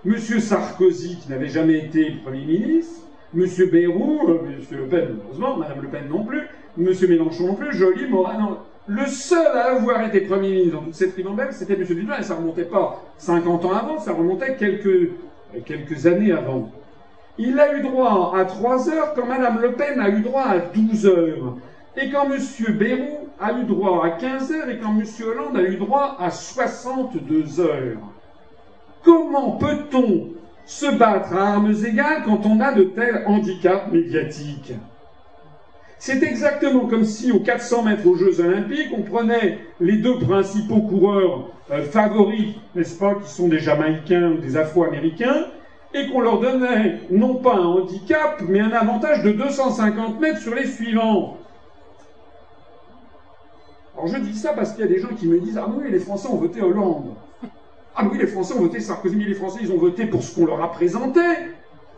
Speaker 1: M. Sarkozy, qui n'avait jamais été Premier ministre, M. Bayrou, euh, M. Le Pen, heureusement, Mme Le Pen non plus, M. Mélenchon non plus, Joly, Morin, non. Le seul à avoir été Premier ministre dans toute cette ribambelle, c'était M. Dupin, et ça remontait pas 50 ans avant, ça remontait quelques années avant. Il a eu droit à 3 heures quand Mme Le Pen a eu droit à 12 heures. Et quand M. Bayrou a eu droit à 15 heures et quand M. Hollande a eu droit à 62 heures. Comment peut-on se battre à armes égales quand on a de tels handicaps médiatiques? C'est exactement comme si aux 400 mètres aux Jeux Olympiques, on prenait les deux principaux coureurs euh, favoris, n'est-ce pas, qui sont des Jamaïcains ou des Afro-Américains, et qu'on leur donnait non pas un handicap, mais un avantage de 250 mètres sur les suivants. Alors je dis ça parce qu'il y a des gens qui me disent Ah oui, les Français ont voté Hollande. Ah oui, les Français ont voté Sarkozy, mais les Français, ils ont voté pour ce qu'on leur a présenté.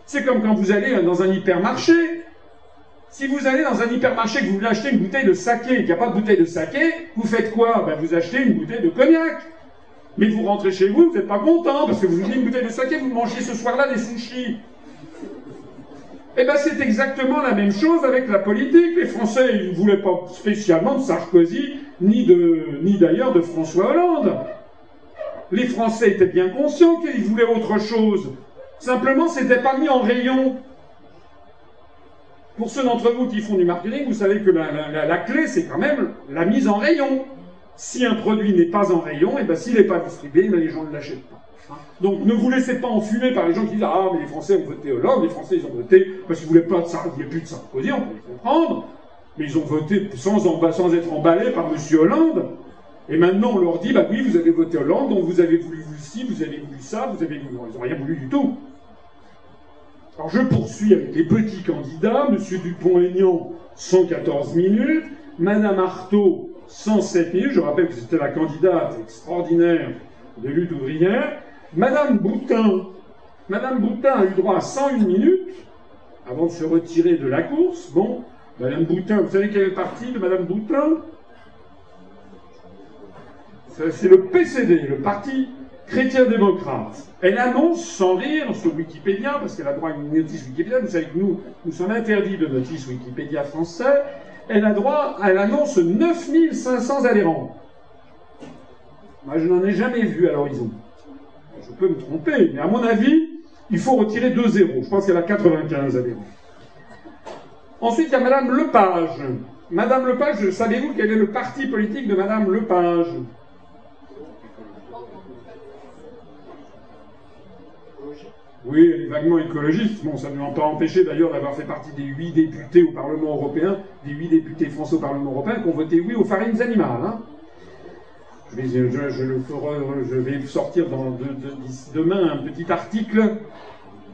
Speaker 1: C'est comme quand vous allez dans un hypermarché. Si vous allez dans un hypermarché que vous voulez acheter une bouteille de saké et qu'il n'y a pas de bouteille de saké, vous faites quoi? Ben, Vous achetez une bouteille de cognac. Mais vous rentrez chez vous, vous n'êtes pas content parce que vous voulez une bouteille de saké, vous mangez ce soir-là des sushis. Eh bien, c'est exactement la même chose avec la politique. Les Français, ils ne voulaient pas spécialement de Sarkozy, ni, de, ni d'ailleurs de François Hollande. Les Français étaient bien conscients qu'ils voulaient autre chose. Simplement, c'était pas mis en rayon. Pour ceux d'entre vous qui font du marketing, vous savez que la, clé, c'est quand même la mise en rayon. Si un produit n'est pas en rayon, et eh ben s'il n'est pas distribué, ben, les gens ne l'achètent pas. Donc ne vous laissez pas enfumer par les gens qui disent Ah, mais les Français ont voté Hollande, les Français ils ont voté parce qu'ils voulaient pas de ça, il n'y a plus de Sarkozy, on peut les comprendre, mais ils ont voté sans, être emballés par M. Hollande. Et maintenant on leur dit Bah oui, vous avez voté Hollande, donc vous avez voulu vous ci, vous avez voulu ça, vous avez voulu. Ils n'ont rien voulu du tout. Alors je poursuis avec les petits candidats. Monsieur Dupont-Aignan, 114 minutes. Madame Artaud, 107 minutes. Je rappelle que c'était la candidate extraordinaire de lutte ouvrière. Madame Boutin, Madame Boutin a eu droit à 101 minutes avant de se retirer de la course. Bon, Madame Boutin, vous savez quel est le parti de Madame Boutin? C'est le PCD, le Parti chrétien-démocrate. Elle annonce sans rire sur Wikipédia, parce qu'elle a droit à une notice Wikipédia, vous savez que nous, nous sommes interdits de notice Wikipédia français, elle a droit, elle annonce 9500 adhérents. Moi, je n'en ai jamais vu à l'horizon. Je peux me tromper, mais à mon avis, il faut retirer deux zéros. Je pense qu'elle a 95 adhérents. Ensuite, il y a Madame Lepage. Madame Lepage, savez-vous quel est le parti politique de Madame Lepage? Oui, elle est vaguement écologiste. Bon, ça ne m'a pas empêché d'ailleurs d'avoir fait partie des huit députés au Parlement européen, des huit députés français au Parlement européen qui ont voté oui aux farines animales. Hein. Je, vais, sortir demain un petit article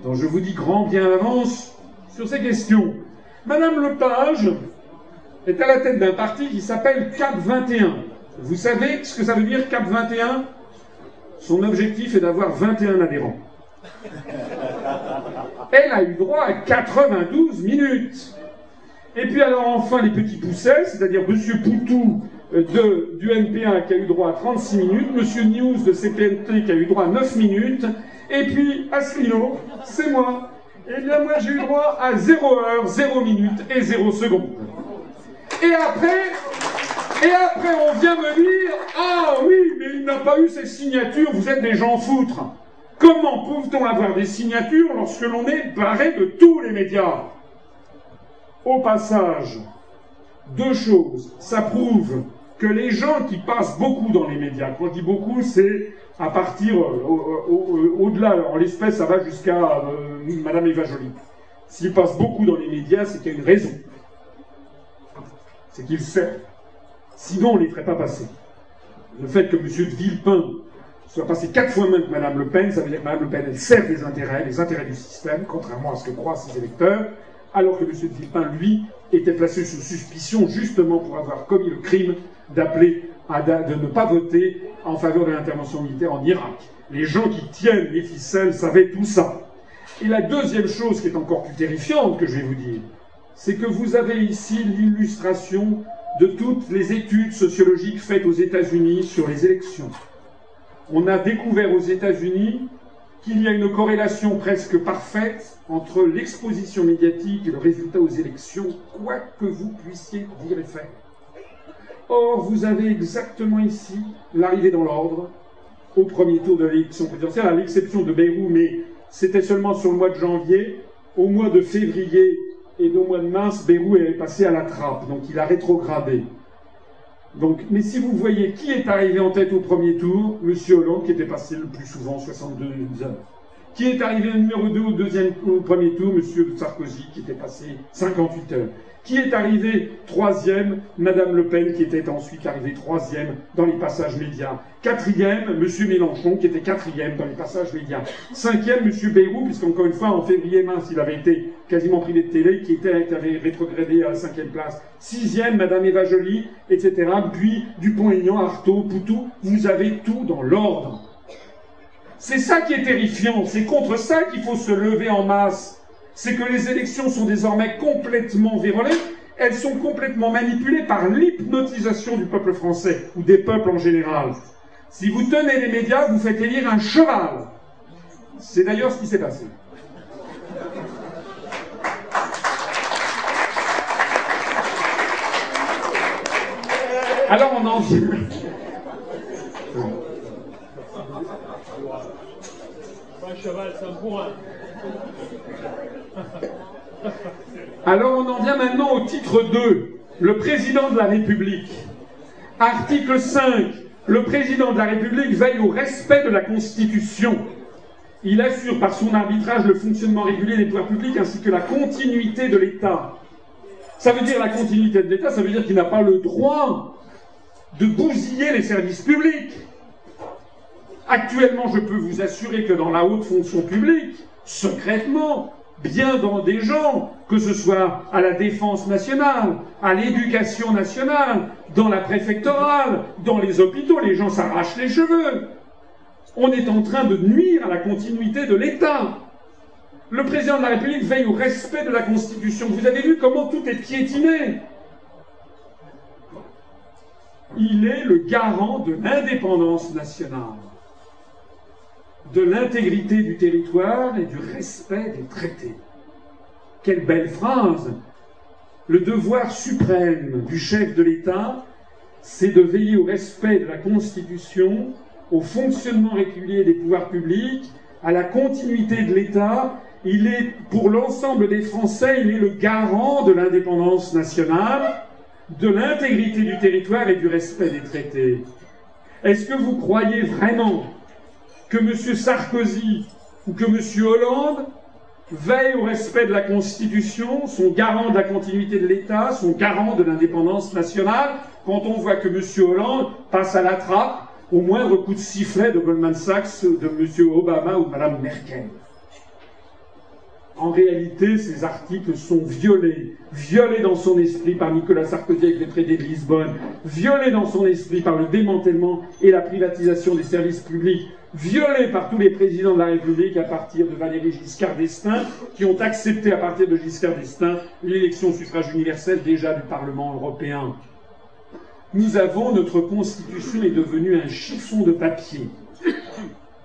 Speaker 1: dont je vous dis grand bien à l'avance sur ces questions. Madame Lepage est à la tête d'un parti qui s'appelle CAP 21. Vous savez ce que ça veut dire CAP 21 Son objectif est d'avoir 21 adhérents. Elle a eu droit à 92 minutes. Et puis alors enfin les petits poussets, c'est-à-dire Poutou euh, de, du NPA qui a eu droit à 36 minutes, Monsieur News de CPNT qui a eu droit à 9 minutes, et puis Asselineau, c'est moi. Eh bien moi j'ai eu droit à 0 heure, 0 minutes et 0 secondes. Et après, et après on vient me dire, ah oui, mais il n'a pas eu ses signatures, vous êtes des gens foutres. Comment peut-on avoir des signatures lorsque l'on est barré de tous les médias? Au passage, deux choses. Ça prouve que les gens qui passent beaucoup dans les médias, quand je dis beaucoup, c'est à partir euh, au-delà, en l'espèce, ça va jusqu'à euh, Madame Eva Joly. S'ils passent beaucoup dans les médias, c'est qu'il y a une raison. C'est qu'ils servent. Sinon, on ne les ferait pas passer. Le fait que M. de Villepin soit passé quatre fois moins que Mme Le Pen, ça veut dire que Mme Le Pen, elle sert les intérêts, les intérêts du système, contrairement à ce que croient ses électeurs, alors que M. Villepin, lui, était placé sous suspicion justement pour avoir commis le crime d'appeler à de ne pas voter en faveur de l'intervention militaire en Irak. Les gens qui tiennent les ficelles savaient tout ça. Et la deuxième chose qui est encore plus terrifiante que je vais vous dire, c'est que vous avez ici l'illustration de toutes les études sociologiques faites aux États-Unis sur les élections. On a découvert aux États-Unis qu'il y a une corrélation presque parfaite entre l'exposition médiatique et le résultat aux élections, quoi que vous puissiez dire et faire. Or, vous avez exactement ici l'arrivée dans l'ordre au premier tour de l'élection présidentielle, à l'exception de Beyrouth, mais c'était seulement sur le mois de janvier. Au mois de février et au mois de mars, Beyrouth est passé à la trappe, donc il a rétrogradé. Donc, mais si vous voyez qui est arrivé en tête au premier tour, M. Hollande, qui était passé le plus souvent, 62 heures. Qui est arrivé numéro 2 au, deuxième, au premier tour M. Sarkozy, qui était passé 58 heures. Qui est arrivé troisième? Madame Le Pen, qui était ensuite arrivée troisième dans les passages médias. Quatrième, M. Mélenchon, qui était quatrième dans les passages médias. Cinquième, M. Bayrou, puisqu'encore une fois, en février-mars, il avait été quasiment privé de télé, qui, était, avait rétrogradé à la cinquième place. Sixième, Madame Eva Joly, etc. Puis Dupont-Aignan, Artaud, Poutou. Vous avez tout dans l'ordre. C'est ça qui est terrifiant. C'est contre ça qu'il faut se lever en masse c'est que les élections sont désormais complètement vérolées, elles sont complètement manipulées par l'hypnotisation du peuple français, ou des peuples en général. Si vous tenez les médias, vous faites élire un cheval. C'est d'ailleurs ce qui s'est passé. Alors on en vient. Un cheval, c'est un bourrin. Alors on en vient maintenant au titre 2, le président de la République. Article 5, le président de la République veille au respect de la Constitution. Il assure par son arbitrage le fonctionnement régulier des pouvoirs publics ainsi que la continuité de l'État. Ça veut dire la continuité de l'État, ça veut dire qu'il n'a pas le droit de bousiller les services publics. Actuellement, je peux vous assurer que dans la haute fonction publique, secrètement, bien dans des gens, que ce soit à la défense nationale, à l'éducation nationale, dans la préfectorale, dans les hôpitaux, les gens s'arrachent les cheveux. On est en train de nuire à la continuité de l'État. Le président de la République veille au respect de la Constitution. Vous avez vu comment tout est piétiné. Il est le garant de l'indépendance nationale de l'intégrité du territoire et du respect des traités. Quelle belle phrase Le devoir suprême du chef de l'État, c'est de veiller au respect de la Constitution, au fonctionnement régulier des pouvoirs publics, à la continuité de l'État. Il est, pour l'ensemble des Français, il est le garant de l'indépendance nationale, de l'intégrité du territoire et du respect des traités. Est-ce que vous croyez vraiment que M. Sarkozy ou que M. Hollande veillent au respect de la Constitution, sont garants de la continuité de l'État, sont garants de l'indépendance nationale, quand on voit que M. Hollande passe à la trappe au moindre coup de sifflet de Goldman Sachs, de M. Obama ou de Mme Merkel. En réalité, ces articles sont violés, violés dans son esprit par Nicolas Sarkozy avec le traité de Lisbonne, violés dans son esprit par le démantèlement et la privatisation des services publics, violés par tous les présidents de la République à partir de Valéry Giscard d'Estaing, qui ont accepté à partir de Giscard d'Estaing l'élection au suffrage universel déjà du Parlement européen. Nous avons, notre constitution est devenue un chiffon de papier.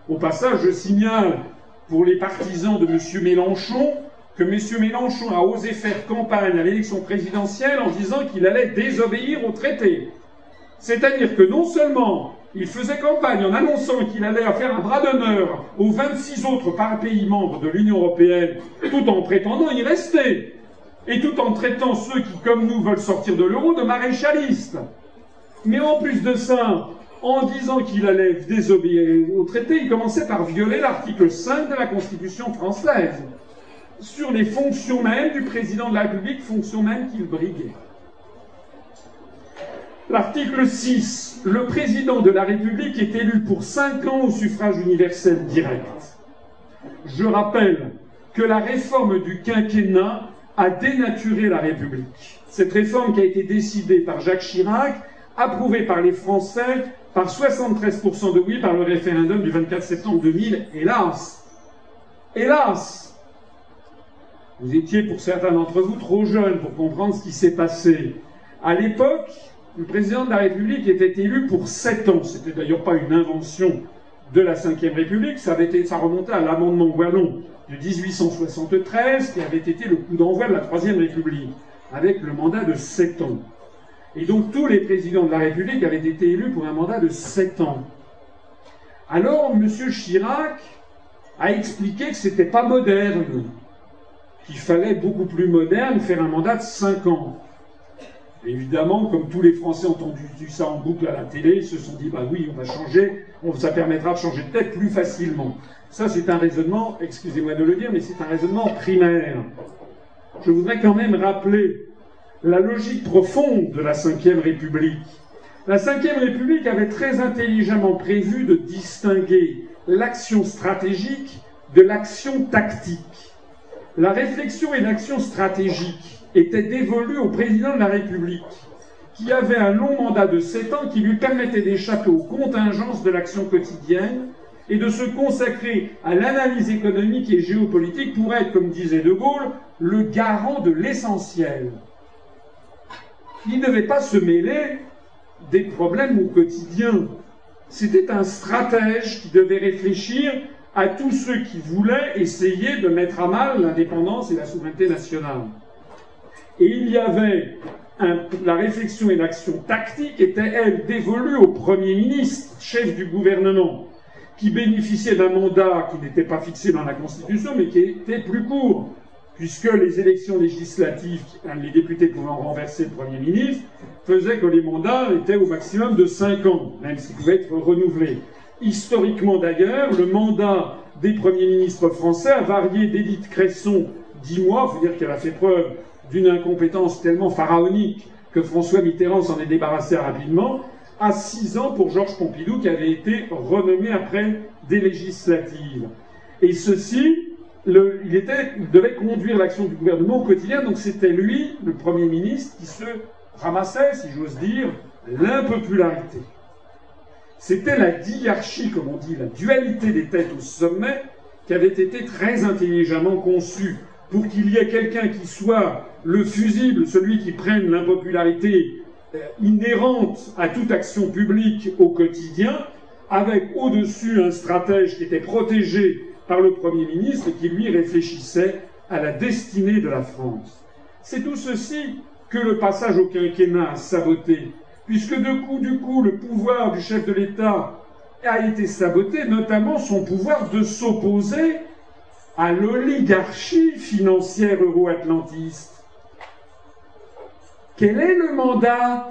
Speaker 1: Au passage, je signale pour les partisans de M. Mélenchon que M. Mélenchon a osé faire campagne à l'élection présidentielle en disant qu'il allait désobéir au traité. C'est-à-dire que non seulement il faisait campagne en annonçant qu'il allait faire un bras d'honneur aux 26 autres pays membres de l'Union européenne, tout en prétendant y rester, et tout en traitant ceux qui, comme nous, veulent sortir de l'euro de maréchalistes. Mais en plus de ça, en disant qu'il allait désobéir au traité, il commençait par violer l'article 5 de la Constitution française sur les fonctions mêmes du président de la République, fonctions mêmes qu'il briguait. L'article 6, le président de la République est élu pour 5 ans au suffrage universel direct. Je rappelle que la réforme du quinquennat a dénaturé la République. Cette réforme qui a été décidée par Jacques Chirac, approuvée par les Français, par 73% de oui par le référendum du 24 septembre 2000, hélas. Hélas. Vous étiez, pour certains d'entre vous, trop jeunes pour comprendre ce qui s'est passé. À l'époque, le président de la République était élu pour sept ans. C'était d'ailleurs pas une invention de la Ve République, ça, avait été, ça remontait à l'amendement Wallon de 1873, qui avait été le coup d'envoi de la Troisième République, avec le mandat de sept ans. Et donc tous les présidents de la République avaient été élus pour un mandat de sept ans. Alors M. Chirac a expliqué que c'était pas moderne, qu'il fallait beaucoup plus moderne faire un mandat de cinq ans. Évidemment, comme tous les Français ont entendu ça en boucle à la télé, ils se sont dit, bah oui, on va changer, ça permettra de changer de tête plus facilement. Ça, c'est un raisonnement, excusez-moi de le dire, mais c'est un raisonnement primaire. Je voudrais quand même rappeler la logique profonde de la Ve République. La Ve République avait très intelligemment prévu de distinguer l'action stratégique de l'action tactique. La réflexion et l'action stratégique était dévolu au président de la République, qui avait un long mandat de sept ans qui lui permettait d'échapper aux contingences de l'action quotidienne et de se consacrer à l'analyse économique et géopolitique pour être, comme disait De Gaulle, le garant de l'essentiel. Il ne devait pas se mêler des problèmes au quotidien. C'était un stratège qui devait réfléchir à tous ceux qui voulaient essayer de mettre à mal l'indépendance et la souveraineté nationale. Et il y avait la réflexion et l'action tactique étaient, elles, dévolues au Premier ministre, chef du gouvernement, qui bénéficiait d'un mandat qui n'était pas fixé dans la Constitution, mais qui était plus court, puisque les élections législatives, les députés pouvant renverser le Premier ministre, faisaient que les mandats étaient au maximum de cinq ans, même s'ils pouvaient être renouvelés. Historiquement d'ailleurs, le mandat des premiers ministres français a varié d'Édith Cresson dix mois, il faut dire qu'elle a fait preuve d'une incompétence tellement pharaonique que François Mitterrand s'en est débarrassé rapidement, à six ans pour Georges Pompidou qui avait été renommé après des législatives. Et ceci, il, devait conduire l'action du gouvernement au quotidien, donc c'était lui, le Premier ministre, qui se ramassait, si j'ose dire, l'impopularité. C'était la diarchie, comme on dit, la dualité des têtes au sommet, qui avait été très intelligemment conçue pour qu'il y ait quelqu'un qui soit le fusible, celui qui prenne l'impopularité euh, inhérente à toute action publique au quotidien, avec au-dessus un stratège qui était protégé par le Premier ministre et qui lui réfléchissait à la destinée de la France. C'est tout ceci que le passage au quinquennat a saboté, puisque de coup du coup le pouvoir du chef de l'État a été saboté, notamment son pouvoir de s'opposer à l'oligarchie financière euro-atlantiste. Quel est le mandat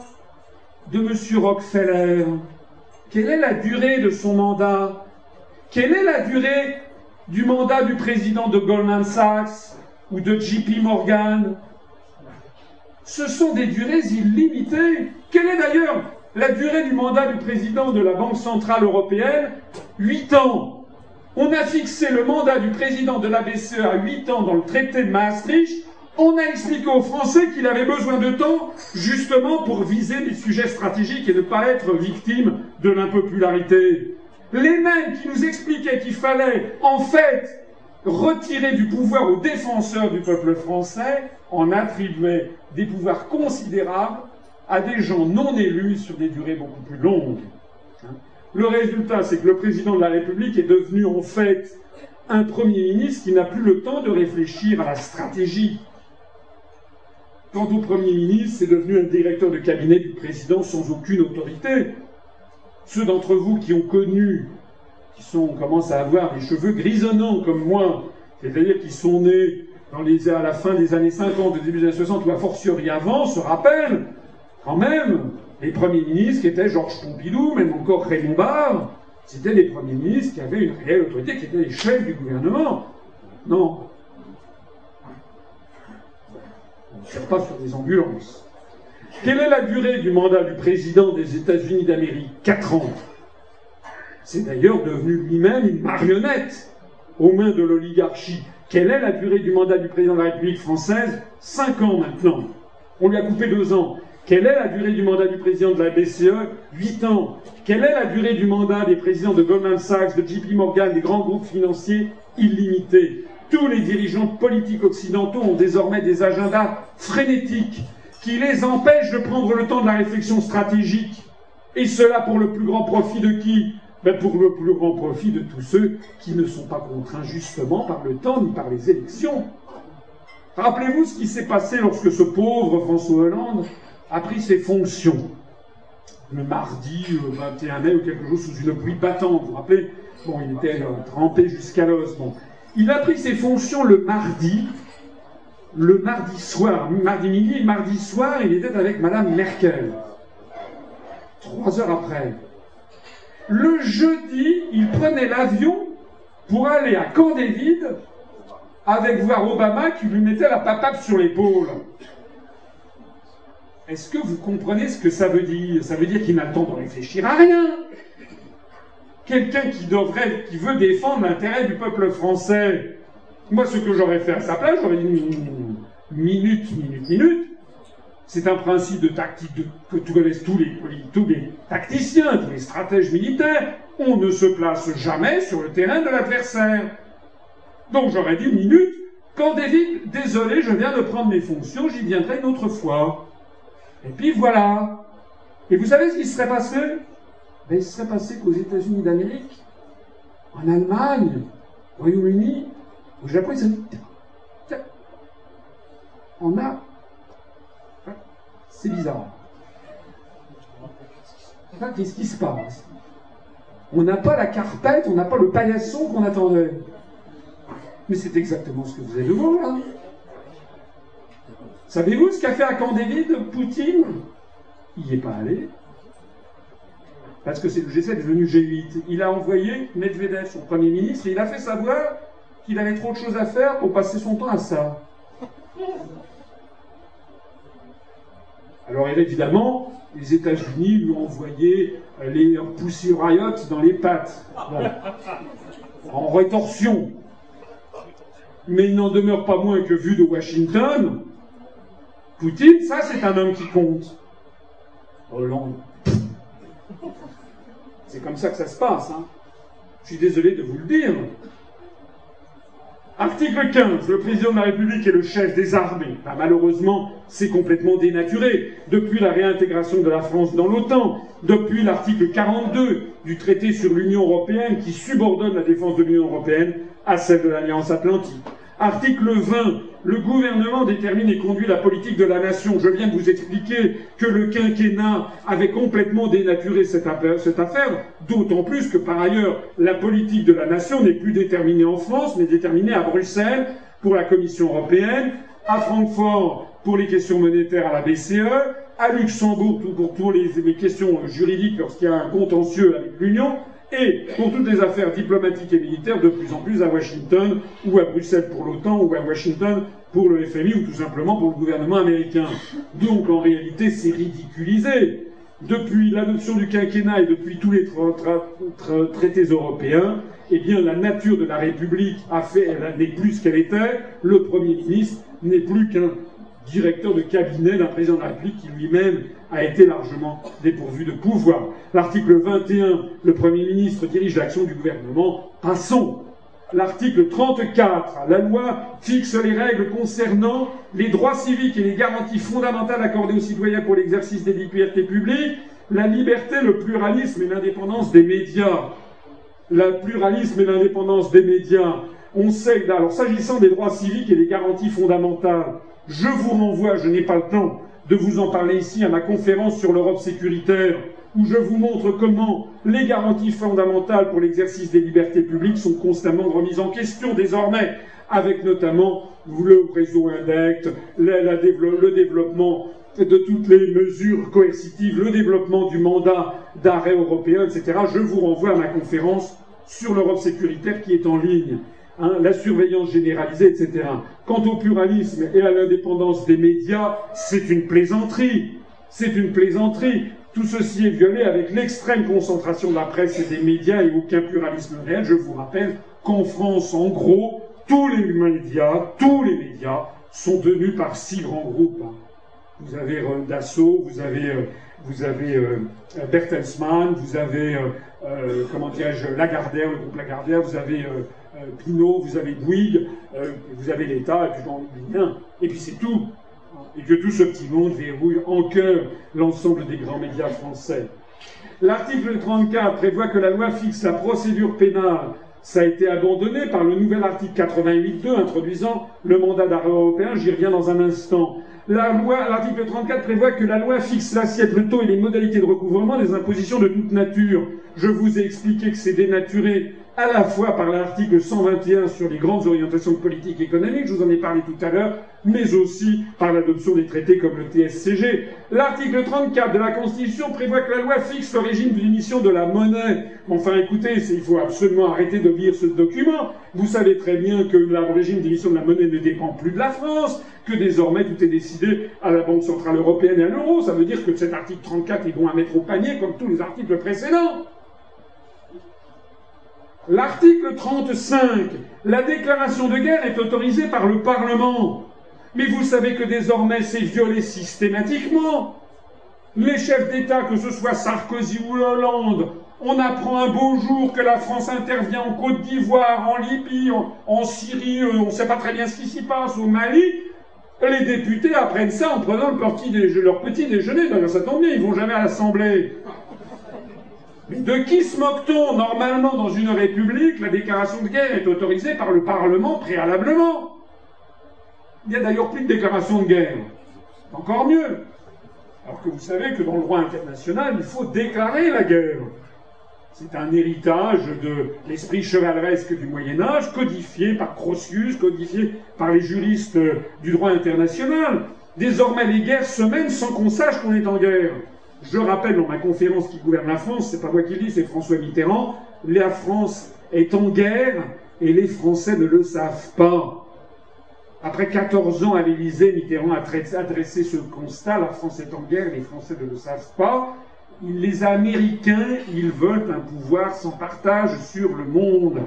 Speaker 1: de M. Rockefeller? Quelle est la durée de son mandat? Quelle est la durée du mandat du président de Goldman Sachs ou de JP Morgan? Ce sont des durées illimitées. Quelle est d'ailleurs la durée du mandat du président de la Banque Centrale Européenne? Huit ans. On a fixé le mandat du président de la BCE à 8 ans dans le traité de Maastricht. On a expliqué aux Français qu'il avait besoin de temps justement pour viser des sujets stratégiques et ne pas être victime de l'impopularité. Les mêmes qui nous expliquaient qu'il fallait en fait retirer du pouvoir aux défenseurs du peuple français en attribuaient des pouvoirs considérables à des gens non élus sur des durées beaucoup plus longues. Le résultat, c'est que le président de la République est devenu en fait un Premier ministre qui n'a plus le temps de réfléchir à la stratégie. Quant au Premier ministre, c'est devenu un directeur de cabinet du président sans aucune autorité. Ceux d'entre vous qui ont connu, qui sont, commencent à avoir des cheveux grisonnants comme moi, c'est-à-dire qui sont nés à la fin des années 50, au début des années 60 ou a fortiori avant, se rappellent quand même les premiers ministres qui étaient Georges Pompidou, même encore Raymond Barre, c'était les premiers ministres qui avaient une réelle autorité, qui étaient les chefs du gouvernement. Non. On ne tire pas sur des ambulances. Quelle est la durée du mandat du président des États-Unis d'Amérique? Quatre ans. C'est d'ailleurs devenu lui-même une marionnette aux mains de l'oligarchie. Quelle est la durée du mandat du président de la République française? Cinq ans maintenant. On lui a coupé deux ans. Quelle est la durée du mandat du président de la BCE 8 ans. Quelle est la durée du mandat des présidents de Goldman Sachs, de JP Morgan, des grands groupes financiers illimités? Tous les dirigeants politiques occidentaux ont désormais des agendas frénétiques qui les empêchent de prendre le temps de la réflexion stratégique. Et cela pour le plus grand profit de qui? Ben Pour le plus grand profit de tous ceux qui ne sont pas contraints justement par le temps ni par les élections. Rappelez-vous ce qui s'est passé lorsque ce pauvre François Hollande a pris ses fonctions le mardi 21 euh, mai ou quelque chose sous une pluie battante. Vous vous rappelez? Bon, il était euh, trempé jusqu'à l'os. Il a pris ses fonctions le mardi, le mardi soir, mardi midi, mardi soir, il était avec Madame Merkel. Trois heures après. Le jeudi, il prenait l'avion pour aller à Camp David avec voir Obama qui lui mettait la patate sur l'épaule. Est-ce que vous comprenez ce que ça veut dire? Ça veut dire qu'il n'a le temps de réfléchir à rien. Quelqu'un qui devrait, qui veut défendre l'intérêt du peuple français. Moi, ce que j'aurais fait à sa place, j'aurais dit minute, minute, minute. C'est un principe de tactique que tous les, tous les tacticiens, tous les stratèges militaires. On ne se place jamais sur le terrain de l'adversaire. Donc j'aurais dit minute. Quand David, désolé, je viens de prendre mes fonctions, j'y viendrai une autre fois. Et puis voilà. Et vous savez ce qui serait passé? Ben, Il serait passé qu'aux États-Unis d'Amérique, en Allemagne, au Royaume-Uni, au Japon, ils se dit on a. C'est bizarre. Qu'est-ce qui se passe? On n'a pas la carpette, on n'a pas le paillasson qu'on attendait. Mais c'est exactement ce que vous avez voir là. Savez-vous ce qu'a fait à Camp Poutine? Il n'y est pas allé. Parce que c'est le G7 devenu G8. Il a envoyé Medvedev, son Premier ministre, et il a fait savoir qu'il avait trop de choses à faire pour passer son temps à ça. Alors évidemment, les États-Unis lui ont envoyé les Pussy Riot dans les pattes. En rétorsion. Mais il n'en demeure pas moins que vu de Washington, Poutine, ça c'est un homme qui compte. Hollande. C'est comme ça que ça se passe. Hein. Je suis désolé de vous le dire. Article 15. Le président de la République est le chef des armées. Bah, malheureusement, c'est complètement dénaturé. Depuis la réintégration de la France dans l'OTAN, depuis l'article 42 du traité sur l'Union européenne qui subordonne la défense de l'Union européenne à celle de l'Alliance atlantique. Article 20. Le gouvernement détermine et conduit la politique de la nation. Je viens de vous expliquer que le quinquennat avait complètement dénaturé cette affaire, d'autant plus que par ailleurs, la politique de la nation n'est plus déterminée en France, mais déterminée à Bruxelles pour la Commission européenne, à Francfort pour les questions monétaires à la BCE, à Luxembourg pour, toutes les questions juridiques lorsqu'il y a un contentieux avec l'Union, et pour toutes les affaires diplomatiques et militaires de plus en plus à Washington ou à Bruxelles pour l'OTAN ou à Washington pour le FMI ou tout simplement pour le gouvernement américain. Donc en réalité c'est ridiculisé. Depuis l'adoption du quinquennat et depuis tous les traités européens, eh bien la nature de la République a fait, n'est plus ce qu'elle était. Le Premier ministre n'est plus qu'un directeur de cabinet d'un président de la République qui lui-même a été largement dépourvu de pouvoir. L'article 21, le Premier ministre dirige l'action du gouvernement. Passons. L'article 34, la loi fixe les règles concernant les droits civiques et les garanties fondamentales accordées aux citoyens pour l'exercice des libertés publiques, la liberté, le pluralisme et l'indépendance des médias. Le pluralisme et l'indépendance des médias. On sait, alors s'agissant des droits civiques et des garanties fondamentales, je vous renvoie, je n'ai pas le temps de vous en parler ici, à ma conférence sur l'Europe sécuritaire, où je vous montre comment les garanties fondamentales pour l'exercice des libertés publiques sont constamment remises en question désormais, avec notamment le réseau INDECT, le développement de toutes les mesures coercitives, le développement du mandat d'arrêt européen, etc. Je vous renvoie à ma conférence sur l'Europe sécuritaire qui est en ligne. Hein, la surveillance généralisée, etc. Quant au pluralisme et à l'indépendance des médias, c'est une plaisanterie. C'est une plaisanterie. Tout ceci est violé avec l'extrême concentration de la presse et des médias et aucun pluralisme réel. Je vous rappelle qu'en France, en gros, tous les médias, tous les médias sont tenus par six grands groupes. Vous avez euh, Dassault, vous avez, euh, vous avez euh, Bertelsmann, vous avez, comment dirais-je, Lagardère, le groupe Lagardère, vous avez Pinot, vous avez Bouygues, euh, vous avez l'État, et puis oublie un. Et puis c'est tout. Et que tout ce petit monde verrouille en cœur l'ensemble des grands médias français. L'article 34 prévoit que la loi fixe la procédure pénale. Ça a été abandonné par le nouvel article 88.2 introduisant le mandat d'arrêt européen. J'y reviens dans un instant. L'article 34 prévoit que la loi fixe l'assiette, le taux et les modalités de recouvrement des impositions de toute nature. Je vous ai expliqué que c'est dénaturé à la fois par l'article 121 sur les grandes orientations de politique économique, je vous en ai parlé tout à l'heure, mais aussi par l'adoption des traités comme le TSCG. L'article 34 de la Constitution prévoit que la loi fixe le régime de de la monnaie. Enfin, écoutez, il faut absolument arrêter de lire ce document. Vous savez très bien que le régime d'émission de la monnaie ne dépend plus de la France, que désormais tout est décidé à la Banque Centrale Européenne et à l'euro. Ça veut dire que cet article 34 est bon à mettre au panier comme tous les articles précédents. L'article 35, la déclaration de guerre est autorisée par le Parlement. Mais vous savez que désormais c'est violé systématiquement. Les chefs d'État, que ce soit Sarkozy ou Hollande, on apprend un beau jour que la France intervient en Côte d'Ivoire, en Libye, en, Syrie, euh, on ne sait pas très bien ce qui s'y passe, au Mali. Les députés apprennent ça en prenant leur petit déjeuner. D'ailleurs, ça tombe bien, ils vont jamais à l'Assemblée. De qui se moque-t-on Normalement, dans une république, la déclaration de guerre est autorisée par le Parlement préalablement. Il n'y a d'ailleurs plus de déclaration de guerre. Encore mieux. Alors que vous savez que dans le droit international, il faut déclarer la guerre. C'est un héritage de l'esprit chevaleresque du Moyen Âge, codifié par Crossius, codifié par les juristes du droit international. Désormais, les guerres se mènent sans qu'on sache qu'on est en guerre. Je rappelle dans ma conférence qui gouverne la France, c'est pas moi qui le dis, c'est François Mitterrand, la France est en guerre et les Français ne le savent pas. Après 14 ans à l'Élysée, Mitterrand a adressé ce constat, la France est en guerre, les Français ne le savent pas. Les Américains, ils veulent un pouvoir sans partage sur le monde.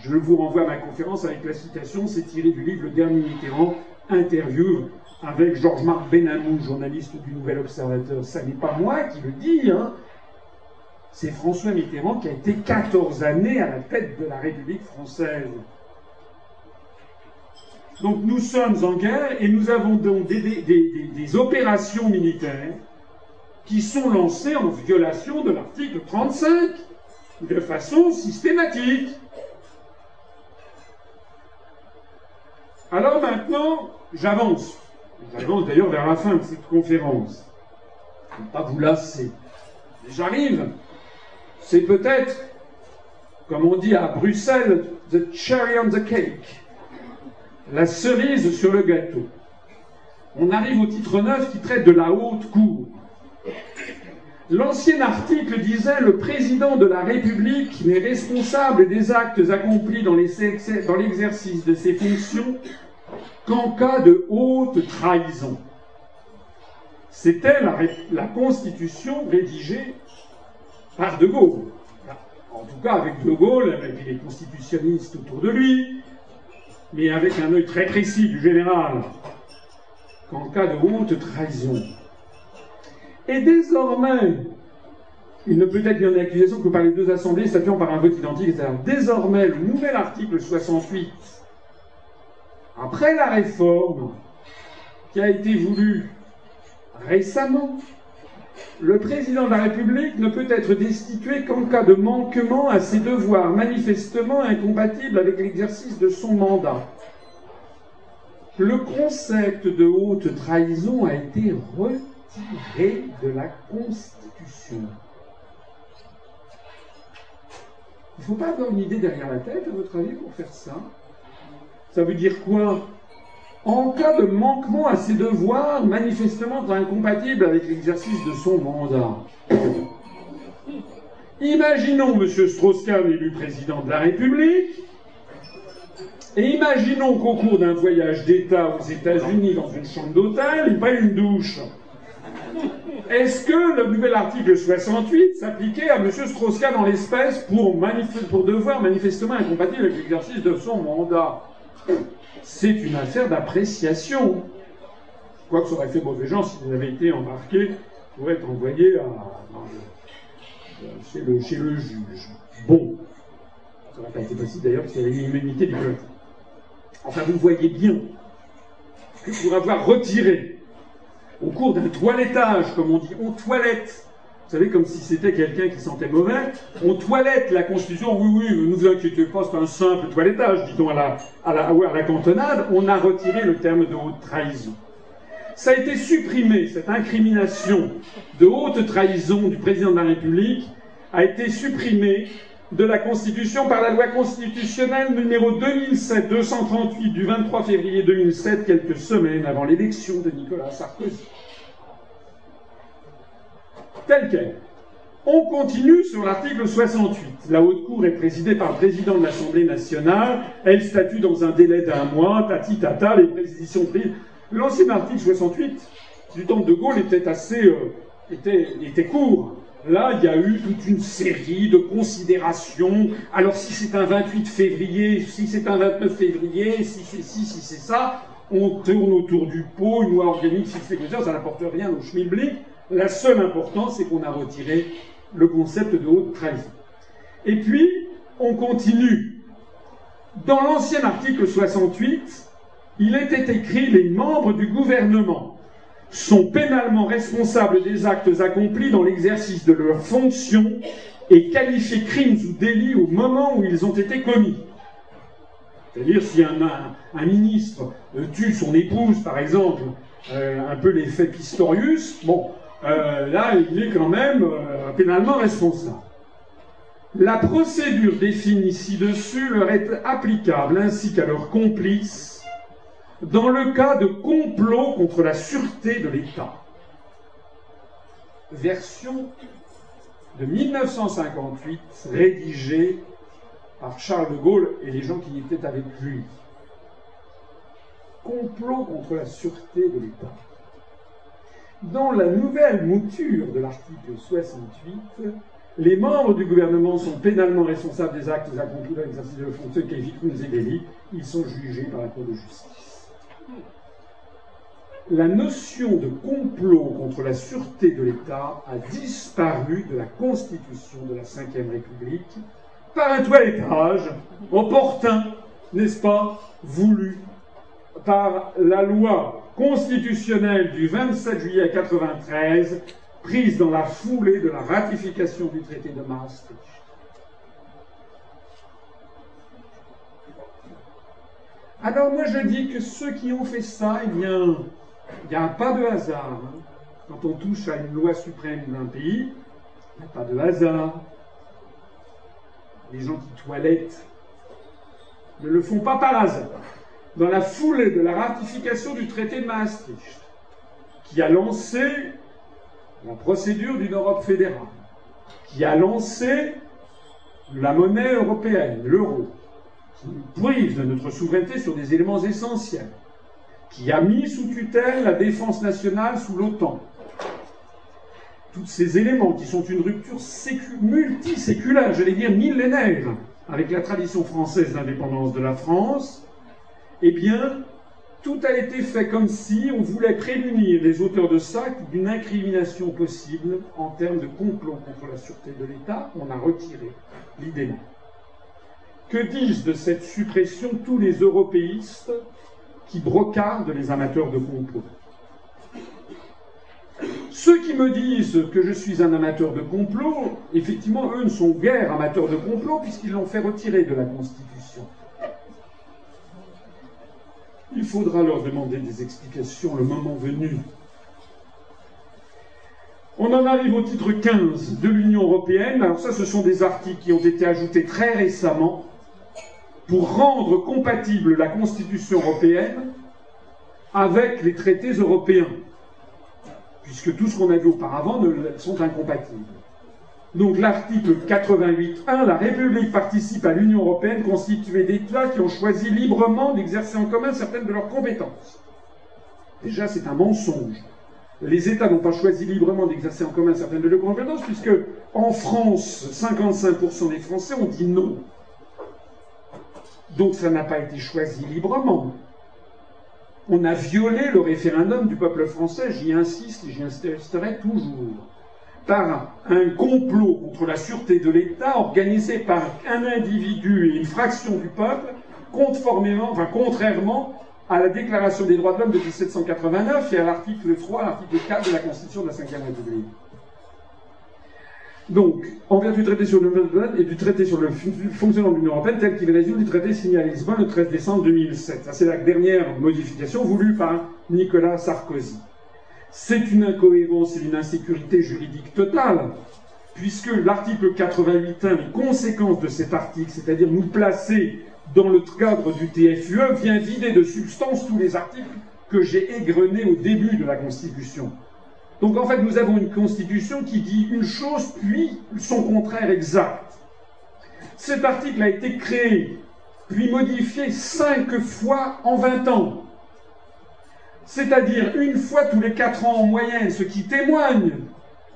Speaker 1: Je vous renvoie à ma conférence avec la citation, c'est tiré du livre Le dernier Mitterrand, interview avec Georges-Marc Benamou, journaliste du Nouvel Observateur. Ça n'est pas moi qui le dis, hein. C'est François Mitterrand qui a été 14 années à la tête de la République française. Donc nous sommes en guerre et nous avons donc des, des opérations militaires qui sont lancées en violation de l'article 35 de façon systématique. Alors maintenant, j'avance. J'avance d'ailleurs vers la fin de cette conférence. ne pas vous lasser. J'arrive. C'est peut-être, comme on dit à Bruxelles, the cherry on the cake. La cerise sur le gâteau. On arrive au titre 9 qui traite de la haute cour. L'ancien article disait le président de la République n'est responsable des actes accomplis dans l'exercice de ses fonctions qu'en cas de haute trahison. C'était la, constitution rédigée par De Gaulle. En tout cas, avec De Gaulle, avec les constitutionnistes autour de lui, mais avec un œil très précis du général, qu'en cas de haute trahison. Et désormais, il ne peut être mis en accusation que par les deux assemblées statuant par un vote identique, etc. Désormais, le nouvel article 68 après la réforme qui a été voulue récemment, le président de la République ne peut être destitué qu'en cas de manquement à ses devoirs manifestement incompatibles avec l'exercice de son mandat. Le concept de haute trahison a été retiré de la Constitution. Il ne faut pas avoir une idée derrière la tête, à votre avis, pour faire ça? Ça veut dire quoi? En cas de manquement à ses devoirs manifestement incompatibles avec l'exercice de son mandat. Imaginons M. Strauss-Kahn élu président de la République, et imaginons qu'au cours d'un voyage d'État aux États-Unis dans une chambre d'hôtel, il prenne une douche. Est-ce que le nouvel article 68 s'appliquait à M. Strauss-Kahn en l'espèce pour, pour devoir manifestement incompatible avec l'exercice de son mandat? C'est une affaire d'appréciation. Quoi que ça aurait fait mauvais gens s'ils avaient été embarqués pour être envoyés chez, le, juge. Bon. Ça n'aurait pas été possible d'ailleurs parce qu'il y avait une immunité du peuple. Enfin, vous voyez bien que pour avoir retiré, au cours d'un toilettage, comme on dit, on toilette, vous savez, comme si c'était quelqu'un qui sentait mauvais, on toilette la Constitution, oui, oui, ne vous inquiétez pas, c'est un simple toilettage, dit-on à la, à, la, à la cantonade, on a retiré le terme de haute trahison. Ça a été supprimé, cette incrimination de haute trahison du président de la République a été supprimée de la Constitution par la loi constitutionnelle numéro 2007-238 du 23 février 2007, quelques semaines avant l'élection de Nicolas Sarkozy. Tel quel. On continue sur l'article 68. La Haute Cour est présidée par le président de l'Assemblée nationale. Elle statue dans un délai d'un mois, tati tata, les présiditions prises. L'ancien article 68 du temps de Gaulle était assez, euh, était, court. Là, il y a eu toute une série de considérations. Alors, si c'est un 28 février, si c'est un 29 février, si c'est ci, si c'est ça, on tourne autour du pot, une loi organique, si c'est ça, ça n'apporte rien au schmilblick. La seule importance, c'est qu'on a retiré le concept de haute trahison. Et puis, on continue. Dans l'ancien article 68, il était écrit les membres du gouvernement sont pénalement responsables des actes accomplis dans l'exercice de leurs fonctions et qualifiés crimes ou délits au moment où ils ont été commis. C'est-à-dire si un, ministre tue son épouse, par exemple, euh, un peu l'effet Pistorius, bon, euh, là, il est quand même pénalement responsable. La procédure définie ci-dessus leur est applicable ainsi qu'à leurs complices dans le cas de complot contre la sûreté de l'État. Version de 1958 rédigée par Charles de Gaulle et les gens qui étaient avec lui. Complot contre la sûreté de l'État. Dans la nouvelle mouture de l'article 68, les membres du gouvernement sont pénalement responsables des actes accomplis dans l'exercice de fonctions qualifient crimes et délits. Ils sont jugés par la Cour de justice la notion de complot contre la sûreté de l'État a disparu de la Constitution de la Ve République par un toilettage opportun, n'est-ce pas, voulu par la loi constitutionnelle du 27 juillet 1993, prise dans la foulée de la ratification du traité de Maastricht. Alors moi je dis que ceux qui ont fait ça, eh bien, il n'y a pas de hasard. Hein. Quand on touche à une loi suprême d'un pays, il n'y a pas de hasard. Les gens qui toilettent ne le font pas par hasard. Dans la foulée de la ratification du traité de Maastricht, qui a lancé la procédure d'une Europe fédérale, qui a lancé la monnaie européenne, l'euro, qui nous prive de notre souveraineté sur des éléments essentiels, qui a mis sous tutelle la défense nationale sous l'OTAN. Tous ces éléments qui sont une rupture multiséculaire, j'allais dire millénaire, avec la tradition française d'indépendance de la France, eh bien, tout a été fait comme si on voulait prémunir les auteurs de ça d'une incrimination possible en termes de complot contre la sûreté de l'État. On a retiré l'idée. Que disent de cette suppression tous les européistes qui brocardent les amateurs de complot? Ceux qui me disent que je suis un amateur de complot, effectivement, eux ne sont guère amateurs de complot puisqu'ils l'ont fait retirer de la Constitution. Il faudra leur demander des explications le moment venu. On en arrive au titre 15 de l'Union européenne. Alors ça, ce sont des articles qui ont été ajoutés très récemment pour rendre compatible la Constitution européenne avec les traités européens, puisque tout ce qu'on a vu auparavant sont incompatibles. Donc l'article 88.1, la République participe à l'Union européenne constituée d'États qui ont choisi librement d'exercer en commun certaines de leurs compétences. Déjà, c'est un mensonge. Les États n'ont pas choisi librement d'exercer en commun certaines de leurs compétences, puisque en France, 55% des Français ont dit non. Donc ça n'a pas été choisi librement. On a violé le référendum du peuple français, j'y insiste et j'y insisterai toujours. Par un complot contre la sûreté de l'État organisé par un individu et une fraction du peuple, conformément, enfin, contrairement à la Déclaration des droits de l'homme de 1789 et à l'article 3, l'article 4 de la Constitution de la Ve République. Donc, en vertu du traité sur le et du traité sur le fonctionnement de l'Union européenne, tel qu'il résulte du traité signé à Lisbonne le 13 décembre 2007. C'est la dernière modification voulue par Nicolas Sarkozy. C'est une incohérence et une insécurité juridique totale, puisque l'article 88.1, les conséquences de cet article, c'est-à-dire nous placer dans le cadre du TFUE, vient vider de substance tous les articles que j'ai égrenés au début de la Constitution. Donc en fait, nous avons une constitution qui dit une chose, puis son contraire exact. Cet article a été créé, puis modifié cinq fois en vingt ans. C'est-à-dire une fois tous les quatre ans en moyenne, ce qui témoigne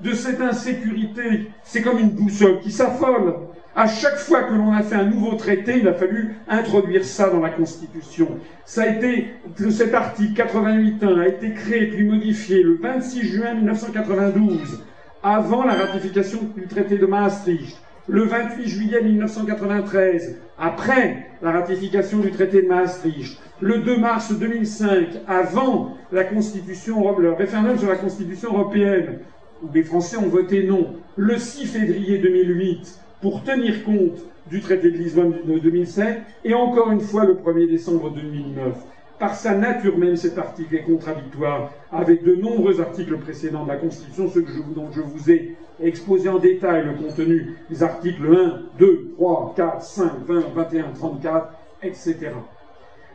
Speaker 1: de cette insécurité. C'est comme une boussole qui s'affole. À chaque fois que l'on a fait un nouveau traité, il a fallu introduire ça dans la Constitution. Ça a été, cet article 88.1 a été créé puis modifié le 26 juin 1992, avant la ratification du traité de Maastricht. Le 28 juillet 1993, après la ratification du traité de Maastricht. Le 2 mars 2005, avant la Constitution, le référendum sur la Constitution européenne, où les Français ont voté non. Le 6 février 2008, pour tenir compte du traité de Lisbonne de 2007, et encore une fois le 1er décembre 2009. Par sa nature même, cet article est contradictoire avec de nombreux articles précédents de la Constitution, ceux dont je vous ai exposé en détail le contenu, les articles 1, 2, 3, 4, 5, 20, 21, 34, etc.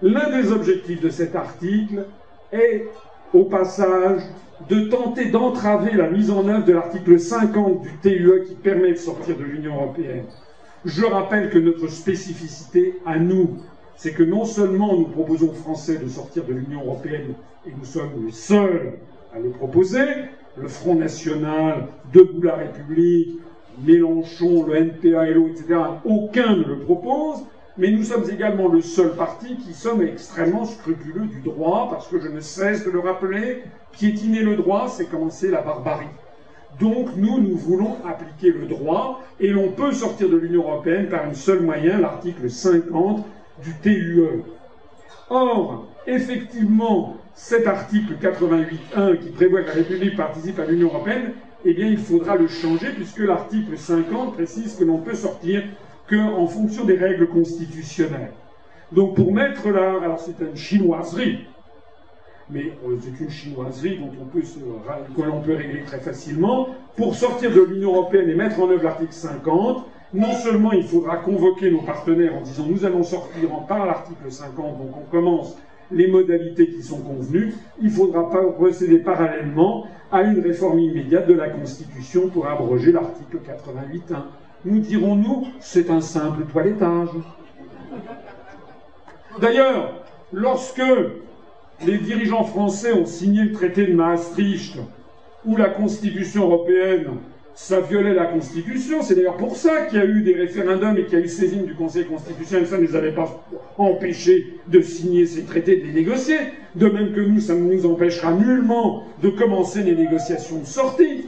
Speaker 1: L'un des objectifs de cet article est, au passage, de tenter d'entraver la mise en œuvre de l'article 50 du TUE qui permet de sortir de l'Union européenne. Je rappelle que notre spécificité à nous, c'est que non seulement nous proposons aux Français de sortir de l'Union européenne, et nous sommes les seuls à le proposer, le Front National, Debout la République, Mélenchon, le NPA, LO, etc., aucun ne le propose, mais nous sommes également le seul parti qui sommes extrêmement scrupuleux du droit, parce que je ne cesse de le rappeler, piétiner le droit, c'est commencer la barbarie. Donc nous, nous voulons appliquer le droit, et l'on peut sortir de l'Union européenne par un seul moyen, l'article 50 du TUE. Or, effectivement, cet article 88.1 qui prévoit que la République participe à l'Union européenne, eh bien, il faudra le changer puisque l'article 50 précise que l'on peut sortir qu'en fonction des règles constitutionnelles. Donc, pour mettre là, alors c'est une chinoiserie, mais euh, c'est une chinoiserie dont on peut se, que l'on peut régler très facilement. Pour sortir de l'Union européenne et mettre en œuvre l'article 50, non seulement il faudra convoquer nos partenaires en disant nous allons sortir en par l'article 50, donc on commence les modalités qui sont convenues, il faudra procéder parallèlement à une réforme immédiate de la Constitution pour abroger l'article 88.1. Nous dirons-nous, c'est un simple toilettage. D'ailleurs, lorsque les dirigeants français ont signé le traité de Maastricht, où la Constitution européenne ça violait la Constitution. C'est d'ailleurs pour ça qu'il y a eu des référendums et qu'il y a eu saisine du Conseil constitutionnel. Ça ne les avait pas empêchés de signer ces traités, de les négocier. De même que nous, ça ne nous empêchera nullement de commencer les négociations de sortie.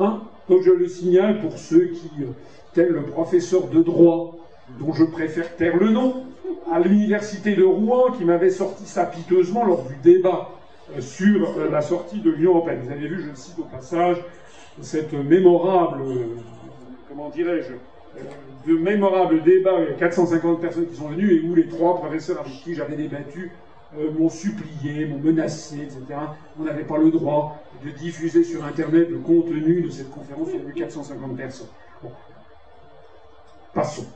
Speaker 1: Hein Donc je le signale pour ceux qui, euh, tel le professeur de droit, dont je préfère taire le nom, à l'université de Rouen, qui m'avait sorti ça piteusement lors du débat euh, sur euh, la sortie de l'Union européenne. Vous avez vu, je cite au passage, cette mémorable, comment dirais-je, de mémorable débat, il y a 450 personnes qui sont venues et où les trois professeurs avec qui j'avais débattu euh, m'ont supplié, m'ont menacé, etc. On n'avait pas le droit de diffuser sur Internet le contenu de cette conférence, il y a eu 450 personnes. Bon. Passons.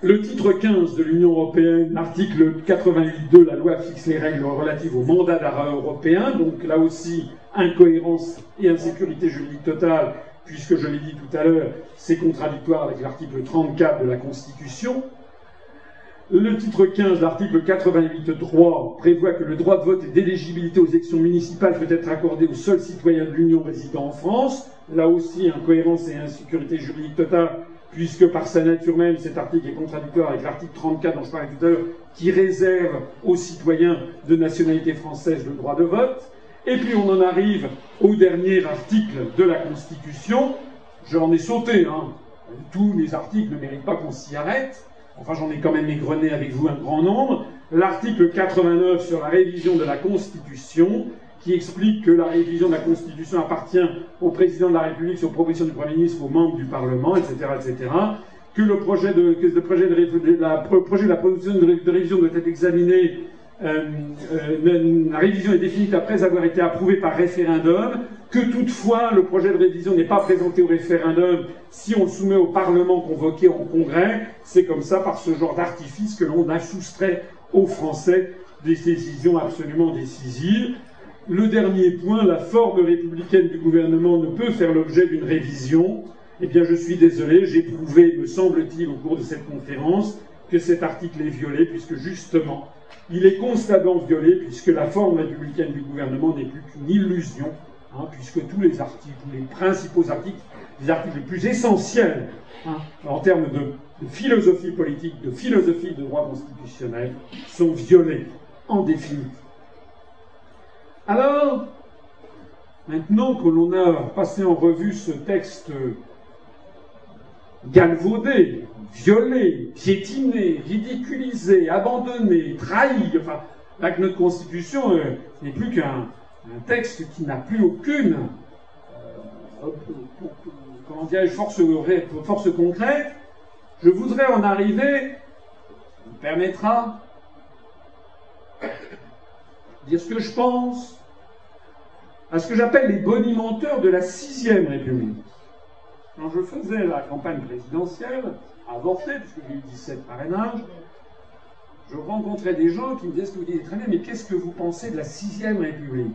Speaker 1: Le titre 15 de l'Union européenne, article 88.2, la loi fixe les règles relatives au mandat d'arrêt européen, donc là aussi incohérence et insécurité juridique totale, puisque je l'ai dit tout à l'heure, c'est contradictoire avec l'article 34 de la Constitution. Le titre 15, l'article 88.3 prévoit que le droit de vote et d'éligibilité aux élections municipales peut être accordé aux seuls citoyens de l'Union résidant en France. Là aussi, incohérence et insécurité juridique totale, puisque par sa nature même, cet article est contradictoire avec l'article 34 dont je parlais tout à l'heure, qui réserve aux citoyens de nationalité française le droit de vote. Et puis on en arrive au dernier article de la Constitution. J'en ai sauté, hein. Tous les articles ne méritent pas qu'on s'y arrête. Enfin, j'en ai quand même égrené avec vous un grand nombre. L'article 89 sur la révision de la Constitution, qui explique que la révision de la Constitution appartient au président de la République sur proposition du Premier ministre, aux membres du Parlement, etc., etc. Que le projet de, projet de la proposition de, révision doit être examiné euh, euh, la révision est définie après avoir été approuvée par référendum, que toutefois le projet de révision n'est pas présenté au référendum si on le soumet au Parlement convoqué en congrès. C'est comme ça, par ce genre d'artifice, que l'on a soustrait aux Français des décisions absolument décisives. Le dernier point, la forme républicaine du gouvernement ne peut faire l'objet d'une révision. Eh bien, je suis désolé, j'ai prouvé, me semble-t-il, au cours de cette conférence, que cet article est violé, puisque justement, il est constamment violé, puisque la forme républicaine du gouvernement n'est plus qu'une illusion, hein, puisque tous les articles, les principaux articles, les articles les plus essentiels hein, en termes de, de philosophie politique, de philosophie de droit constitutionnel, sont violés en définitive. Alors, maintenant que l'on a passé en revue ce texte galvaudé, violé, piétiné, ridiculisé, abandonné, trahi, enfin, que notre Constitution euh, n'est plus qu'un texte qui n'a plus aucune, euh, force, force concrète, je voudrais en arriver, me permettra, dire ce que je pense, à ce que j'appelle les bonimenteurs de la sixième République. Quand je faisais la campagne présidentielle, avortée, puisque j'ai eu 17 parrainages, je rencontrais des gens qui me disaient ce que vous dites très bien, mais qu'est-ce que vous pensez de la sixième République?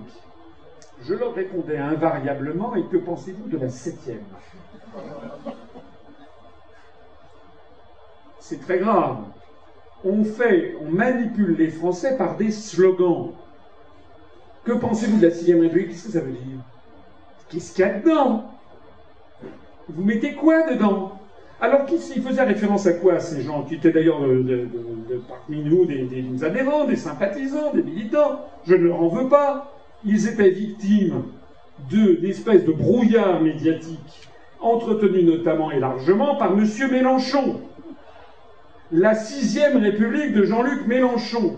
Speaker 1: Je leur répondais invariablement, et que pensez-vous de la septième? C'est très grave. On fait, on manipule les Français par des slogans. Que pensez-vous de la sixième République? Qu'est-ce que ça veut dire? Qu'est-ce qu'il y a dedans? Vous mettez quoi dedans alors qu'ils faisaient référence à quoi ces gens, qui étaient d'ailleurs parmi nous des, adhérents, des sympathisants, des militants? Je ne leur en veux pas. Ils étaient victimes d'espèces de, de brouillard médiatique, entretenu notamment et largement par M. Mélenchon. La sixième République de Jean-Luc Mélenchon,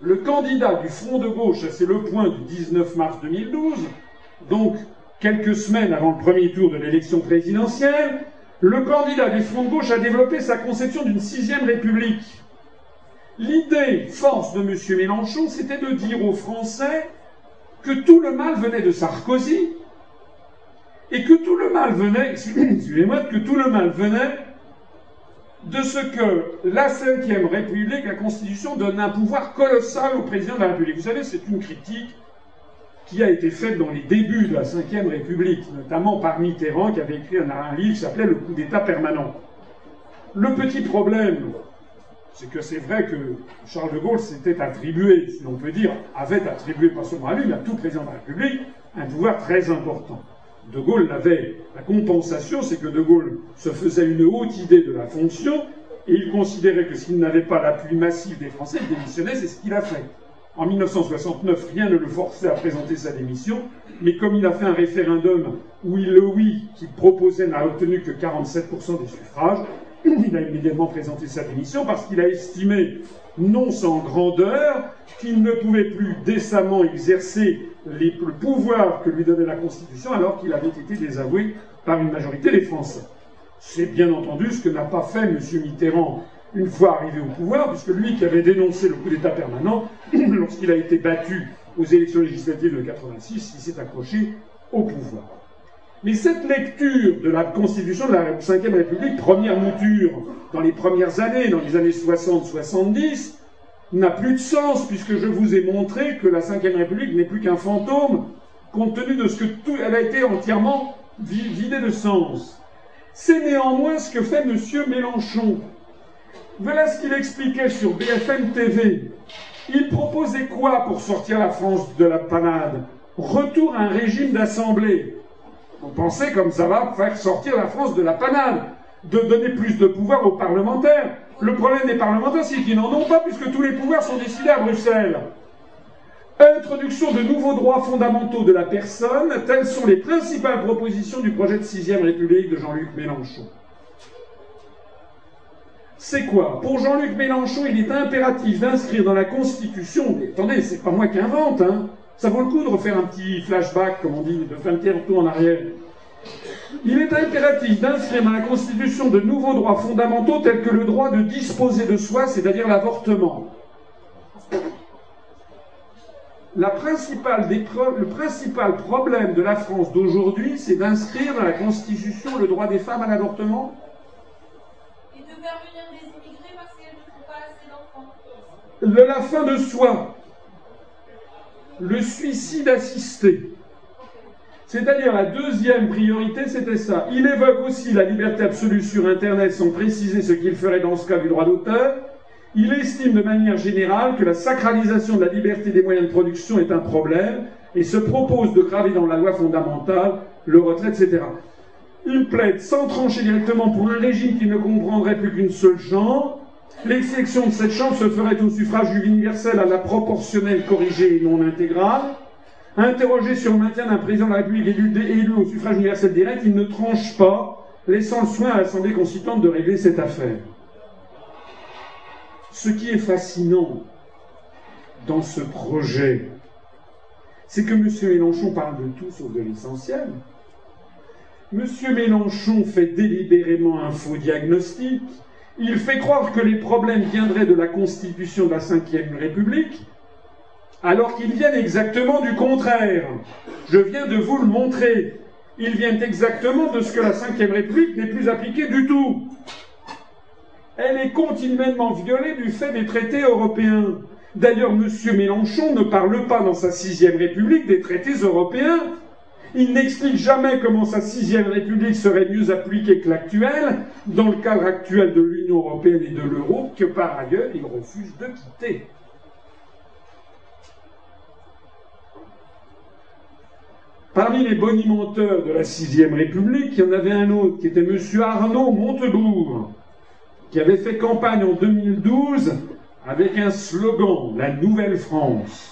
Speaker 1: le candidat du Front de gauche, c'est le point du 19 mars 2012, donc quelques semaines avant le premier tour de l'élection présidentielle, le candidat du Front de gauche a développé sa conception d'une sixième république. L'idée force de M. Mélenchon, c'était de dire aux Français que tout le mal venait de Sarkozy et que tout le mal venait, [clears throat] que tout le mal venait de ce que la Ve République, la Constitution, donne un pouvoir colossal au président de la République. Vous savez, c'est une critique qui a été faite dans les débuts de la Ve République, notamment par Mitterrand, qui avait écrit un, livre qui s'appelait Le coup d'État permanent. Le petit problème, c'est que c'est vrai que Charles de Gaulle s'était attribué, si l'on peut dire, avait attribué, pas seulement à lui, mais à tout président de la République, un pouvoir très important. De Gaulle l'avait. La compensation, c'est que De Gaulle se faisait une haute idée de la fonction et il considérait que s'il n'avait pas l'appui massif des Français, il démissionnait, c'est ce qu'il a fait. En 1969, rien ne le forçait à présenter sa démission, mais comme il a fait un référendum où il, le oui qu'il proposait n'a obtenu que 47% des suffrages, il a immédiatement présenté sa démission parce qu'il a estimé, non sans grandeur, qu'il ne pouvait plus décemment exercer le pouvoir que lui donnait la Constitution alors qu'il avait été désavoué par une majorité des Français. C'est bien entendu ce que n'a pas fait M. Mitterrand une fois arrivé au pouvoir, puisque lui qui avait dénoncé le coup d'État permanent, lorsqu'il a été battu aux élections législatives de 86, il s'est accroché au pouvoir. Mais cette lecture de la Constitution de la Ve République, première mouture dans les premières années, dans les années 60-70, n'a plus de sens, puisque je vous ai montré que la Ve République n'est plus qu'un fantôme, compte tenu de ce que tout, elle a été entièrement vidée de sens. C'est néanmoins ce que fait M. Mélenchon. Voilà ce qu'il expliquait sur BFM TV. Il proposait quoi pour sortir la France de la panade? Retour à un régime d'assemblée. Vous pensez comme ça va faire sortir la France de la panade, de donner plus de pouvoir aux parlementaires. Le problème des parlementaires, c'est qu'ils n'en ont pas, puisque tous les pouvoirs sont décidés à Bruxelles. Introduction de nouveaux droits fondamentaux de la personne, telles sont les principales propositions du projet de sixième République de Jean-Luc Mélenchon. C'est quoi Pour Jean-Luc Mélenchon, il est impératif d'inscrire dans la Constitution, attendez, c'est pas moi qui invente, hein, ça vaut le coup de refaire un petit flashback, comme on dit, de faire un petit retour en arrière. Il est impératif d'inscrire dans la Constitution de nouveaux droits fondamentaux tels que le droit de disposer de soi, c'est-à-dire l'avortement. Le principal problème de la France d'aujourd'hui, c'est d'inscrire dans la Constitution le droit des femmes à l'avortement
Speaker 2: faire venir des immigrés parce qu'elles ne font pas assez d'enfants.
Speaker 1: De la fin de soi. Le suicide assisté. C'est-à-dire la deuxième priorité, c'était ça. Il évoque aussi la liberté absolue sur Internet sans préciser ce qu'il ferait dans ce cas du droit d'auteur. Il estime de manière générale que la sacralisation de la liberté des moyens de production est un problème et se propose de graver dans la loi fondamentale le retrait, etc. Il plaide sans trancher directement pour un régime qui ne comprendrait plus qu'une seule chambre. L'exception de cette chambre se ferait au suffrage universel à la proportionnelle corrigée et non intégrale. Interrogé sur le maintien d'un président de la République élu, élu au suffrage universel direct, il ne tranche pas, laissant le soin à l'Assemblée constituante de régler cette affaire. Ce qui est fascinant dans ce projet, c'est que M. Mélenchon parle de tout sauf de l'essentiel. M. Mélenchon fait délibérément un faux diagnostic. Il fait croire que les problèmes viendraient de la constitution de la Ve République, alors qu'ils viennent exactement du contraire. Je viens de vous le montrer. Ils viennent exactement de ce que la Ve République n'est plus appliquée du tout elle est continuellement violée du fait des traités européens. D'ailleurs, M. Mélenchon ne parle pas dans sa sixième république des traités européens. Il n'explique jamais comment sa sixième république serait mieux appliquée que l'actuelle, dans le cadre actuel de l'Union européenne et de l'euro, que par ailleurs il refuse de quitter. Parmi les bonimenteurs de la sixième république, il y en avait un autre qui était M. Arnaud Montebourg qui avait fait campagne en 2012 avec un slogan, la Nouvelle France.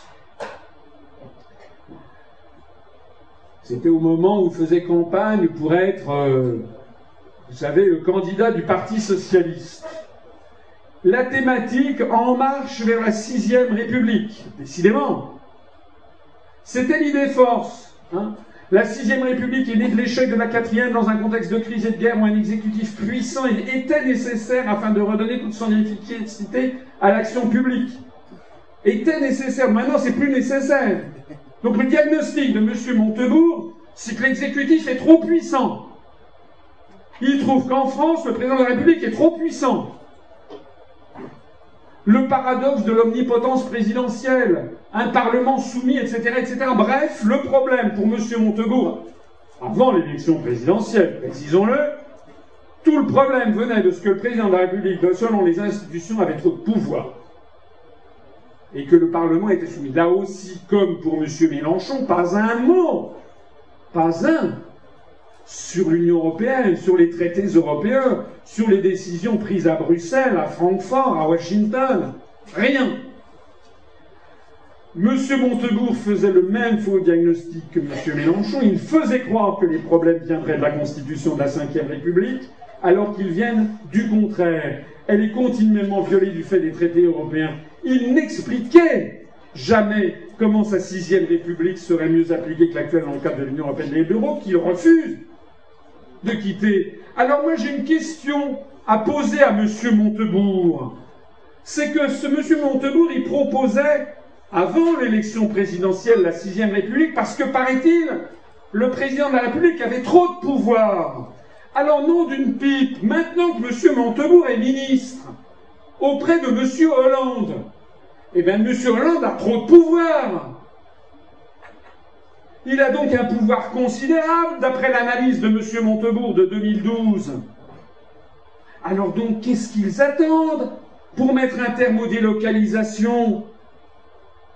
Speaker 1: C'était au moment où faisait campagne pour être, euh, vous savez, le candidat du Parti socialiste. La thématique En marche vers la sixième République, décidément. C'était l'idée force. Hein la sixième République est née de l'échec de la quatrième dans un contexte de crise et de guerre où un exécutif puissant était nécessaire afin de redonner toute son efficacité à l'action publique. Était nécessaire. Maintenant, c'est plus nécessaire. Donc le diagnostic de M. Montebourg, c'est que l'exécutif est trop puissant. Il trouve qu'en France, le président de la République est trop puissant le paradoxe de l'omnipotence présidentielle, un Parlement soumis, etc., etc. Bref, le problème pour M. Montebourg, avant l'élection présidentielle, précisons-le, tout le problème venait de ce que le président de la République, selon les institutions, avait trop de pouvoir. Et que le Parlement était soumis. Là aussi, comme pour M. Mélenchon, pas un mot, pas un, sur l'Union européenne, sur les traités européens, sur les décisions prises à Bruxelles, à Francfort, à Washington. Rien. Monsieur Montebourg faisait le même faux diagnostic que Monsieur Mélenchon. Il faisait croire que les problèmes viendraient de la Constitution de la Ve République, alors qu'ils viennent du contraire. Elle est continuellement violée du fait des traités européens. Il n'expliquait jamais comment sa sixième République serait mieux appliquée que l'actuelle dans le cadre de l'Union européenne et de l'euro, qu'il refuse de quitter. Alors moi j'ai une question à poser à M. Montebourg. C'est que ce M. Montebourg, il proposait, avant l'élection présidentielle, la sixième République, parce que, paraît-il, le président de la République avait trop de pouvoir. Alors, nom d'une pipe, maintenant que M. Montebourg est ministre, auprès de M. Hollande, eh bien, M. Hollande a trop de pouvoir. Il a donc un pouvoir considérable, d'après l'analyse de M. Montebourg de 2012. Alors donc, qu'est-ce qu'ils attendent pour mettre un terme aux délocalisations?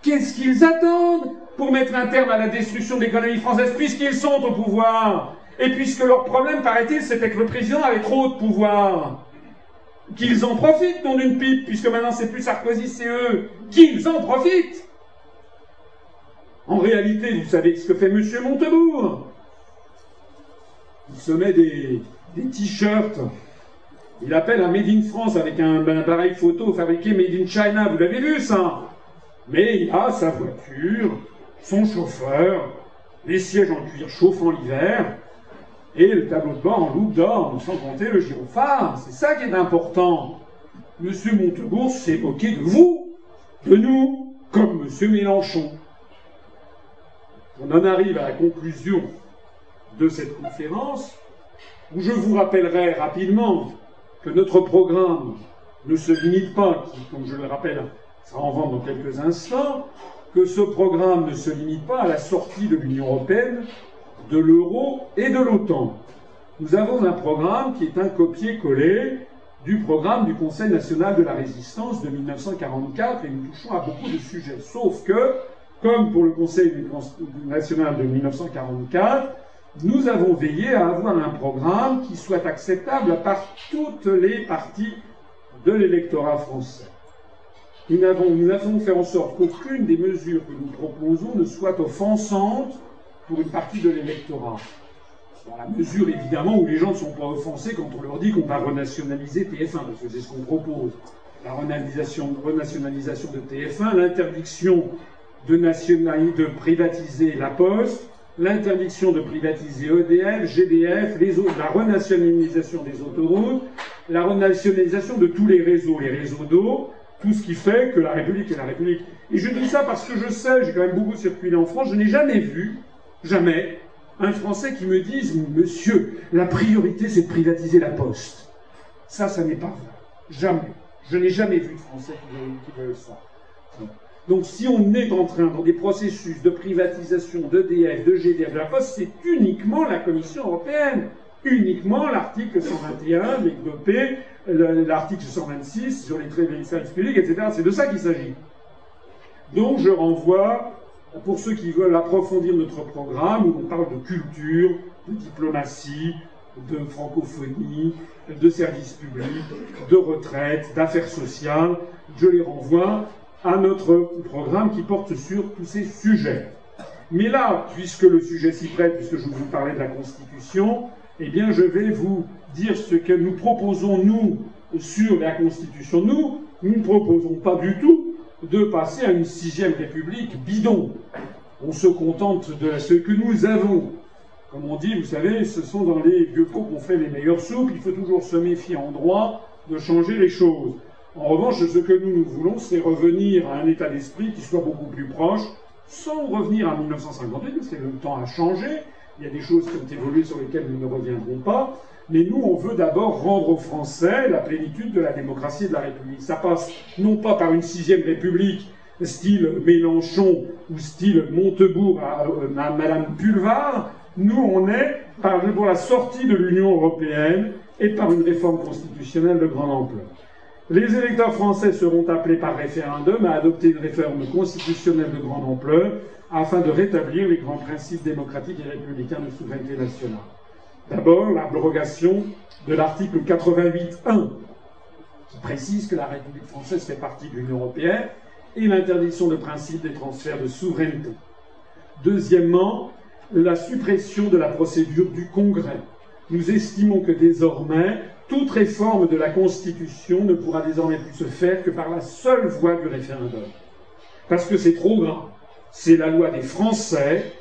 Speaker 1: Qu'est-ce qu'ils attendent pour mettre un terme à la destruction de l'économie française, puisqu'ils sont au pouvoir? Et puisque leur problème, paraît-il, c'était que le président avait trop de pouvoir qu'ils en profitent, non d'une pipe, puisque maintenant c'est plus Sarkozy, c'est eux, qu'ils en profitent En réalité, vous savez ce que fait M. Montebourg Il se met des, t-shirts. Il appelle un Made in France avec un, un appareil photo fabriqué Made in China. Vous l'avez vu ça? Mais il a sa voiture, son chauffeur, les sièges en cuir chauffant l'hiver, et le tableau de bord en loupe d'or, sans compter le gyrophare. C'est ça qui est important. Monsieur Montebourg s'est moqué de vous, de nous, comme Monsieur Mélenchon. On en arrive à la conclusion de cette conférence, où je vous rappellerai rapidement que notre programme ne se limite pas, comme je le rappelle, sera en vente dans quelques instants, que ce programme ne se limite pas à la sortie de l'Union européenne, de l'euro et de l'OTAN. Nous avons un programme qui est un copier-coller du programme du Conseil national de la résistance de 1944 et nous touchons à beaucoup de sujets. Sauf que, comme pour le Conseil national de 1944, nous avons veillé à avoir un programme qui soit acceptable par toutes les parties de l'électorat français. Nous avons, nous avons fait en sorte qu'aucune des mesures que nous proposons ne soit offensante pour une partie de l'électorat. Dans la mesure, évidemment, où les gens ne sont pas offensés quand on leur dit qu'on va renationaliser TF1, parce que c'est ce qu'on propose. La renationalisation, de TF1, l'interdiction de, de privatiser la Poste, l'interdiction de privatiser EDF, GDF, la renationalisation des autoroutes, la renationalisation de tous les réseaux, les réseaux d'eau, tout ce qui fait que la République est la République. Et je dis ça parce que je sais, j'ai quand même beaucoup circulé en France, je n'ai jamais vu, jamais, un Français qui me dise Monsieur, la priorité c'est de privatiser la poste. Ça, ça n'est pas vrai. Jamais. Je n'ai jamais vu de Français qui veulent ça. Donc si on est en train dans des processus de privatisation d'EDF, de GDF, de la Poste, c'est uniquement la Commission européenne, uniquement l'article 121 développé, l'article 126 sur les services publics, etc. C'est de ça qu'il s'agit. Donc je renvoie pour ceux qui veulent approfondir notre programme, où on parle de culture, de diplomatie, de francophonie, de services publics, de retraite, d'affaires sociales, je les renvoie à notre programme qui porte sur tous ces sujets. Mais là, puisque le sujet s'y prête, puisque je vous parlais de la Constitution, eh bien, je vais vous dire ce que nous proposons, nous, sur la Constitution. Nous, nous ne proposons pas du tout de passer à une sixième république bidon. On se contente de ce que nous avons. Comme on dit, vous savez, ce sont dans les vieux pots qu'on fait les meilleures soupes. Il faut toujours se méfier en droit de changer les choses. En revanche, ce que nous, nous voulons, c'est revenir à un état d'esprit qui soit beaucoup plus proche, sans revenir à 1958, parce que le temps a changé. Il y a des choses qui ont évolué sur lesquelles nous ne reviendrons pas. Mais nous, on veut d'abord rendre aux Français la plénitude de la démocratie et de la République. Ça passe non pas par une sixième République, style Mélenchon ou style Montebourg à, Madame Pulvar. Nous, on est pour la sortie de l'Union européenne et par une réforme constitutionnelle de grande ampleur. Les électeurs français seront appelés par référendum à adopter une réforme constitutionnelle de grande ampleur afin de rétablir les grands principes démocratiques et républicains de souveraineté nationale. D'abord, l'abrogation de l'article 88.1, qui précise que la République française fait partie de l'Union européenne, et l'interdiction de principe des transferts de souveraineté. Deuxièmement, la suppression de la procédure du Congrès. Nous estimons que désormais, toute réforme de la Constitution ne pourra désormais plus se faire que par la seule voie du référendum. Parce que c'est trop grave. C'est la loi des Français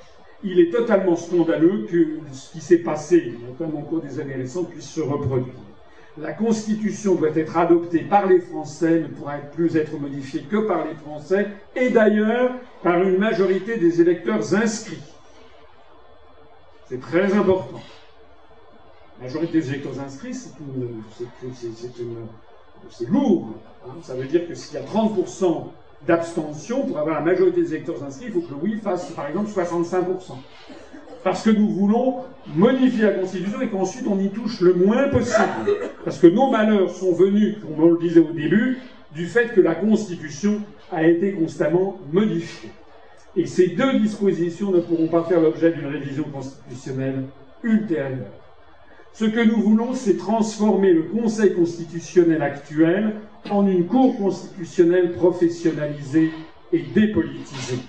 Speaker 1: il est totalement scandaleux que ce qui s'est passé, notamment au cours des années récentes, puisse se reproduire. La Constitution doit être adoptée par les Français, ne pourra plus être modifiée que par les Français, et d'ailleurs par une majorité des électeurs inscrits. C'est très important. La majorité des électeurs inscrits, c'est lourd. Hein. Ça veut dire que s'il y a 30% d'abstention, pour avoir la majorité des électeurs inscrits, il faut que le oui fasse par exemple 65%. Parce que nous voulons modifier la Constitution et qu'ensuite on y touche le moins possible. Parce que nos malheurs sont venus, comme on le disait au début, du fait que la Constitution a été constamment modifiée. Et ces deux dispositions ne pourront pas faire l'objet d'une révision constitutionnelle ultérieure. Ce que nous voulons, c'est transformer le Conseil constitutionnel actuel en une Cour constitutionnelle professionnalisée et dépolitisée.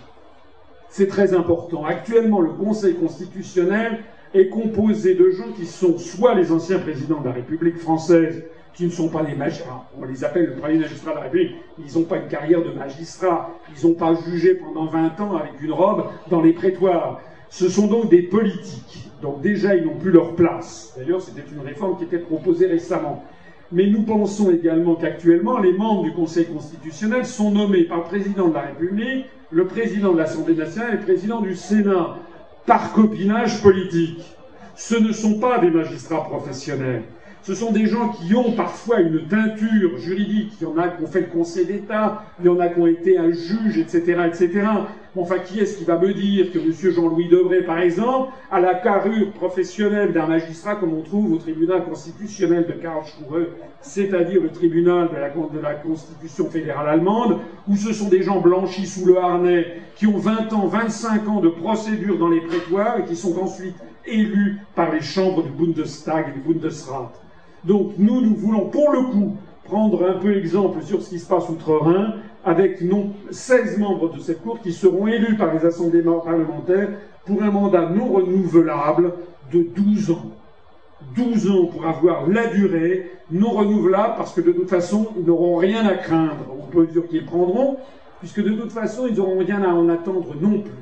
Speaker 1: c'est très important. Actuellement, le Conseil constitutionnel est composé de gens qui sont soit les anciens présidents de la République française, qui ne sont pas des magistrats, on les appelle le premier magistrat de la République, ils n'ont pas une carrière de magistrat, ils n'ont pas jugé pendant 20 ans avec une robe dans les prétoires. Ce sont donc des politiques. Donc déjà, ils n'ont plus leur place. D'ailleurs, c'était une réforme qui était proposée récemment. Mais nous pensons également qu'actuellement, les membres du Conseil constitutionnel sont nommés par le président de la République, le président de l'Assemblée nationale et le président du Sénat, par copinage politique. Ce ne sont pas des magistrats professionnels. Ce sont des gens qui ont parfois une teinture juridique. Il y en a qui ont fait le Conseil d'État, il y en a qui ont été un juge, etc., etc. Enfin, qui est-ce qui va me dire que M. Jean-Louis Debré, par exemple, a la carrure professionnelle d'un magistrat comme on trouve au tribunal constitutionnel de Karlsruhe, c'est-à-dire le tribunal de la, de la Constitution fédérale allemande, où ce sont des gens blanchis sous le harnais, qui ont 20 ans, 25 ans de procédure dans les prétoires et qui sont ensuite élus par les chambres du Bundestag et du Bundesrat. Donc nous, nous voulons pour le coup prendre un peu exemple sur ce qui se passe outre-Rhin, avec non 16 membres de cette Cour qui seront élus par les assemblées parlementaires pour un mandat non renouvelable de 12 ans. 12 ans pour avoir la durée non renouvelable parce que de toute façon, ils n'auront rien à craindre. Peut dire qu'ils prendront, puisque de toute façon, ils n'auront rien à en attendre non plus.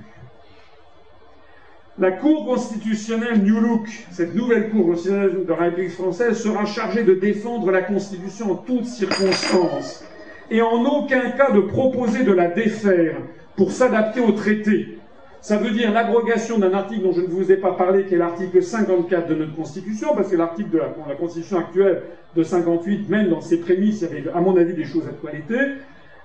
Speaker 1: La Cour constitutionnelle New Look, cette nouvelle Cour constitutionnelle de la République française, sera chargée de défendre la Constitution en toutes circonstances et en aucun cas de proposer de la défaire pour s'adapter au traité. Ça veut dire l'abrogation d'un article dont je ne vous ai pas parlé, qui est l'article 54 de notre Constitution, parce que l'article de la, Constitution actuelle de 58, même dans ses prémices, il y avait, à mon avis, des choses à toiletter.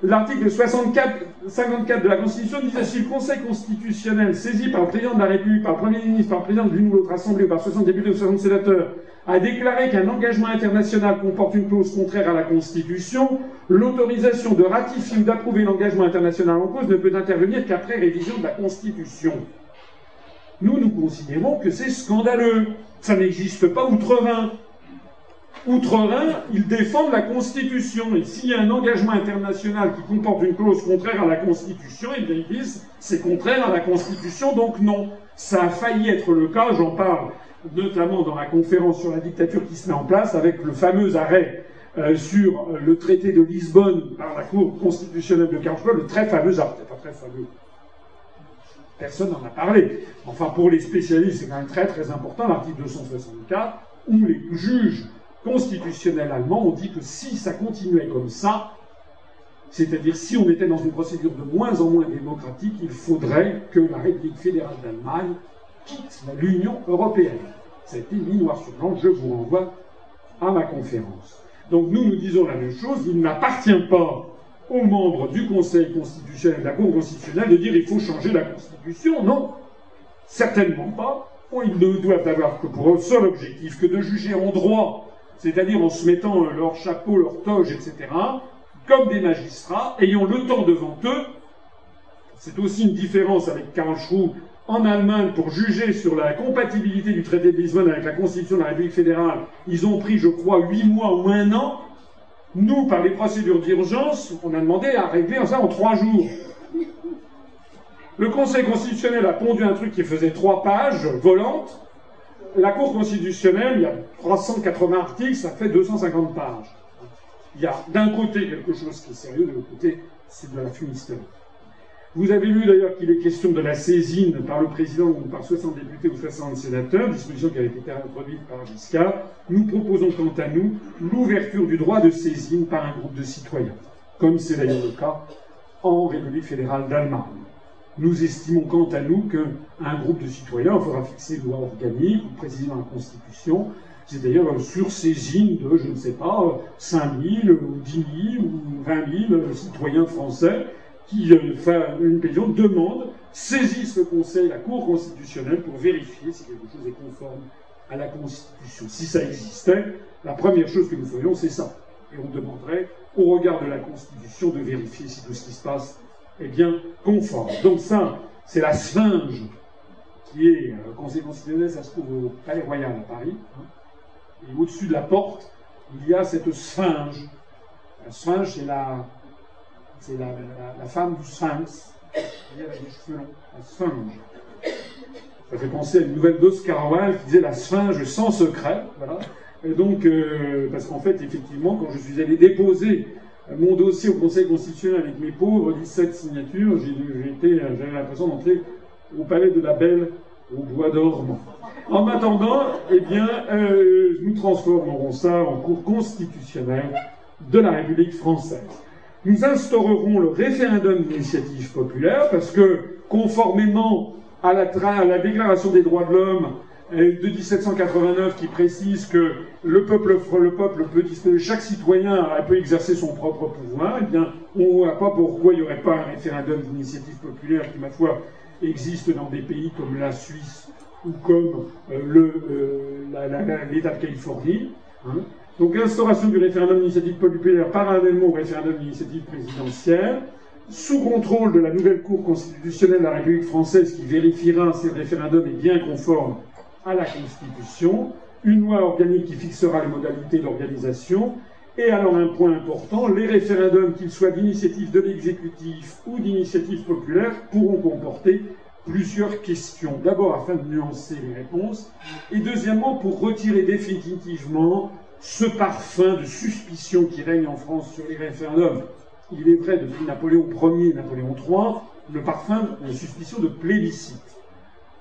Speaker 1: L'article 54, 54 de la Constitution disait si le Conseil constitutionnel, saisi par le président de la République, par le Premier ministre, par le président de l'une ou l'autre assemblée, ou par 60 députés ou 60 sénateurs, a déclaré qu'un engagement international comporte une clause contraire à la Constitution, l'autorisation de ratifier ou d'approuver l'engagement international en cause ne peut intervenir qu'après révision de la Constitution. Nous, nous considérons que c'est scandaleux. Ça n'existe pas outre-Rhin. Outre-Rhin, ils défendent la Constitution. Et s'il y a un engagement international qui comporte une clause contraire à la Constitution, eh bien ils disent c'est contraire à la Constitution, donc non. Ça a failli être le cas, j'en parle notamment dans la conférence sur la dictature qui se met en place, avec le fameux arrêt euh, sur le traité de Lisbonne par la Cour constitutionnelle de Karlsruhe, le très fameux arrêt, pas très fameux. Personne n'en a parlé. Enfin, pour les spécialistes, c'est quand même très très important, l'article 264, où les juges constitutionnel allemand, on dit que si ça continuait comme ça, c'est-à-dire si on était dans une procédure de moins en moins démocratique, il faudrait que la République fédérale d'Allemagne quitte l'Union européenne. Ça a été mis noir sur blanc, je vous renvoie à ma conférence. Donc nous, nous disons la même chose, il n'appartient pas aux membres du Conseil constitutionnel, de la Cour constitutionnelle, de dire il faut changer la Constitution. Non, certainement pas. Ils ne doivent avoir que pour seul objectif que de juger en droit c'est-à-dire en se mettant leur chapeau, leur toge, etc., comme des magistrats, ayant le temps devant eux. C'est aussi une différence avec Karlsruhe en Allemagne pour juger sur la compatibilité du traité de Lisbonne avec la Constitution de la République fédérale. Ils ont pris, je crois, huit mois ou un an. Nous, par les procédures d'urgence, on a demandé à régler ça en trois jours. Le Conseil constitutionnel a pondu un truc qui faisait trois pages volantes la Cour constitutionnelle, il y a 380 articles, ça fait 250 pages. Il y a d'un côté quelque chose qui est sérieux, de l'autre côté, c'est de la fumisterie. Vous avez vu d'ailleurs qu'il est question de la saisine par le président ou par 60 députés ou 60 sénateurs, disposition qui avait été introduite par Giscard. Nous proposons quant à nous l'ouverture du droit de saisine par un groupe de citoyens, comme c'est d'ailleurs le cas en République fédérale d'Allemagne. Nous estimons quant à nous qu'un groupe de citoyens, faudra fixer une loi organique ou préciser la Constitution, c'est d'ailleurs sur saisine de, je ne sais pas, 5 000 ou 10 000 ou 20 000 citoyens français qui, euh, une pétition, demandent, saisissent le Conseil, la Cour constitutionnelle pour vérifier si quelque chose est conforme à la Constitution. Si ça existait, la première chose que nous ferions, c'est ça. Et on demanderait, au regard de la Constitution, de vérifier si tout ce qui se passe est bien conforme. Donc ça, c'est la sphinge qui est euh, Conseil constitutionnel, ça se trouve au Palais Royal à Paris. Hein. et au-dessus de la porte, il y a cette sphinge. La sphinge, c'est la, c'est la, femme du sphinx. qui a des cheveux longs, la sphinge. Ça fait penser à une nouvelle d'Oscar Wilde qui disait la sphinge sans secret. Et donc, euh, parce qu'en fait, effectivement, quand je suis allé déposer mon dossier au Conseil constitutionnel avec mes pauvres 17 signatures, j'avais l'impression d'entrer au palais de la Belle au bois dormant. En attendant, eh bien, euh, nous transformerons ça en cours constitutionnel de la République française. Nous instaurerons le référendum d'initiative populaire parce que, conformément à la, Déclaration des droits de l'homme euh, de 1789 qui précise que le peuple, le peuple peut, chaque citoyen peut exercer son propre pouvoir, eh bien, on ne voit pas pourquoi il n'y aurait pas un référendum d'initiative populaire qui, ma foi, existe dans des pays comme la Suisse ou comme euh, euh, l'État de Californie. Hein. Donc l'instauration du référendum d'initiative populaire parallèlement au référendum d'initiative présidentielle, sous contrôle de la nouvelle Cour constitutionnelle de la République française qui vérifiera si le référendum est bien conforme à la Constitution, une loi organique qui fixera les modalités d'organisation, et alors un point important, les référendums, qu'ils soient d'initiative de l'exécutif ou d'initiative populaire, pourront comporter plusieurs questions. D'abord afin de nuancer les réponses, et deuxièmement pour retirer définitivement ce parfum de suspicion qui règne en France sur les référendums. Il est vrai depuis Napoléon Ier et Napoléon III, le parfum de suspicion de plébiscite.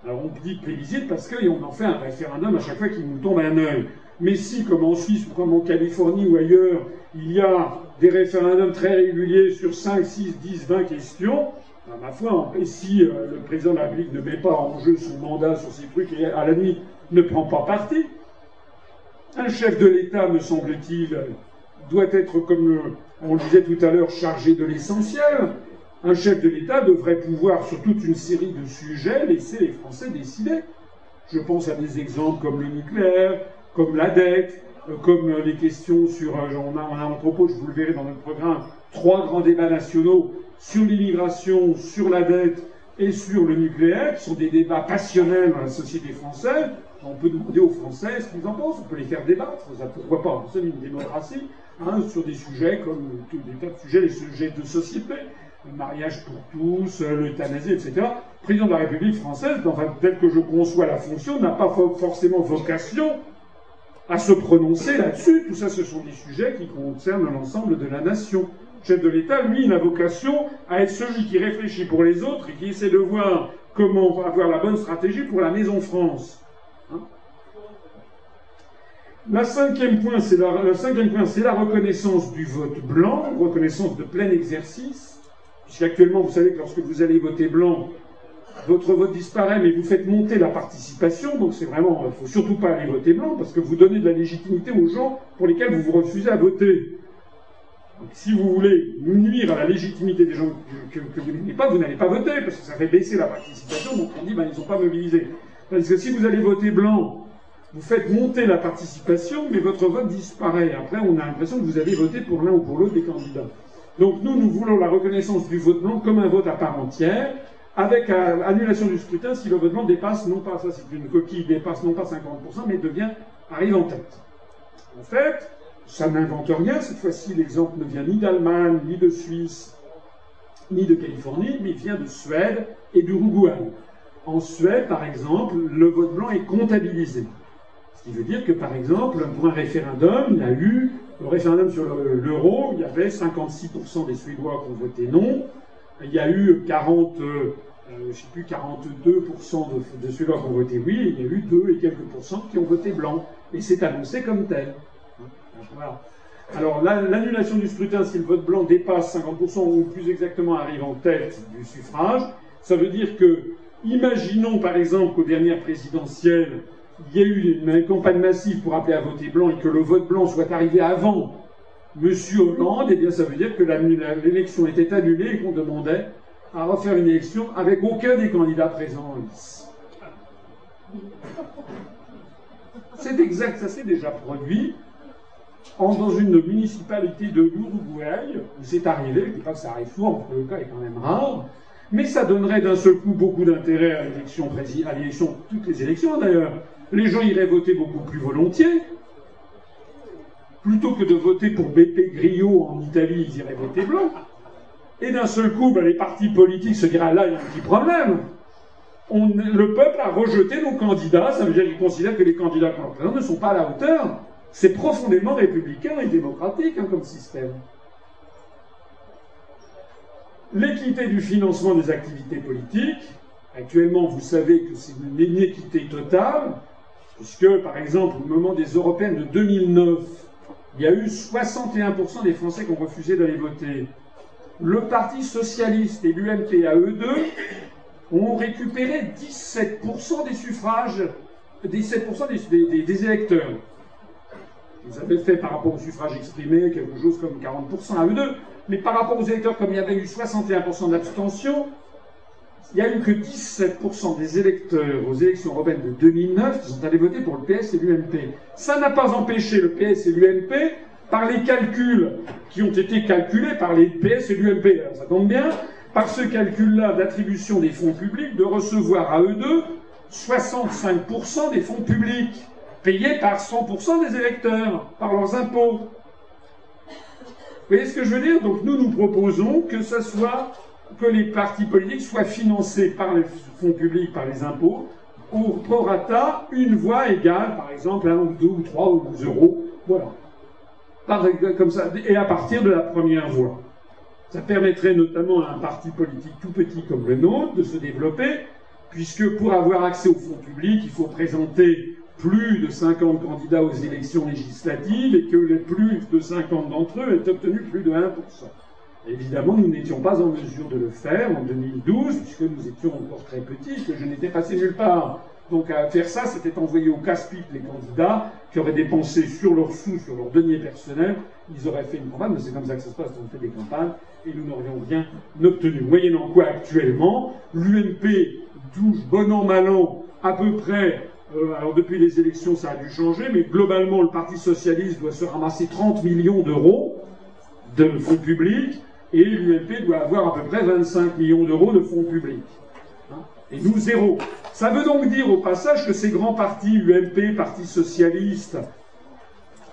Speaker 1: Alors on dit plébiscite parce qu'on en fait un référendum à chaque fois qu'il nous tombe un œil. Mais si, comme en Suisse ou comme en Californie ou ailleurs, il y a des référendums très réguliers sur 5, 6, 10, 20 questions, à ma foi, et si euh, le président de la République ne met pas en jeu son mandat sur ces trucs et à la nuit ne prend pas parti, un chef de l'État, me semble-t-il, doit être, comme on le disait tout à l'heure, chargé de l'essentiel. Un chef de l'État devrait pouvoir, sur toute une série de sujets, laisser les Français décider. Je pense à des exemples comme le nucléaire, comme la dette, euh, comme euh, les questions sur, euh, on a, on a en propos, je vous le verrai dans notre programme, trois grands débats nationaux sur l'immigration, sur la dette et sur le nucléaire, qui sont des débats passionnels dans la société française. On peut demander aux Français ce qu'ils en pensent, on peut les faire débattre, ça, pourquoi pas, c'est une démocratie, hein, sur des sujets comme des tas de sujets, les sujets de société, le mariage pour tous, l'euthanasie, etc. Le président de la République française, tel que je conçois la fonction, n'a pas forcément vocation à se prononcer là-dessus. Tout ça, ce sont des sujets qui concernent l'ensemble de la nation. Le chef de l'État, lui, il a vocation à être celui qui réfléchit pour les autres et qui essaie de voir comment avoir la bonne stratégie pour la Maison France. Hein le cinquième point, c'est la reconnaissance du vote blanc, reconnaissance de plein exercice. Puisqu'actuellement, vous savez que lorsque vous allez voter blanc, votre vote disparaît, mais vous faites monter la participation, donc c'est vraiment, il ne faut surtout pas aller voter blanc, parce que vous donnez de la légitimité aux gens pour lesquels vous vous refusez à voter. Donc, si vous voulez nuire à la légitimité des gens que, vous n'aimez pas, vous n'allez pas voter, parce que ça fait baisser la participation, donc on dit, ben, ils ne sont pas mobilisés. Parce que si vous allez voter blanc, vous faites monter la participation, mais votre vote disparaît. Après, on a l'impression que vous avez voté pour l'un ou pour l'autre des candidats. Donc nous, nous voulons la reconnaissance du vote blanc comme un vote à part entière, avec euh, annulation du scrutin si le vote blanc dépasse, non pas, ça c'est une coquille, dépasse non pas 50%, mais devient, arrive en tête. En fait, ça n'invente rien, cette fois-ci l'exemple ne vient ni d'Allemagne, ni de Suisse, ni de Californie, mais vient de Suède et d'Uruguay. En Suède, par exemple, le vote blanc est comptabilisé. Ce qui veut dire que, par exemple, pour un référendum, il a eu, le référendum sur l'euro, il y avait 56% des Suédois qui ont voté non, il y a eu 40, euh, je sais plus, 42% de, Suédois qui ont voté oui, et il y a eu 2 et quelques pourcents qui ont voté blanc. Et c'est annoncé comme tel. Voilà. Alors l'annulation du scrutin, si le vote blanc dépasse 50%, ou plus exactement arrive en tête du suffrage, ça veut dire que, imaginons par exemple qu'aux dernières présidentielles, il y a eu une campagne massive pour appeler à voter blanc et que le vote blanc soit arrivé avant Monsieur Hollande, eh bien, ça veut dire que l'élection était annulée et qu'on demandait à refaire une élection avec aucun des candidats présents en lice. C'est exact, ça s'est déjà produit dans une municipalité de l'Uruguay, où c'est arrivé, je ne dis pas que ça arrive souvent, le cas est quand même rare, mais ça donnerait d'un seul coup beaucoup d'intérêt à l'élection, à l'élection, toutes les élections d'ailleurs. Les gens iraient voter beaucoup plus volontiers, plutôt que de voter pour BP Grillo en Italie, ils iraient voter blanc. et d'un seul coup, ben, les partis politiques se diront là, il y a un petit problème. le peuple a rejeté nos candidats, ça veut dire qu'il considère que les candidats qu'on représente ne sont pas à la hauteur. C'est profondément républicain et démocratique hein, comme système. L'équité du financement des activités politiques. Actuellement, vous savez que c'est une inéquité totale, puisque, par exemple, au moment des européennes de 2009, il y a eu 61% des Français qui ont refusé d'aller voter? Le Parti socialiste et l'UMP à eux deux ont récupéré 17% des suffrages, 17% des, électeurs. Vous avez fait par rapport au suffrage exprimé quelque chose comme 40% à eux deux. Mais par rapport aux électeurs, comme il y avait eu 61% d'abstention, il n'y a eu que 17% des électeurs aux élections européennes de 2009 qui sont allés voter pour le PS et l'UMP. Ça n'a pas empêché le PS et l'UMP, par les calculs qui ont été calculés par les PS et l'UMP, ça tombe bien, par ce calcul-là d'attribution des fonds publics, de recevoir à eux deux 65% des fonds publics, payés par 100% des électeurs, par leurs impôts. Vous voyez ce que je veux dire? Donc nous, nous proposons que ce soit que les partis politiques soient financés par les fonds publics, par les impôts, pour prorata une voix égale, par exemple, un ou deux ou trois ou 12 euros. Voilà. comme ça, et à partir de la première voix. Ça permettrait notamment à un parti politique tout petit comme le nôtre de se développer, puisque pour avoir accès aux fonds publics, il faut présenter plus de 50 candidats aux élections législatives et que les plus de 50 d'entre eux aient obtenu plus de 1%. Évidemment, nous n'étions pas en mesure de le faire en 2012, puisque nous étions encore très petits, que je n'étais passé nulle part. Donc à faire ça, c'était envoyer au casse-pipe les candidats qui auraient dépensé sur leurs sous, sur leurs deniers personnels, ils auraient fait une campagne, mais c'est comme ça que ça se passe on fait des campagnes, et nous n'aurions rien obtenu. Moyennant quoi, actuellement, l'UMP touche bon an, mal an, à peu près euh, alors depuis les élections, ça a dû changer, mais globalement, le Parti socialiste doit se ramasser 30 millions d'euros de fonds publics, et l'UMP doit avoir à peu près 25 millions d'euros de fonds publics. Hein, et nous, zéro. Ça veut donc dire au passage que ces grands partis, UMP, Parti socialiste,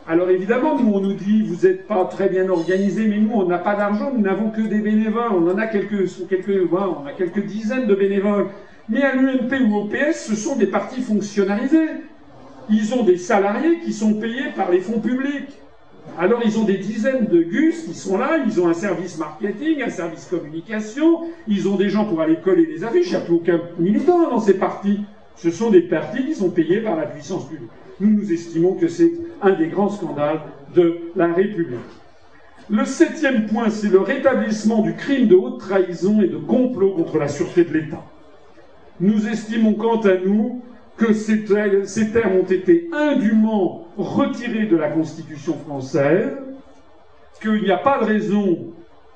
Speaker 1: alors évidemment, nous, on nous dit, vous n'êtes pas très bien organisés, mais nous, on n'a pas d'argent, nous n'avons que des bénévoles, on en a quelques, on a quelques dizaines de bénévoles. Mais à l'UMP ou au PS, ce sont des partis fonctionnalisés. Ils ont des salariés qui sont payés par les fonds publics. Alors ils ont des dizaines de gus qui sont là, ils ont un service marketing, un service communication, ils ont des gens pour aller coller des affiches, il n'y a plus aucun militant dans ces partis. Ce sont des partis qui sont payés par la puissance publique. Nous, nous estimons que c'est un des grands scandales de la République. Le septième point, c'est le rétablissement du crime de haute trahison et de complot contre la sûreté de l'État. Nous estimons quant à nous que ces, termes ont été indûment retirés de la Constitution française, qu'il n'y a pas de raison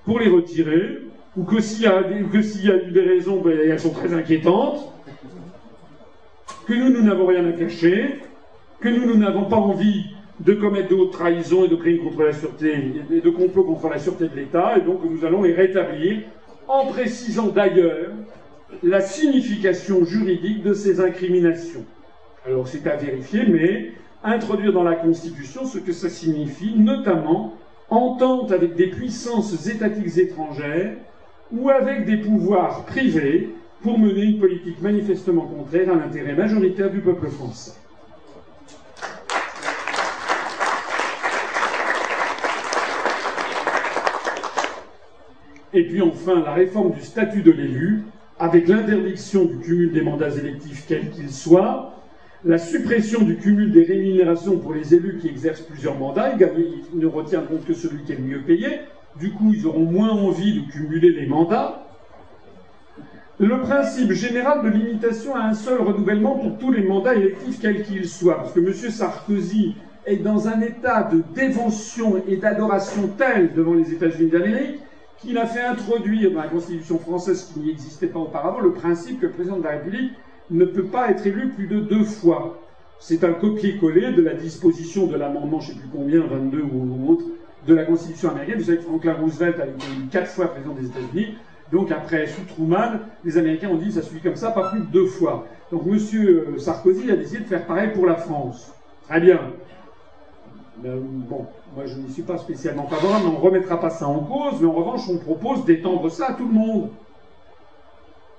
Speaker 1: pour les retirer, ou que s'il y, a eu des raisons, ben, elles sont très inquiétantes, que nous, nous n'avons rien à cacher, que nous, nous n'avons pas envie de commettre d'autres trahisons et de crimes contre la sûreté, et de complots contre la sûreté de l'État, et donc nous allons les rétablir, en précisant d'ailleurs la signification juridique de ces incriminations. Alors c'est à vérifier, mais introduire dans la Constitution ce que ça signifie, notamment entente avec des puissances étatiques étrangères ou avec des pouvoirs privés pour mener une politique manifestement contraire à l'intérêt majoritaire du peuple français. Et puis enfin, la réforme du statut de l'élu, avec l'interdiction du cumul des mandats électifs quels qu'ils soient, la suppression du cumul des rémunérations pour les élus qui exercent plusieurs mandats, ils ne retiendront que celui qui est le mieux payé, du coup ils auront moins envie de cumuler les mandats. Le principe général de limitation à un seul renouvellement pour tous les mandats électifs quels qu'ils soient, parce que M. Sarkozy est dans un état de dévention et d'adoration tel devant les États-Unis d'Amérique qu'il a fait introduire dans la Constitution française, qui n'y existait pas auparavant, le principe que le président de la République ne peut pas être élu plus de deux fois. C'est un copier-coller de la disposition de l'amendement, je ne sais plus combien, 22 ou autre, de la Constitution américaine. Vous savez que Franklin Roosevelt a été quatre fois président des États-Unis. Donc après, sous Truman, les Américains ont dit ça suffit comme ça, pas plus de deux fois. Donc M. Sarkozy a décidé de faire pareil pour la France. Très bien. Ben, bon, moi je n'y suis pas spécialement favorable, mais on ne remettra pas ça en cause, mais en revanche on propose d'étendre ça à tout le monde.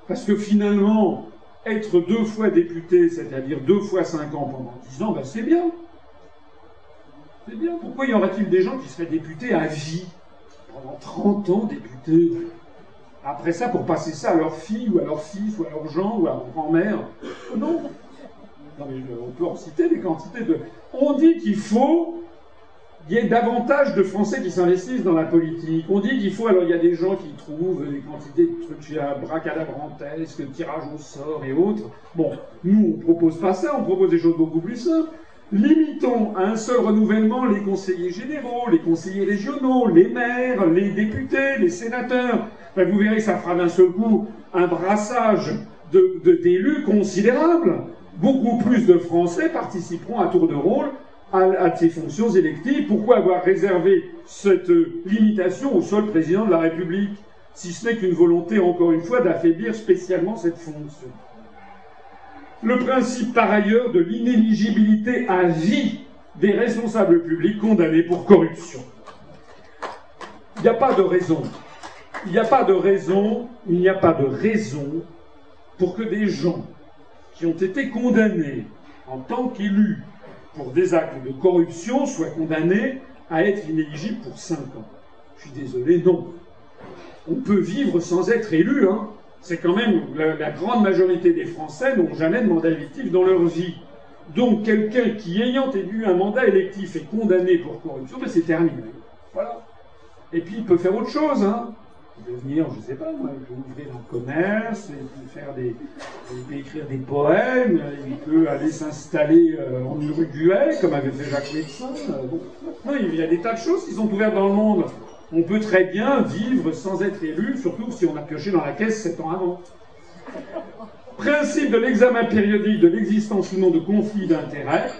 Speaker 1: Parce que finalement, être deux fois député, c'est-à-dire deux fois cinq ans pendant dix ans, ben c'est bien. C'est bien. Pourquoi y aurait-il des gens qui seraient députés à vie Pendant 30 ans députés Après ça, pour passer ça à leur fille, ou à leur fils, ou à leur gens, ou à leur grand-mère? Non. On peut en citer des quantités de. On dit qu'il faut il y ait davantage de Français qui s'investissent dans la politique. On dit qu'il faut, alors il y a des gens qui trouvent des quantités de trucs bracadabrantesques, tirage au sort et autres. Bon, nous on propose pas ça, on propose des choses beaucoup plus simples. Limitons à un seul renouvellement les conseillers généraux, les conseillers régionaux, les maires, les députés, les sénateurs. vous verrez, ça fera d'un seul coup un brassage d'élus de, considérable. Beaucoup plus de Français participeront à tour de rôle à, ces fonctions électives. Pourquoi avoir réservé cette limitation au seul président de la République, si ce n'est qu'une volonté, encore une fois, d'affaiblir spécialement cette fonction? Le principe, par ailleurs, de l'inéligibilité à vie des responsables publics condamnés pour corruption. Il n'y a pas de raison. Il n'y a pas de raison, il n'y a pas de raison pour que des gens qui ont été condamnés en tant qu'élus pour des actes de corruption soit condamné à être inéligible pour 5 ans. Je suis désolé, non. On peut vivre sans être élu. Hein. C'est quand même la, grande majorité des Français n'ont jamais de mandat électif dans leur vie. Donc quelqu'un qui, ayant élu un mandat électif, est condamné pour corruption, ben c'est terminé. Voilà. Et puis il peut faire autre chose. Hein devenir, je ne sais pas il peut ouvrir un commerce, il peut, faire des, écrire des poèmes, il peut aller s'installer euh, en Uruguay, comme avait fait Jacques Médecin. Non, il y a des tas de choses qui sont ouvertes dans le monde. On peut très bien vivre sans être élu, surtout si on a pioché dans la caisse sept ans avant. Principe de l'examen périodique de l'existence ou non de conflits d'intérêts.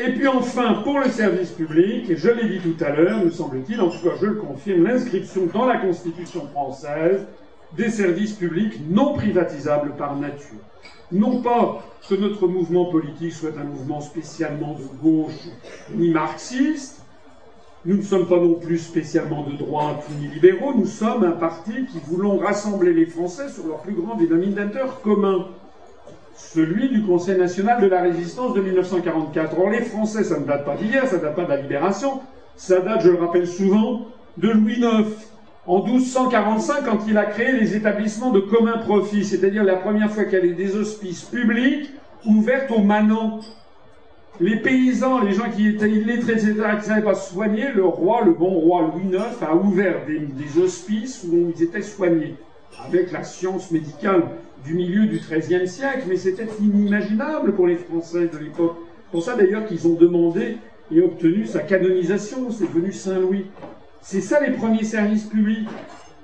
Speaker 1: Et puis enfin, pour le service public, et je l'ai dit tout à l'heure, me semble-t-il, en tout cas je le confirme, l'inscription dans la Constitution française des services publics non privatisables par nature. Non pas que notre mouvement politique soit un mouvement spécialement de gauche ni marxiste, nous ne sommes pas non plus spécialement de droite ni libéraux, nous sommes un parti qui voulons rassembler les Français sur leur plus grand dénominateur commun celui du Conseil national de la résistance de 1944. Or, les Français, ça ne date pas d'hier, ça ne date pas de la libération, ça date, je le rappelle souvent, de Louis IX, en 1245, quand il a créé les établissements de commun profit, c'est-à-dire la première fois qu'il y avait des hospices publics ouverts aux manants. Les paysans, les gens qui étaient illettrés, etc., qui ne savaient pas soigner, le roi, le bon roi Louis IX, a ouvert des hospices où ils étaient soignés, avec la science médicale du milieu du XIIIe siècle, mais c'était inimaginable pour les Français de l'époque. Pour ça d'ailleurs qu'ils ont demandé et obtenu sa canonisation, c'est devenu Saint-Louis. C'est ça les premiers services publics.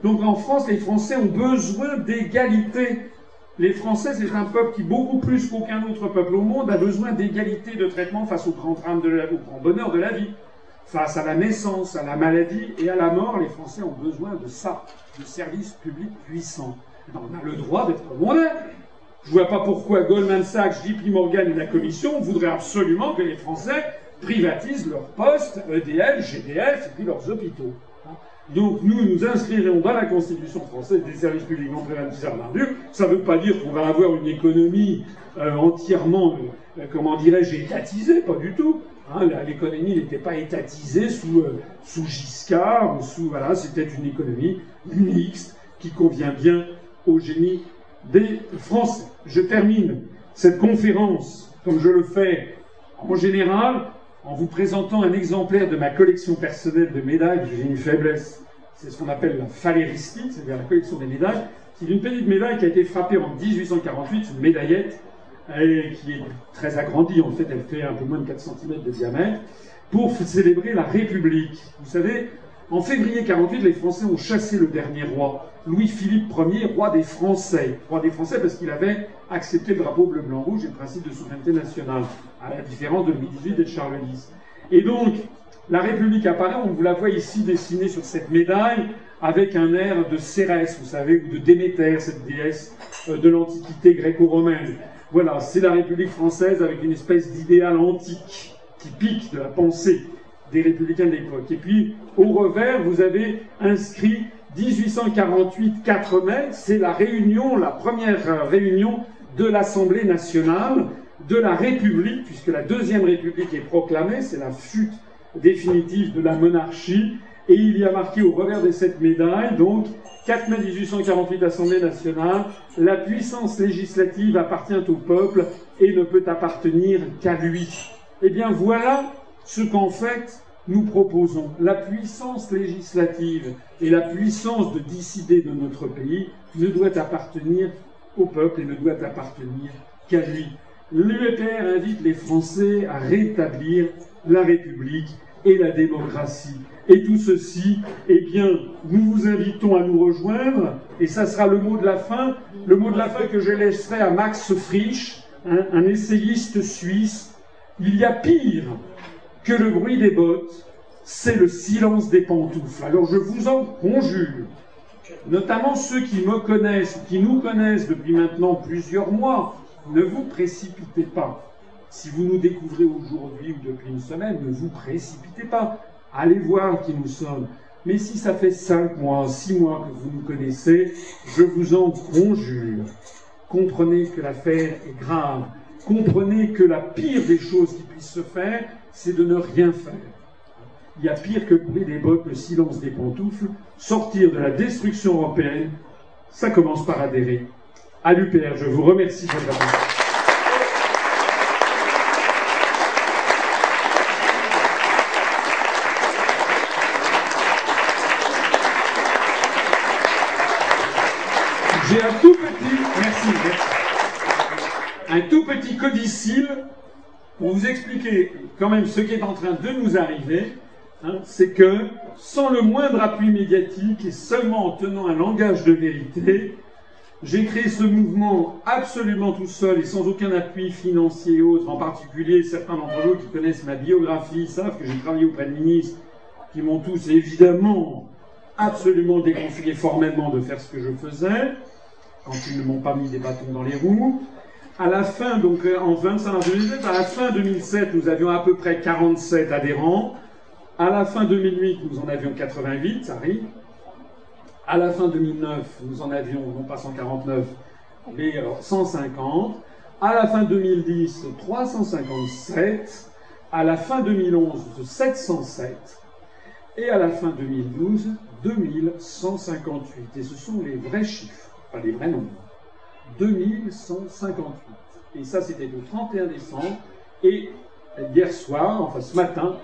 Speaker 1: Donc en France, les Français ont besoin d'égalité. Les Français, c'est un peuple qui, beaucoup plus qu'aucun autre peuple au monde, a besoin d'égalité de traitement face au grand drame au grand bonheur de la vie. Face à la naissance, à la maladie et à la mort, les Français ont besoin de ça, de services publics puissants on a le droit d'être comme on est. Je ne vois pas pourquoi Goldman Sachs, JP Morgan et la Commission voudraient absolument que les Français privatisent leurs postes, EDL, GDF et puis leurs hôpitaux. Donc nous nous inscrirons dans la Constitution française des services publics non privatisables Ça ne veut pas dire qu'on va avoir une économie euh, entièrement, euh, comment dirais-je, étatisée, pas du tout. Hein, l'économie n'était pas étatisée sous, euh, sous Giscard, ou sous, voilà, c'était une économie mixte qui convient bien au génie des Français. Je termine cette conférence, comme je le fais en général, en vous présentant un exemplaire de ma collection personnelle de médailles. J'ai une faiblesse, c'est ce qu'on appelle la phaléristique, c'est-à-dire la collection des médailles. C'est une petite médaille qui a été frappée en 1848, une médaillette, qui est très agrandie, en fait, elle fait un peu moins de 4 cm de diamètre, pour célébrer la République. Vous savez, en février 48, les Français ont chassé le dernier roi, Louis-Philippe Ier, roi des Français. Roi des Français parce qu'il avait accepté le drapeau bleu-blanc-rouge et le principe de souveraineté nationale, à la différence de Louis XVIII et de Charles X. Et donc, la République apparaît, on vous la voit ici dessinée sur cette médaille, avec un air de Cérès, vous savez, ou de Déméter, cette déesse euh, de l'Antiquité gréco-romaine. Voilà, c'est la République française avec une espèce d'idéal antique typique de la pensée des républicains de l'époque. Et puis, au revers, vous avez inscrit 1848, 4 mai, c'est la réunion, la première réunion de l'Assemblée nationale de la République, puisque la deuxième République est proclamée, c'est la chute définitive de la monarchie, et il y a marqué au revers de cette médaille, donc, 4 mai 1848, Assemblée nationale, la puissance législative appartient au peuple et ne peut appartenir qu'à lui. Eh bien, voilà ce qu'en fait nous proposons. La puissance législative et la puissance de décider de notre pays ne doit appartenir au peuple et ne doit appartenir qu'à lui. L'UEPR invite les Français à rétablir la République et la démocratie. Et tout ceci, eh bien, nous vous invitons à nous rejoindre, et ça sera le mot de la fin, le mot de la fin que je laisserai à Max Frisch, un essayiste suisse. Il y a pire que le bruit des bottes, c'est le silence des pantoufles. Alors je vous en conjure, notamment ceux qui me connaissent, qui nous connaissent depuis maintenant plusieurs mois, ne vous précipitez pas. Si vous nous découvrez aujourd'hui ou depuis une semaine, ne vous précipitez pas. Allez voir qui nous sommes. Mais si ça fait cinq mois, six mois que vous nous connaissez, je vous en conjure. Comprenez que l'affaire est grave. Comprenez que la pire des choses qui puissent se faire, c'est de ne rien faire. Il y a pire que bruit des bottes, le silence des pantoufles. Sortir de la destruction européenne, ça commence par adhérer à l'UPR. Je vous remercie. J'ai un tout petit, merci, un tout petit codicile pour vous expliquer quand même ce qui est en train de nous arriver. Hein, c'est que sans le moindre appui médiatique et seulement en tenant un langage de vérité, j'ai créé ce mouvement absolument tout seul et sans aucun appui financier et autre. En particulier, certains d'entre vous qui connaissent ma biographie savent que j'ai travaillé auprès de ministres qui m'ont tous évidemment absolument déconseillé formellement de faire ce que je faisais quand ils ne m'ont pas mis des bâtons dans les roues. À la fin, donc euh, en 25 2007, à la fin 2007, nous avions à peu près 47 adhérents. À la fin 2008, nous en avions 88, ça arrive. À la fin 2009, nous en avions, non pas 149, mais 150. À la fin 2010, 357. À la fin 2011, 707. Et à la fin 2012, 2158. Et ce sont les vrais chiffres, pas les vrais nombres. 2158. Et ça, c'était le 31 décembre. Et hier soir, enfin ce matin,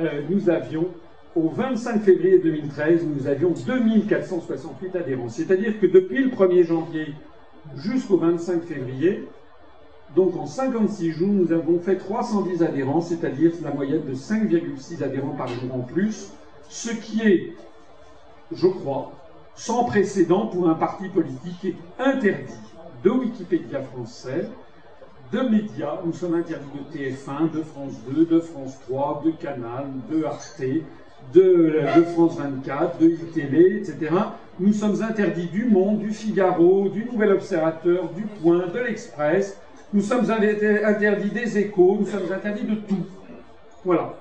Speaker 1: euh, nous avions au 25 février 2013, nous avions 2468 adhérents. C'est-à-dire que depuis le 1er janvier jusqu'au 25 février, donc en 56 jours, nous avons fait 310 adhérents, c'est-à-dire la moyenne de 5,6 adhérents par jour en plus, ce qui est, je crois, sans précédent pour un parti politique interdit de Wikipédia français, de médias. Nous sommes interdits de TF1, de France 2, de France 3, de Canal, de Arte, de, France 24, de ITélé, etc. Nous sommes interdits du Monde, du Figaro, du Nouvel Observateur, du Point, de l'Express. Nous sommes interdits des échos, nous sommes interdits de tout. Voilà.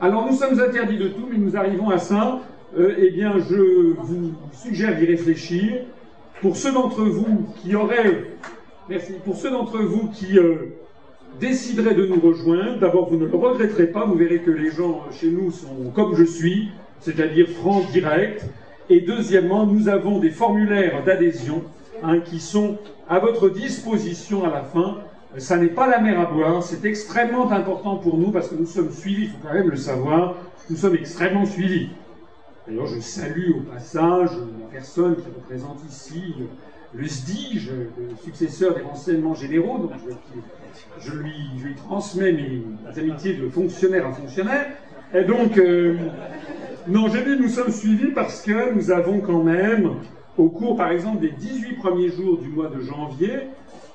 Speaker 1: Alors nous sommes interdits de tout, mais nous arrivons à ça. Euh, eh bien, je vous suggère d'y réfléchir. Pour ceux d'entre vous qui auraient, merci, pour ceux d'entre vous qui euh, déciderait de nous rejoindre, d'abord vous ne le regretterez pas, vous verrez que les gens chez nous sont comme je suis, c'est-à-dire francs, direct. Et deuxièmement, nous avons des formulaires d'adhésion hein, qui sont à votre disposition à la fin. Ça n'est pas la mer à boire, c'est extrêmement important pour nous parce que nous sommes suivis, il faut quand même le savoir, nous sommes extrêmement suivis. D'ailleurs, je salue au passage la personne qui représente ici le SDIG, le successeur des renseignements généraux, donc je, lui, transmets mes amitiés de fonctionnaire à fonctionnaire. Et donc, euh, non, j'ai dit nous sommes suivis parce que nous avons quand même, au cours par exemple des 18 premiers jours du mois de janvier,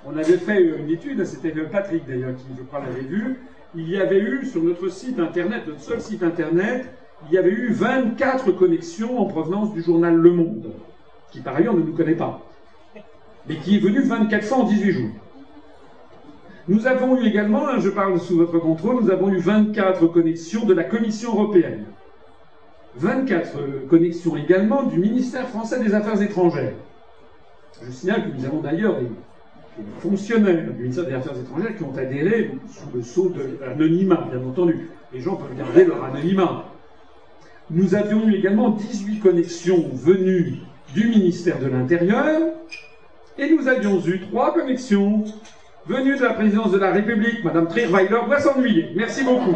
Speaker 1: on avait fait une étude, c'était Patrick d'ailleurs qui, je crois, l'avait vu, il y avait eu sur notre site internet, notre seul site internet, il y avait eu 24 connexions en provenance du journal Le Monde, qui par ailleurs ne nous connaît pas mais qui est venu 24 fois en 18 jours. Nous avons eu également, hein, je parle sous votre contrôle, nous avons eu 24 connexions de la Commission européenne. 24 connexions également du ministère français des Affaires étrangères. Je signale que nous avons d'ailleurs des, fonctionnaires du ministère des Affaires étrangères qui ont adhéré sous le sceau de l'anonymat, bien entendu. Les gens peuvent garder leur anonymat. Nous avions eu également 18 connexions venues du ministère de l'Intérieur, et nous avions eu trois connexions venues de la présidence de la République. Madame Trierweiler doit s'ennuyer. Merci beaucoup.